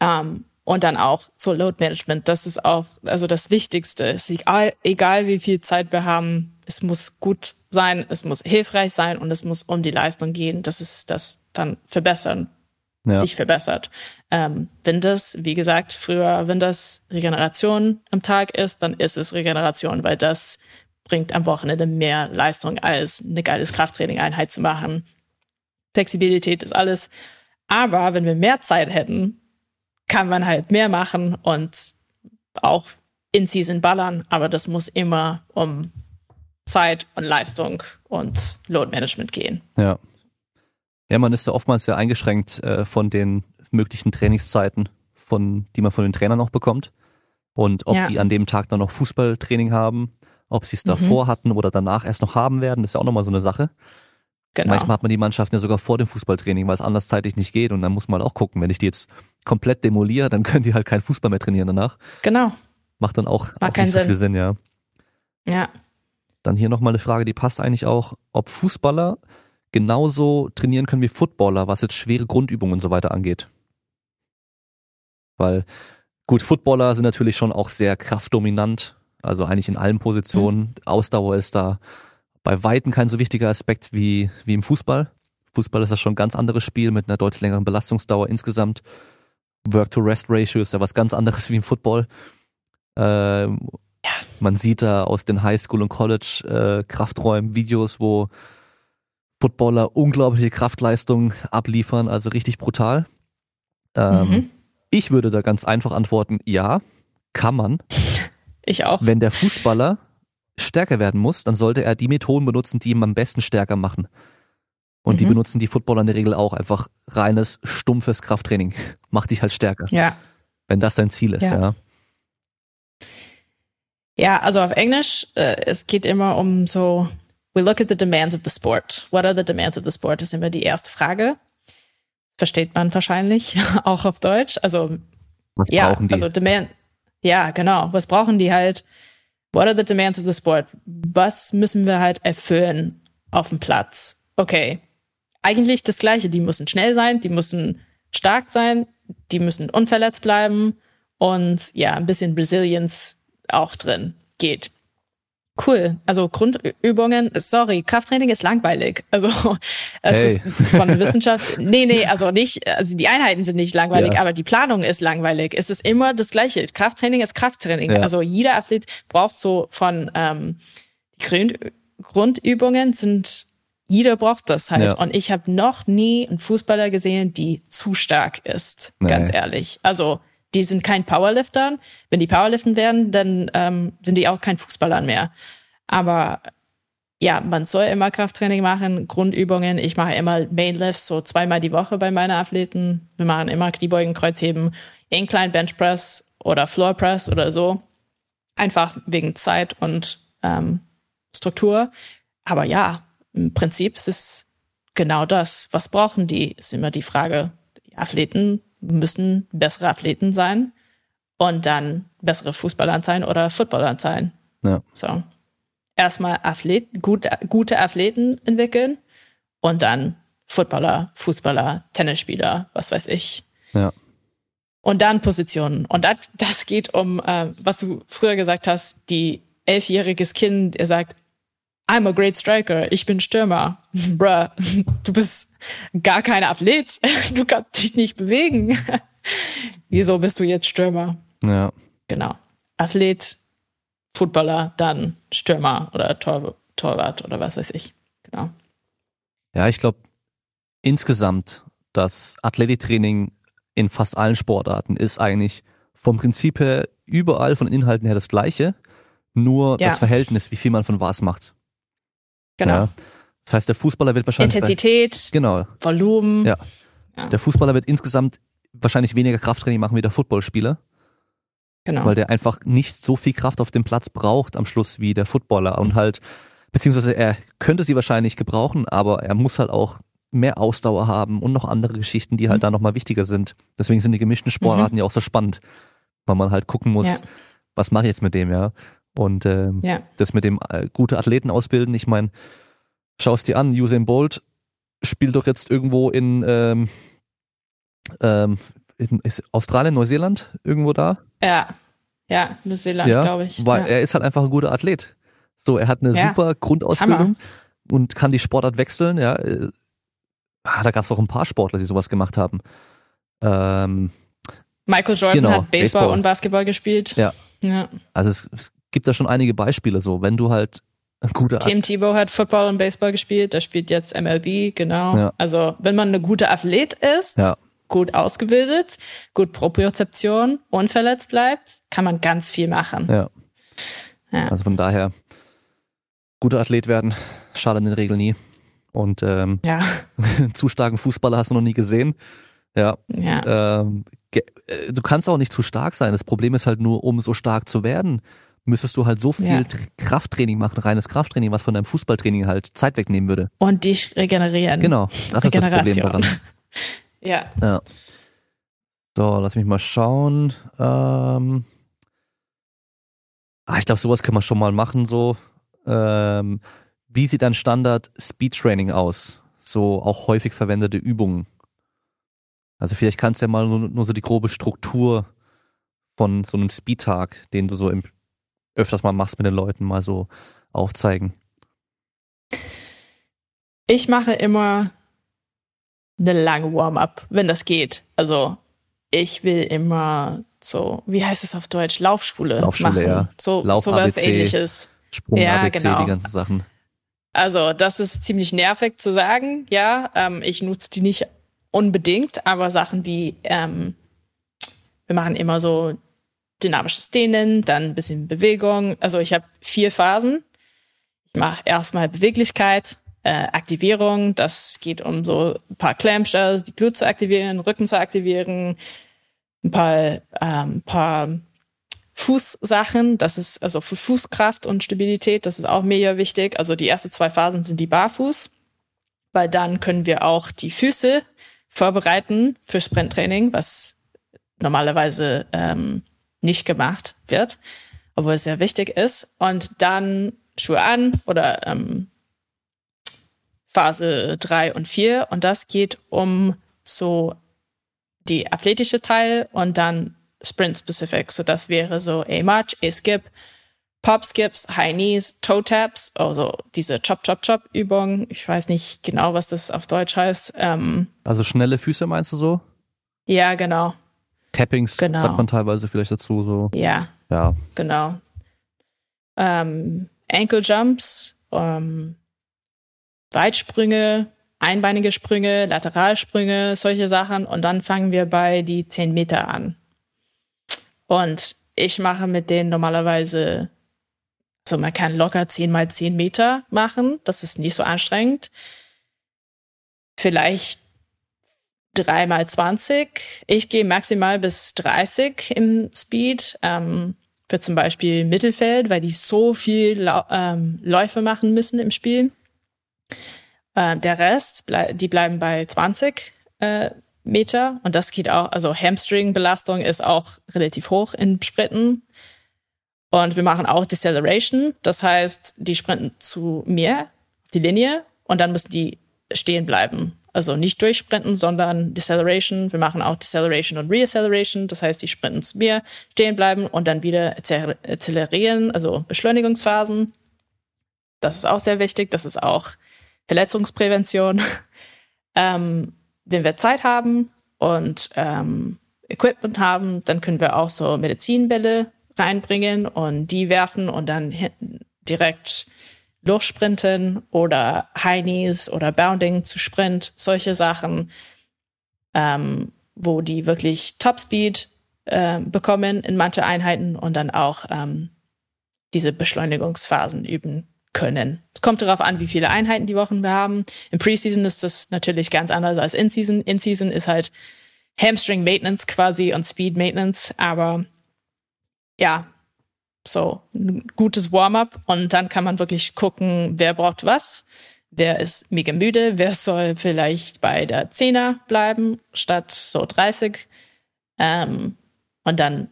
ähm, und dann auch so Load Management. Das ist auch, also das Wichtigste. Ist egal, egal wie viel Zeit wir haben, es muss gut sein, es muss hilfreich sein und es muss um die Leistung gehen, dass es das dann verbessern, ja. sich verbessert. Ähm, wenn das, wie gesagt, früher, wenn das Regeneration am Tag ist, dann ist es Regeneration, weil das bringt am Wochenende mehr Leistung als eine geiles Krafttraining-Einheit zu machen. Flexibilität ist alles. Aber wenn wir mehr Zeit hätten, kann man halt mehr machen und auch in Season ballern. Aber das muss immer um Zeit und Leistung und Load Management gehen. Ja. Ja, man ist ja oftmals sehr eingeschränkt äh, von den möglichen Trainingszeiten, von, die man von den Trainern auch bekommt. Und ob Ja. die an dem Tag dann noch Fußballtraining haben, ob sie es davor hatten oder danach erst noch haben werden, ist ja auch nochmal so eine Sache. Genau. Manchmal hat man die Mannschaften ja sogar vor dem Fußballtraining, weil es anders zeitlich nicht geht. Und dann muss man halt auch gucken, wenn ich die jetzt komplett demoliere, dann können die halt keinen Fußball mehr trainieren danach. Genau. Macht dann auch, Macht auch keinen nicht so Sinn. viel Sinn, ja. Ja. Dann hier nochmal eine Frage, die passt eigentlich auch, ob Fußballer genauso trainieren können wie Footballer, was jetzt schwere Grundübungen und so weiter angeht. Weil, gut, Footballer sind natürlich schon auch sehr kraftdominant, also eigentlich in allen Positionen. Ausdauer ist da bei Weitem kein so wichtiger Aspekt wie, wie im Fußball. Fußball ist das schon ein ganz anderes Spiel mit einer deutlich längeren Belastungsdauer insgesamt. Work-to-Rest-Ratio ist ja was ganz anderes wie im Football. Ähm, man sieht da aus den Highschool- und College-Krafträumen Videos, wo Footballer unglaubliche Kraftleistungen abliefern, also richtig brutal. Ähm, Mhm. Ich würde da ganz einfach antworten, ja, kann man. Ich auch. Wenn der Fußballer stärker werden muss, dann sollte er die Methoden benutzen, die ihm am besten stärker machen. Und die Mhm. benutzen die Footballer in der Regel auch einfach reines, stumpfes Krafttraining. Macht dich halt stärker, Ja. wenn das dein Ziel ist, Ja. ja. Ja, also auf Englisch, äh, es geht immer um so, we look at the demands of the sport. What are the demands of the sport? ist immer die erste Frage. Versteht man wahrscheinlich auch auf Deutsch. Also, Was ja, brauchen die? also demand, ja, genau. Was brauchen die halt? What are the demands of the sport? Was müssen wir halt erfüllen auf dem Platz? Okay. Eigentlich das Gleiche. Die müssen schnell sein, die müssen stark sein, die müssen unverletzt bleiben und ja, ein bisschen Resilience auch drin geht. Cool. Also Grundübungen, sorry, Krafttraining ist langweilig. Also es Hey. ist von Wissenschaft. Nee, nee, also nicht, also die Einheiten sind nicht langweilig, Ja. aber die Planung ist langweilig. Es ist immer das Gleiche. Krafttraining ist Krafttraining. Ja. Also jeder Athlet braucht so von ähm, Grund, Grundübungen sind jeder braucht das halt. Ja. Und ich habe noch nie einen Fußballer gesehen, die zu stark ist. Nee. Ganz ehrlich. Also die sind kein Powerlifter. Wenn die Powerliften werden, dann ähm, sind die auch kein Fußballer mehr. Aber ja, man soll immer Krafttraining machen, Grundübungen. Ich mache immer Mainlifts so zweimal die Woche bei meinen Athleten. Wir machen immer Kniebeugen, Kreuzheben, Incline Bench Press oder Floor Press oder so. Einfach wegen Zeit und ähm, Struktur. Aber ja, im Prinzip ist es genau das. Was brauchen die? Ist immer die Frage. Die Athleten müssen bessere Athleten sein und dann bessere Fußballer sein oder Footballer sein. Ja. So. Erstmal Athleten, gut, gute Athleten entwickeln und dann Footballer, Fußballer, Tennisspieler, was weiß ich. Ja. Und dann Positionen. Und das, das geht um, äh, was du früher gesagt hast, die elfjähriges Kind, er sagt, I'm a great striker, ich bin Stürmer. Bruh, du bist gar kein Athlet, du kannst dich nicht bewegen. Wieso bist du jetzt Stürmer? Ja. Genau. Athlet, Footballer, dann Stürmer oder Tor, Torwart oder was weiß ich. Genau. Ja, ich glaube insgesamt das Athletiktraining in fast allen Sportarten ist eigentlich vom Prinzip her überall von Inhalten her das gleiche, nur Ja. das Verhältnis, wie viel man von was macht. Genau. Ja. Das heißt, der Fußballer wird wahrscheinlich. Intensität, Genau. Volumen. Ja. Ja. Der Fußballer wird insgesamt wahrscheinlich weniger Krafttraining machen wie der Footballspieler, Genau. weil der einfach nicht so viel Kraft auf dem Platz braucht am Schluss wie der Footballer und halt, beziehungsweise er könnte sie wahrscheinlich gebrauchen, aber er muss halt auch mehr Ausdauer haben und noch andere Geschichten, die halt Mhm. da nochmal wichtiger sind. Deswegen sind die gemischten Sportarten ja auch so spannend, weil man halt gucken muss, Ja. was mache ich jetzt mit dem, ja. Und ähm, ja. das mit dem äh, gute Athleten ausbilden, ich meine, schau es dir an, Usain Bolt spielt doch jetzt irgendwo in, ähm, ähm, in Australien, Neuseeland, irgendwo da. Ja. Ja, Neuseeland, ja, glaube ich. weil ja. er ist halt einfach ein guter Athlet. So, er hat eine Ja, super Grundausbildung und kann die Sportart wechseln, ja. äh, Ah, da gab es auch ein paar Sportler, die sowas gemacht haben. Ähm, Michael Jordan Genau, hat Baseball, Baseball. und Basketball gespielt. Ja. ja. also es, es gibt da schon einige Beispiele so, wenn du halt ein guter Tim Tebow hat Football und Baseball gespielt. Der spielt jetzt MLB, genau. Ja. Also, wenn man eine gute Athlet ist, Ja. gut ausgebildet, gut Propriozeption, unverletzt bleibt, kann man ganz viel machen. Ja. Ja. Also von daher, guter Athlet werden, schadet in der Regel nie. Und ähm, Ja. zu starken Fußballer hast du noch nie gesehen. Ja. ja. Ähm, ge- äh, du kannst auch nicht zu stark sein. Das Problem ist halt nur, um so stark zu werden, müsstest du halt so viel Ja. Tr- Krafttraining machen, reines Krafttraining, was von deinem Fußballtraining halt Zeit wegnehmen würde. Und dich regenerieren. Genau, das ist das Problem daran. Ja. Ja. So, lass mich mal schauen. Ähm, ah, ich glaube, sowas kann man schon mal machen. So, ähm, wie sieht ein Standard Speed Training aus? So auch häufig verwendete Übungen. Also vielleicht kannst du ja mal nur, nur so die grobe Struktur von so einem Speed-Tag, den du so im, öfters mal machst mit den Leuten, mal so aufzeigen. Ich mache immer eine lange Warm-up, wenn das geht. Also ich will immer so, wie heißt es auf Deutsch, Laufschule, Laufschule, machen. ja. So Lauf sowas ABC. ähnliches. Sprung, Ja, ABC, genau. die ganzen Sachen. Also das ist ziemlich nervig zu sagen, ja. Ähm, ich nutze die nicht unbedingt, aber Sachen wie, ähm, wir machen immer so dynamisches Dehnen, dann ein bisschen Bewegung. Also ich habe vier Phasen. Ich mache erstmal Beweglichkeit, äh, Aktivierung. Das geht um so ein paar Clamshells, die Glut zu aktivieren, Rücken zu aktivieren, ein paar, ähm, paar Fußsachen. Das ist also für Fußkraft und Stabilität. Das ist auch mega wichtig. Also die ersten zwei Phasen sind die Barfuß, weil dann können wir auch die Füße vorbereiten für Sprinttraining, was normalerweise ähm, nicht gemacht wird, obwohl es sehr wichtig ist. Und dann Schuhe an oder ähm, Phase drei und vier Und das geht um so die athletische Teil und dann Sprint-specific. So das wäre so A-March, A-Skip, Pop-Skips, High Knees, Toe-Taps, also diese Chop-Chop-Chop-Übung. Ich weiß nicht genau, was das auf Deutsch heißt. Ähm, Also schnelle Füße meinst du so? ja, genau. Tappings Genau. sagt man teilweise vielleicht dazu so. Ja, Ja, genau. Ähm, Ankle Jumps, ähm, Weitsprünge, einbeinige Sprünge, Lateralsprünge, solche Sachen. Und dann fangen wir bei die 10 Meter an. Und ich mache mit denen normalerweise, also man kann locker 10 mal 10 Meter machen. Das ist nicht so anstrengend. Vielleicht 3 mal 20. Ich gehe maximal bis 30 im Speed. Ähm, für zum Beispiel Mittelfeld, weil die so viel ähm, Läufe machen müssen im Spiel. Äh, der Rest, blei die bleiben bei 20 äh, Meter und das geht auch, also Hamstring-Belastung ist auch relativ hoch in Sprinten. Und wir machen auch Deceleration, das heißt, die sprinten zu mir die Linie und dann müssen die stehen bleiben. Also nicht durchsprinten, sondern Deceleration. Wir machen auch Deceleration und Reacceleration. Das heißt, die sprinten zu mir, stehen bleiben und dann wieder acceler- accelerieren, also Beschleunigungsphasen. Das ist auch sehr wichtig. Das ist auch Verletzungsprävention. ähm, wenn wir Zeit haben und ähm, Equipment haben, dann können wir auch so Medizinbälle reinbringen und die werfen und dann direkt Luftsprinten oder High Knees oder Bounding zu Sprint, solche Sachen, ähm, wo die wirklich Topspeed äh, bekommen in manche Einheiten und dann auch ähm, diese Beschleunigungsphasen üben können. Es kommt darauf an, wie viele Einheiten die Wochen wir haben. Im Preseason ist das natürlich ganz anders als In-Season. In-Season ist halt Hamstring Maintenance quasi und Speed Maintenance, aber ja, so ein gutes Warm-up und dann kann man wirklich gucken, wer braucht was, wer ist mega müde, wer soll vielleicht bei der Zehner bleiben statt so 30. Ähm, und dann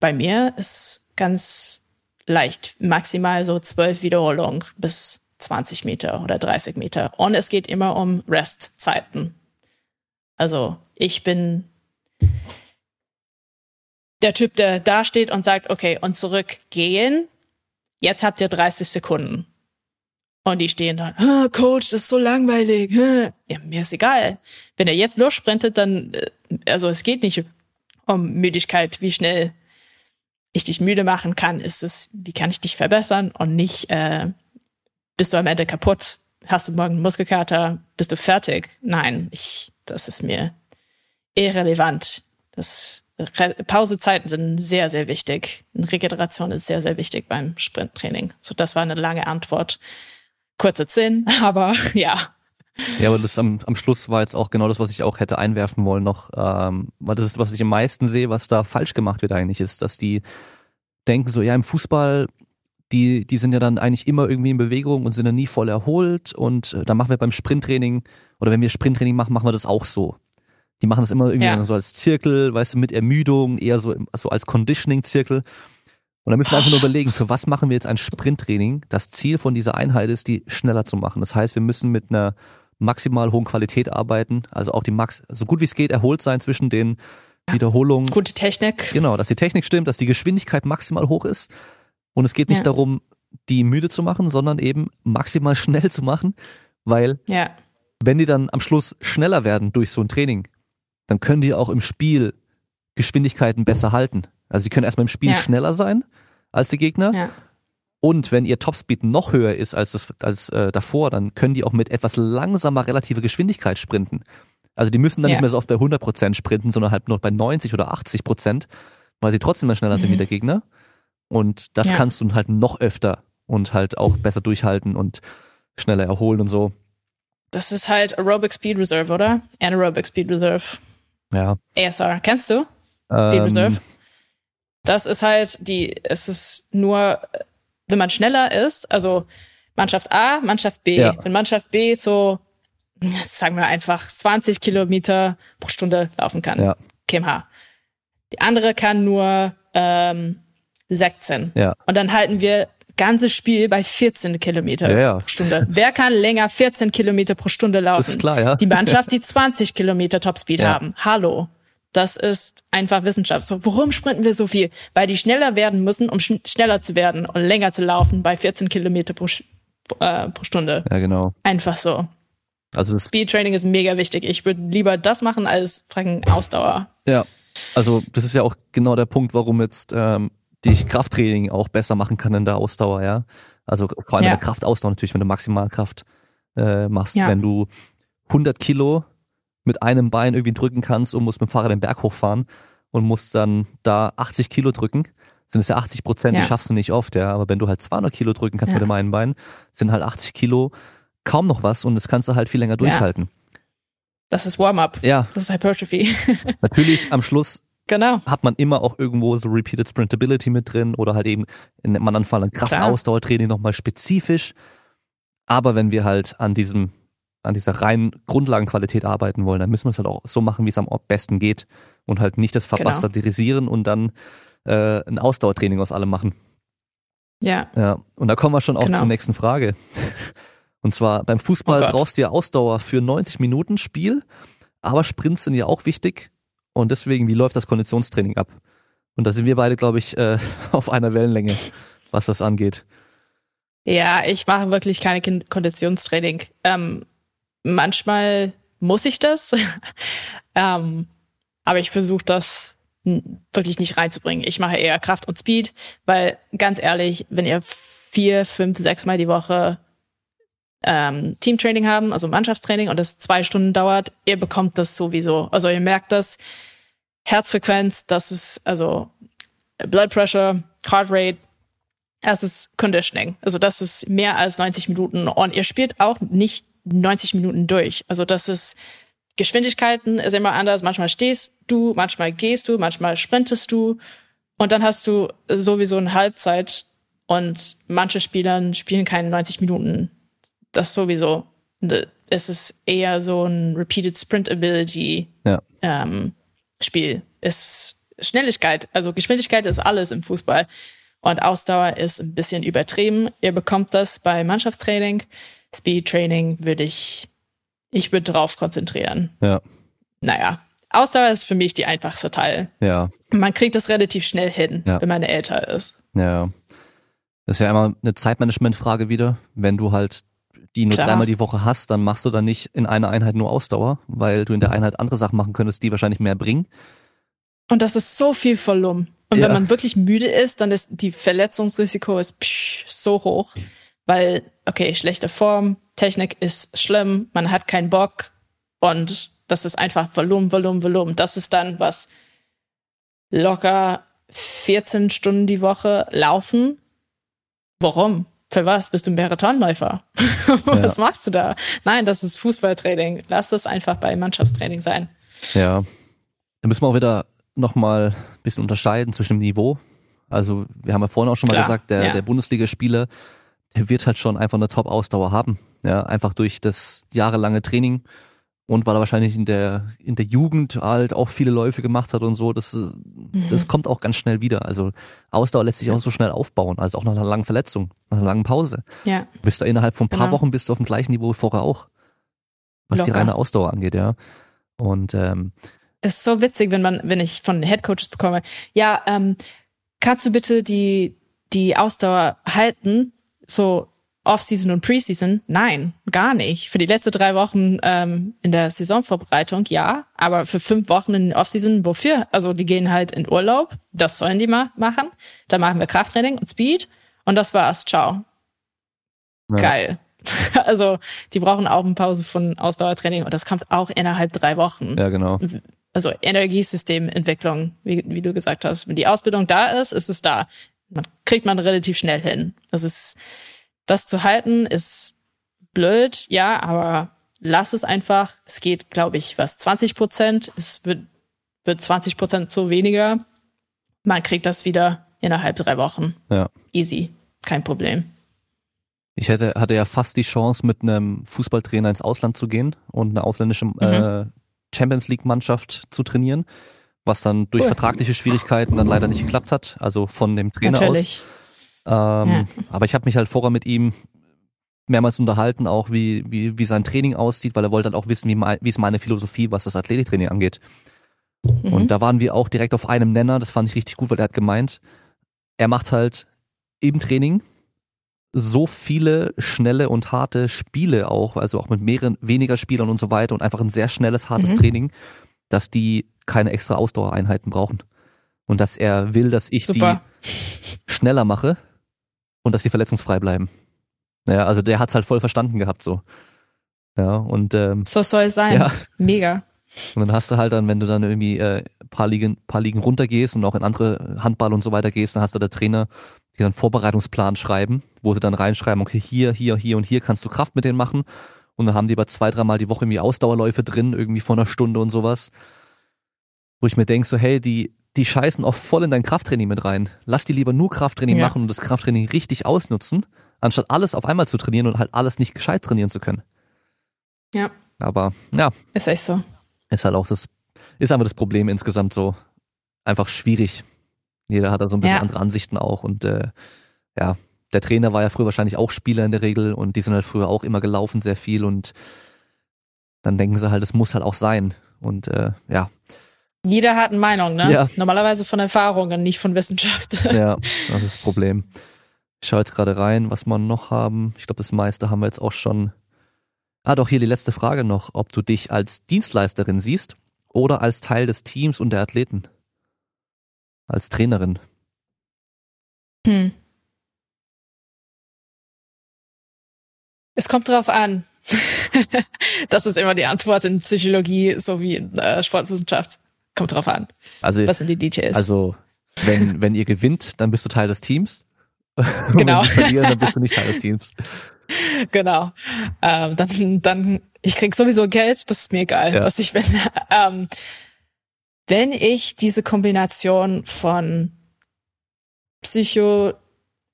bei mir ist ganz leicht, maximal so zwölf Wiederholungen bis 20 Meter oder 30 Meter. Und es geht immer um Restzeiten. Also ich bin der Typ, der da steht und sagt, okay, und zurückgehen. Jetzt habt ihr 30 Sekunden. Und die stehen da, ah, Coach, das ist so langweilig. Ja, mir ist egal. Wenn er jetzt lossprintet, dann, äh, also es geht nicht um Müdigkeit, wie schnell ich dich müde machen kann, ist es, wie kann ich dich verbessern und nicht, äh, bist du am Ende kaputt, hast du morgen Muskelkater, bist du fertig? Nein, ich, das ist mir irrelevant. Das, Pausezeiten sind sehr, sehr wichtig. Regeneration ist sehr, sehr wichtig beim Sprinttraining. So, das war eine lange Antwort. Kurze Sinn, aber ja. Ja, aber das am, am Schluss war jetzt auch genau das, was ich auch hätte einwerfen wollen noch, ähm, weil das ist, was ich am meisten sehe, was da falsch gemacht wird eigentlich, ist, dass die denken so, ja, im Fußball, die, die sind ja dann eigentlich immer irgendwie in Bewegung und sind dann nie voll erholt und äh, dann machen wir beim Sprinttraining oder wenn wir Sprinttraining machen, machen wir das auch so. Die machen das immer irgendwie ja. so als Zirkel, weißt du, mit Ermüdung, eher so, so als Conditioning-Zirkel. Und da müssen wir einfach nur überlegen, für was machen wir jetzt ein Sprinttraining? Das Ziel von dieser Einheit ist, die schneller zu machen. Das heißt, wir müssen mit einer maximal hohen Qualität arbeiten, also auch die Max, so gut wie es geht, erholt sein zwischen den Wiederholungen. Gute Technik. Genau, dass die Technik stimmt, dass die Geschwindigkeit maximal hoch ist. Und es geht nicht ja. darum, die müde zu machen, sondern eben maximal schnell zu machen, weil ja. wenn die dann am Schluss schneller werden durch so ein Training, dann können die auch im Spiel Geschwindigkeiten besser halten. Also die können erstmal im Spiel ja. schneller sein als die Gegner. Ja. Und wenn ihr Topspeed noch höher ist als, das, als äh, davor, dann können die auch mit etwas langsamer relativer Geschwindigkeit sprinten. Also die müssen dann ja. nicht mehr so oft bei 100% sprinten, sondern halt nur bei 90 oder 80%, weil sie trotzdem mehr schneller mhm. sind wie mhm. der Gegner. Und das kannst du halt noch öfter und halt auch besser durchhalten und schneller erholen und so. Das ist halt Aerobic Speed Reserve, oder? Anaerobic Speed Reserve. Ja. ASR. Kennst du? Ähm, Speed Reserve? Das ist halt die, es ist nur wenn man schneller ist, also Mannschaft A, Mannschaft B. Ja. Wenn Mannschaft B so, sagen wir einfach 20 Kilometer pro Stunde laufen kann, ja. kmh. Die andere kann nur ähm, 16. Ja. Und dann halten wir ganzes Spiel bei 14 Kilometer ja, ja. pro Stunde. Wer kann länger 14 Kilometer pro Stunde laufen? Das ist klar, ja. Die Mannschaft, die 20 Kilometer Topspeed ja. haben. Hallo. Das ist einfach Wissenschaft. So, warum sprinten wir so viel? Weil die schneller werden müssen, um sch schneller zu werden und länger zu laufen bei 14 Kilometer pro, äh, pro Stunde. Ja, genau. Einfach so. Also Speedtraining ist mega wichtig. Ich würde lieber das machen als fragen Ausdauer. Ja, also das ist ja auch genau der Punkt, warum jetzt ähm, die Krafttraining auch besser machen kann in der Ausdauer, ja. Also vor allem ja. in der Kraftausdauer natürlich, wenn du Maximalkraft äh, machst, ja. wenn du 100 Kilo mit einem Bein irgendwie drücken kannst und musst mit dem Fahrrad den Berg hochfahren und musst dann da 80 Kilo drücken, sind es ja 80 Prozent, ja. die schaffst du nicht oft, ja. Aber wenn du halt 200 Kilo drücken kannst ja. mit dem einen Bein, sind halt 80 Kilo kaum noch was und das kannst du halt viel länger durchhalten. Das ist Warm-up. Ja. Das ist Hypertrophy. Natürlich am Schluss genau. hat man immer auch irgendwo so Repeated Sprintability mit drin oder halt eben in Fall ein Kraftausdauertraining nochmal spezifisch. Aber wenn wir halt an diesem an dieser reinen Grundlagenqualität arbeiten wollen, dann müssen wir es halt auch so machen, wie es am besten geht und halt nicht das verbastardisieren genau. und dann äh, ein Ausdauertraining aus allem machen. Ja. Ja. Und da kommen wir schon auch genau. zur nächsten Frage. Und zwar beim Fußball oh brauchst du ja Ausdauer für 90 Minuten Spiel, aber Sprints sind ja auch wichtig. Und deswegen, wie läuft das Konditionstraining ab? Und da sind wir beide, glaube ich, äh, auf einer Wellenlänge, was das angeht. Ja, ich mache wirklich keine Konditionstraining. Ähm, manchmal muss ich das, ähm, aber ich versuche das wirklich nicht reinzubringen. Ich mache eher Kraft und Speed, weil ganz ehrlich, wenn ihr vier, fünf, sechs Mal die Woche ähm, Teamtraining haben, also Mannschaftstraining und das zwei Stunden dauert, ihr bekommt das sowieso. Also ihr merkt das, Herzfrequenz, das ist also Blood Pressure, Heart Rate, das ist Conditioning. Also das ist mehr als 90 Minuten und ihr spielt auch nicht 90 Minuten durch. Also das ist Geschwindigkeiten ist immer anders. Manchmal stehst du, manchmal gehst du, manchmal sprintest du und dann hast du sowieso eine Halbzeit und manche Spieler spielen keine 90 Minuten. Das sowieso. Es ist eher so ein Repeated Sprint Ability ja. ähm, Spiel. Es ist Schnelligkeit, also Geschwindigkeit ist alles im Fußball. Und Ausdauer ist ein bisschen übertrieben. Ihr bekommt das bei Mannschaftstraining. Speed Training würde ich, ich würde drauf konzentrieren. Ja. Naja, Ausdauer ist für mich die einfachste Teil. Ja. Man kriegt das relativ schnell hin, ja. wenn man älter ist. Ja. Das ist ja immer eine Zeitmanagement-Frage wieder. Wenn du halt die nur Klar. dreimal die Woche hast, dann machst du dann nicht in einer Einheit nur Ausdauer, weil du in der Einheit andere Sachen machen könntest, die wahrscheinlich mehr bringen. Und das ist so viel Volumen. Und ja. wenn man wirklich müde ist, dann ist die Verletzungsrisiko ist psch, so hoch, weil okay, schlechte Form, Technik ist schlimm, man hat keinen Bock und das ist einfach Volumen, Volumen, Volumen. Das ist dann was locker 14 Stunden die Woche laufen. Warum? Für was? Bist du ein Marathonläufer? was ja. machst du da? Nein, das ist Fußballtraining. Lass das einfach bei Mannschaftstraining sein. Ja. Da müssen wir auch wieder nochmal ein bisschen unterscheiden zwischen dem Niveau. Also, wir haben ja vorhin auch schon mal Klar, gesagt, der, ja. der Bundesligaspieler, der wird halt schon einfach eine Top-Ausdauer haben. Ja, einfach durch das jahrelange Training und weil er wahrscheinlich in der, in der Jugend halt auch viele Läufe gemacht hat und so, das, mhm. das kommt auch ganz schnell wieder. Also Ausdauer lässt sich auch so schnell aufbauen, also auch nach einer langen Verletzung, nach einer langen Pause. Ja. Bist du innerhalb von ein paar genau. Wochen bist du auf dem gleichen Niveau wie vorher auch. Was Locker. die reine Ausdauer angeht, ja. Und ähm, das ist so witzig, wenn man, wenn ich von Headcoaches bekomme, ja, ähm, kannst du bitte die, die Ausdauer halten, so Off-Season und Preseason? Nein, gar nicht. Für die letzten drei Wochen ähm, in der Saisonvorbereitung, ja, aber für fünf Wochen in Off-Season, wofür? Also die gehen halt in Urlaub, das sollen die mal machen. Dann machen wir Krafttraining und Speed und das war's. Ciao. Ja. Geil. Also die brauchen auch eine Pause von Ausdauertraining und das kommt auch innerhalb drei Wochen. Ja, genau also Energiesystementwicklung, wie, wie du gesagt hast. Wenn die Ausbildung da ist, ist es da. Man kriegt man relativ schnell hin. Das ist, das zu halten ist blöd, ja, aber lass es einfach. Es geht, glaube ich, was 20 Prozent. Es wird, wird 20 Prozent zu weniger. Man kriegt das wieder innerhalb drei Wochen. Ja. Easy. Kein Problem. Ich hätte, hatte ja fast die Chance, mit einem Fußballtrainer ins Ausland zu gehen und eine ausländische mhm. äh, Champions League Mannschaft zu trainieren, was dann durch cool. vertragliche Schwierigkeiten dann leider nicht geklappt hat, also von dem Trainer Natürlich. aus. Ähm, ja. Aber ich habe mich halt vorher mit ihm mehrmals unterhalten, auch wie, wie, wie sein Training aussieht, weil er wollte dann auch wissen, wie, mein, wie ist meine Philosophie, was das Athletiktraining angeht. Mhm. Und da waren wir auch direkt auf einem Nenner, das fand ich richtig gut, weil er hat gemeint, er macht halt im Training so viele schnelle und harte Spiele auch, also auch mit mehreren, weniger Spielern und so weiter und einfach ein sehr schnelles, hartes mhm. Training, dass die keine extra Ausdauereinheiten brauchen. Und dass er will, dass ich Super. die schneller mache und dass die verletzungsfrei bleiben. Ja, also der hat's halt voll verstanden gehabt so. Ja, und ähm, so soll es sein. Ja. Mega. Und dann hast du halt dann, wenn du dann irgendwie äh, paar Ligen, paar Ligen runtergehst und auch in andere Handball und so weiter gehst, dann hast du der Trainer, die dann Vorbereitungsplan schreiben, wo sie dann reinschreiben, okay, hier, hier, hier und hier kannst du Kraft mit denen machen. Und dann haben die aber zwei, dreimal die Woche irgendwie Ausdauerläufe drin, irgendwie vor einer Stunde und sowas. Wo ich mir denke, so, hey, die, die scheißen auch voll in dein Krafttraining mit rein. Lass die lieber nur Krafttraining ja. machen und das Krafttraining richtig ausnutzen, anstatt alles auf einmal zu trainieren und halt alles nicht gescheit trainieren zu können. Ja. Aber ja. Ist echt so. Ist halt auch das, ist einfach das Problem insgesamt so einfach schwierig. Jeder hat da so ein bisschen ja. andere Ansichten auch und äh, ja, der Trainer war ja früher wahrscheinlich auch Spieler in der Regel und die sind halt früher auch immer gelaufen sehr viel und dann denken sie halt, es muss halt auch sein und äh, ja. Jeder hat eine Meinung, ne? Ja. Normalerweise von Erfahrungen, nicht von Wissenschaft. Ja, das ist das Problem. Ich schaue jetzt gerade rein, was wir noch haben. Ich glaube, das meiste haben wir jetzt auch schon Ah, doch hier die letzte Frage noch, ob du dich als Dienstleisterin siehst oder als Teil des Teams und der Athleten. Als Trainerin. Hm. Es kommt drauf an. das ist immer die Antwort in Psychologie sowie in äh, Sportwissenschaft. Kommt drauf an. Also, Was sind die Details? also wenn, wenn ihr gewinnt, dann bist du Teil des Teams. Genau. Wenn die verlieren, dann bist du nicht Teil des Teams. genau. Ähm, dann, dann, ich krieg sowieso Geld, das ist mir egal, Ja. was ich bin. Ähm, wenn ich diese Kombination von Psycho,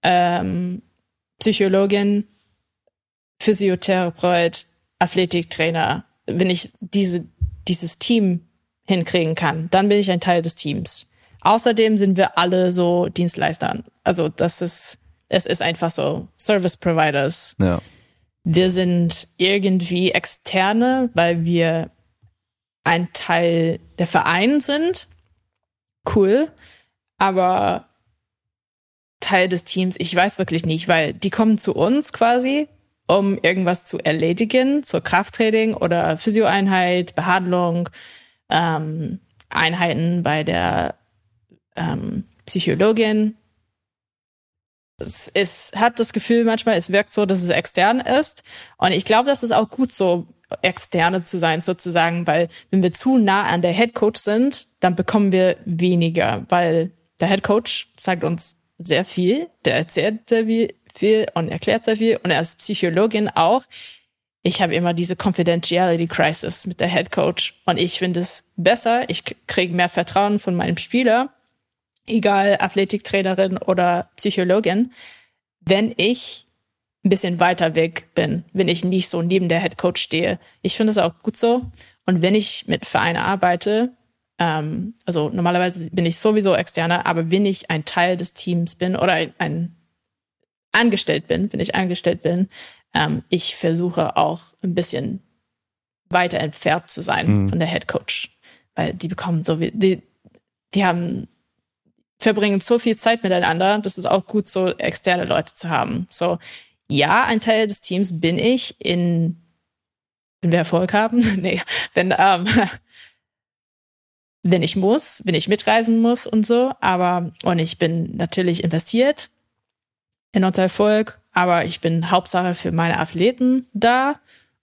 ähm, Psychologin, Physiotherapeut, Athletiktrainer, wenn ich diese, dieses Team hinkriegen kann, dann bin ich ein Teil des Teams. Außerdem sind wir alle so Dienstleister. Also das ist, es ist einfach so Service Providers. Ja. Wir sind irgendwie externe, weil wir ein Teil der Verein sind. Cool. Aber Teil des Teams, ich weiß wirklich nicht, weil die kommen zu uns quasi, um irgendwas zu erledigen, zur Krafttraining oder Physioeinheit, Behandlung, ähm, Einheiten bei der ähm, Psychologin. Es, es hat das Gefühl manchmal, es wirkt so, dass es extern ist. Und ich glaube, das ist auch gut so, externe zu sein sozusagen, weil wenn wir zu nah an der Head Coach sind, dann bekommen wir weniger, weil der Head Coach sagt uns sehr viel, der erzählt sehr viel und erklärt sehr viel und er ist Psychologin auch. Ich habe immer diese Confidentiality Crisis mit der Head Coach und ich finde es besser, ich kriege mehr Vertrauen von meinem Spieler, egal Athletiktrainerin oder Psychologin, wenn ich ein bisschen weiter weg bin, wenn ich nicht so neben der Head Coach stehe. Ich finde es auch gut so. Und wenn ich mit Vereinen arbeite, ähm, also normalerweise bin ich sowieso externer, aber wenn ich ein Teil des Teams bin oder ein, ein angestellt bin, wenn ich angestellt bin, ähm, ich versuche auch ein bisschen weiter entfernt zu sein Mhm. von der Head Coach, weil die bekommen so wie die, die haben verbringen so viel Zeit miteinander. Das ist auch gut, so externe Leute zu haben. So ja, ein Teil des Teams bin ich in wenn wir Erfolg haben, nee, wenn ähm, wenn ich muss, wenn ich mitreisen muss und so, aber und ich bin natürlich investiert in unser Erfolg, aber ich bin Hauptsache für meine Athleten da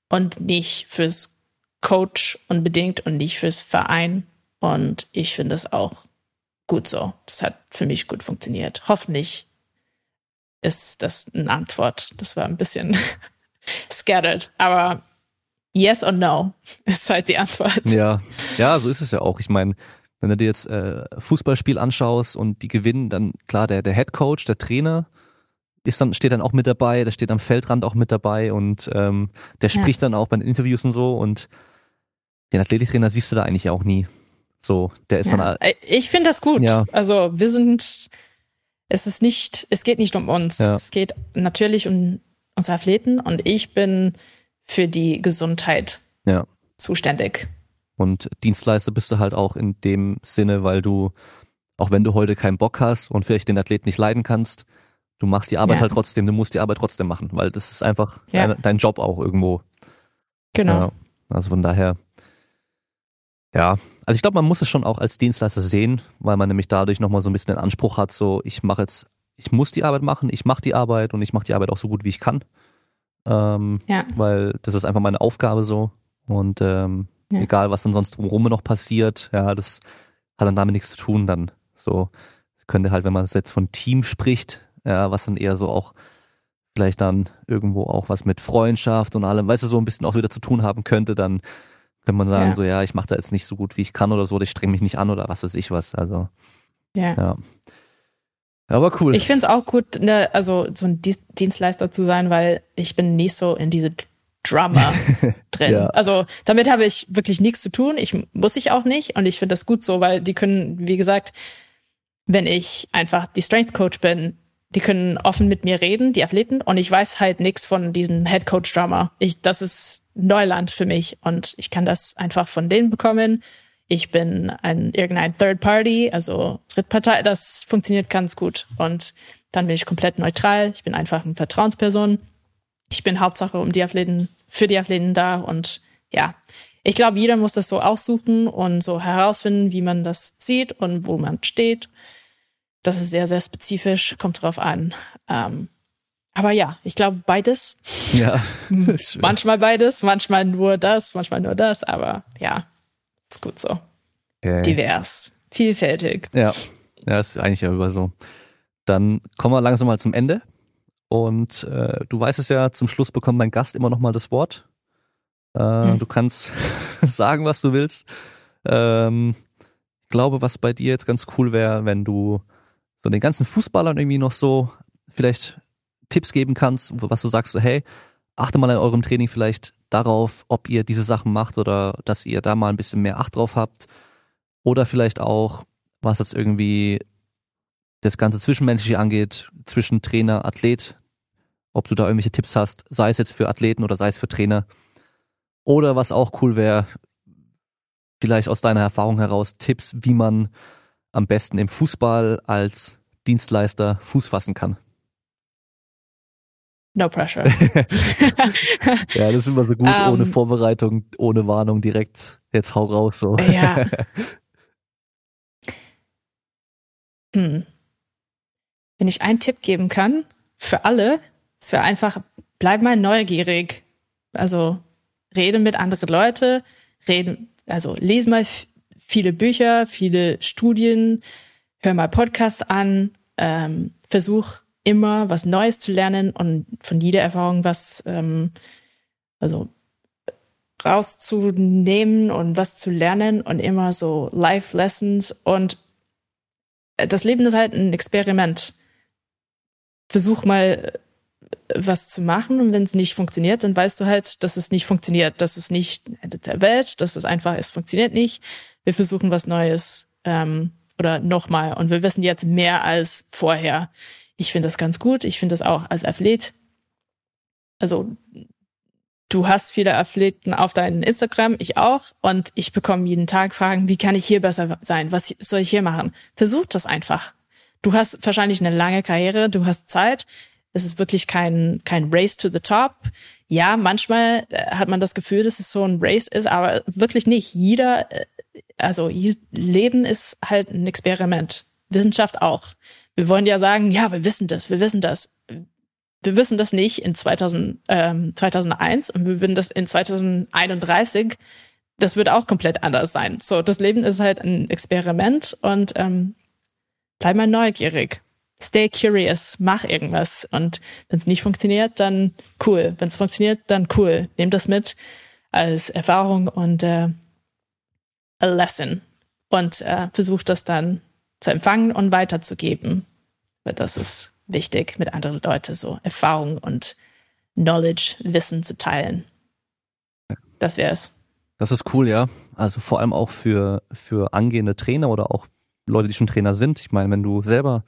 und nicht fürs Coach unbedingt und nicht fürs Verein. Und ich finde es auch gut so. Das hat für mich gut funktioniert. Hoffentlich ist das eine Antwort. Das war ein bisschen scattered, aber yes or no ist halt die Antwort. Ja, ja, so ist es ja auch. Ich meine, wenn du dir jetzt äh, Fußballspiel anschaust und die gewinnen, dann klar, der, der Head Coach, der Trainer, ist dann, steht dann auch mit dabei, der steht am Feldrand auch mit dabei und ähm, der Ja. spricht dann auch bei den Interviews und so und den Athletiktrainer siehst du da eigentlich auch nie. So, der ist dann Ja. Äh, Ich finde das gut. Ja. Also wir sind, es ist nicht, es geht nicht um uns. Ja. Es geht natürlich um unsere Athleten und ich bin für die Gesundheit Ja. zuständig. Und Dienstleister bist du halt auch in dem Sinne, weil du, auch wenn du heute keinen Bock hast und vielleicht den Athleten nicht leiden kannst, du machst die Arbeit Ja. halt trotzdem, du musst die Arbeit trotzdem machen, weil das ist einfach Ja. dein, dein Job auch irgendwo. Genau. Also von daher, ja, also ich glaube, man muss es schon auch als Dienstleister sehen, weil man nämlich dadurch nochmal so ein bisschen den Anspruch hat, so ich mache jetzt, ich muss die Arbeit machen, ich mache die Arbeit und ich mache die Arbeit auch so gut wie ich kann. Ähm, Ja. Weil das ist einfach meine Aufgabe so. Und ähm, Ja. egal, was dann sonst drumherum noch passiert, ja, das hat dann damit nichts zu tun dann. So, es könnte halt, wenn man jetzt von Team spricht, ja, was dann eher so auch vielleicht dann irgendwo auch was mit Freundschaft und allem, weißt du, so ein bisschen auch wieder zu tun haben könnte, dann könnte man sagen, Ja. so ja, ich mache da jetzt nicht so gut, wie ich kann oder so, oder ich streng mich nicht an oder was weiß ich was. Also, Ja. ja. Aber cool. Ich finde es auch gut, ne, also so ein Dienstleister zu sein, weil ich bin nicht so in diese Drama drin. Ja. Also damit habe ich wirklich nichts zu tun. Ich muss ich auch nicht und ich finde das gut so, weil die können, wie gesagt, wenn ich einfach die Strength Coach bin, die können offen mit mir reden, die Athleten, und ich weiß halt nichts von diesem Head Coach Drama. Ich, das ist Neuland für mich und ich kann das einfach von denen bekommen. Ich bin ein irgendein Third Party, also Drittpartei, das funktioniert ganz gut. Und dann bin ich komplett neutral. Ich bin einfach eine Vertrauensperson. Ich bin Hauptsache um die Athleten, für die Athleten da und ja. Ich glaube, jeder muss das so aussuchen und so herausfinden, wie man das sieht und wo man steht. Das ist sehr, sehr spezifisch, kommt drauf an. Ähm, aber ja, ich glaube beides. ja. Manchmal beides, manchmal nur das, manchmal nur das, aber ja, ist gut so. Okay. divers, vielfältig. Ja, ja, ist eigentlich ja über so. Dann kommen wir langsam mal zum Ende. Und äh, du weißt es ja, zum Schluss bekommt mein Gast immer noch mal das Wort. Äh, Hm. Du kannst sagen, was du willst. Ähm, ich glaube, was bei dir jetzt ganz cool wäre, wenn du so den ganzen Fußballern irgendwie noch so vielleicht Tipps geben kannst, was du sagst, so hey, achte mal in eurem Training vielleicht darauf, ob ihr diese Sachen macht oder dass ihr da mal ein bisschen mehr Acht drauf habt. Oder vielleicht auch, was jetzt irgendwie das ganze Zwischenmenschliche angeht, zwischen Trainer, Athlet, ob du da irgendwelche Tipps hast, sei es jetzt für Athleten oder sei es für Trainer. Oder was auch cool wäre, vielleicht aus deiner Erfahrung heraus, Tipps, wie man am besten im Fußball als Dienstleister Fuß fassen kann. No pressure. Ja, das ist immer so gut, Ähm. ohne Vorbereitung, ohne Warnung, direkt, jetzt hau raus so. ja. Hm. Wenn ich einen Tipp geben kann, für alle, es wäre einfach, bleib mal neugierig. Also rede mit anderen Leuten, reden, also lese mal viele Bücher, viele Studien, hör mal Podcasts an, ähm, versuch immer was Neues zu lernen und von jeder Erfahrung was, ähm, also rauszunehmen und was zu lernen und immer so Life Lessons und äh, das Leben ist halt ein Experiment. Versuch mal äh, was zu machen und wenn es nicht funktioniert, dann weißt du halt, dass es nicht funktioniert, dass es nicht der Welt, dass es einfach, es funktioniert nicht. Wir versuchen was Neues ähm, oder nochmal und wir wissen jetzt mehr als vorher. Ich finde das ganz gut. Ich finde das auch als Athlet. Also du hast viele Athleten auf deinem Instagram, ich auch, und ich bekomme jeden Tag Fragen, wie kann ich hier besser sein? Was soll ich hier machen? Versuch das einfach. Du hast wahrscheinlich eine lange Karriere, du hast Zeit. Es ist wirklich kein, kein Race to the top. Ja, manchmal äh, hat man das Gefühl, dass es so ein Race ist, aber wirklich nicht. Jeder, äh, also Leben ist halt ein Experiment. Wissenschaft auch. Wir wollen ja sagen, ja, wir wissen das, wir wissen das wir wissen das nicht in 2000, ähm, 2001 und wir würden das in 2031. Das wird auch komplett anders sein. So, das Leben ist halt ein Experiment und ähm, bleib mal neugierig. Stay curious, mach irgendwas. Und wenn es nicht funktioniert, dann cool. Wenn es funktioniert, dann cool. Nehm das mit als Erfahrung und äh, a lesson. Und äh, versuch das dann zu empfangen und weiterzugeben. Weil das ist wichtig, mit anderen Leuten so Erfahrung und Knowledge, Wissen zu teilen. Das wäre es. Das ist cool, ja. Also vor allem auch für, für angehende Trainer oder auch Leute, die schon Trainer sind. Ich meine, wenn du selber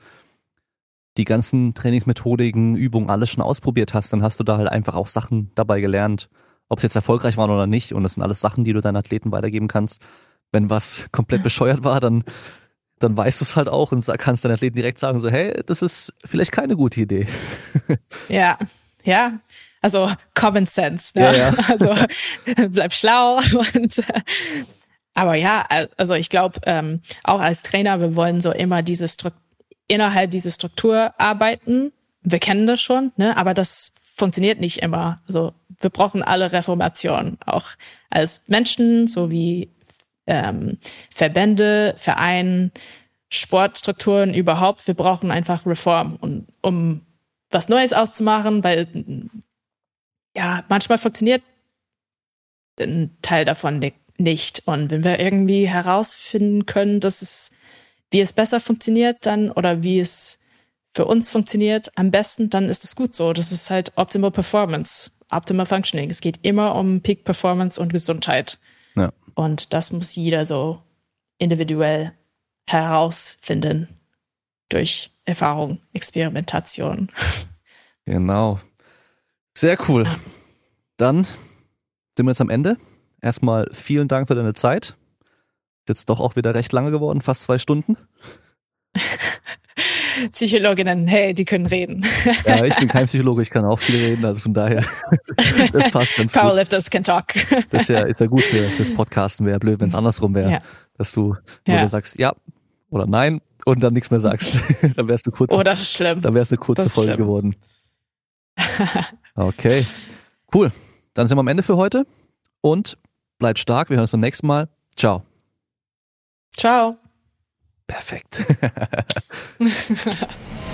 die ganzen Trainingsmethodiken, Übungen, alles schon ausprobiert hast, dann hast du da halt einfach auch Sachen dabei gelernt, ob es jetzt erfolgreich waren oder nicht. Und das sind alles Sachen, die du deinen Athleten weitergeben kannst. Wenn was komplett bescheuert war, dann, dann weißt du es halt auch und kannst deinen Athleten direkt sagen, so, hey, das ist vielleicht keine gute Idee. Ja, ja. Also Common Sense. Ne? Ja, ja. Also bleib schlau. Und, aber ja, al- also ich glaube, ähm, auch als Trainer, wir wollen so immer diese Struktur, innerhalb dieser Struktur arbeiten. Wir kennen das schon, ne? aber das funktioniert nicht immer. Also wir brauchen alle Reformationen, auch als Menschen, so wie ähm, Verbände, Vereine, Sportstrukturen überhaupt. Wir brauchen einfach Reform, um, um was Neues auszumachen, weil ja, manchmal funktioniert ein Teil davon ni- nicht. Und wenn wir irgendwie herausfinden können, dass es, wie es besser funktioniert dann oder wie es für uns funktioniert am besten, dann ist es gut so. Das ist halt Optimal Performance, Optimal Functioning. Es geht immer um Peak Performance und Gesundheit. Ja. Und das muss jeder so individuell herausfinden durch Erfahrung, Experimentation. Genau. Sehr cool. Dann sind wir jetzt am Ende. Erstmal vielen Dank für deine Zeit. Ist jetzt doch auch wieder recht lange geworden, fast zwei Stunden. Psychologinnen, hey, die können reden. Ja, ich bin kein Psychologe, ich kann auch viel reden, also von daher, das passt ganz gut. Powerlifters can talk. Das ist ja, ist ja gut für, fürs Podcasten, wäre blöd, wenn es andersrum wäre, Ja. dass du Ja. nur sagst ja oder nein und dann nichts mehr sagst. dann wärst du kurz, Oh, das ist schlimm. dann wär's eine kurze Folge schlimm. geworden. Okay, cool. Dann sind wir am Ende für heute und bleibt stark. Wir hören uns beim nächsten Mal. Ciao. Ciao. Perfekt.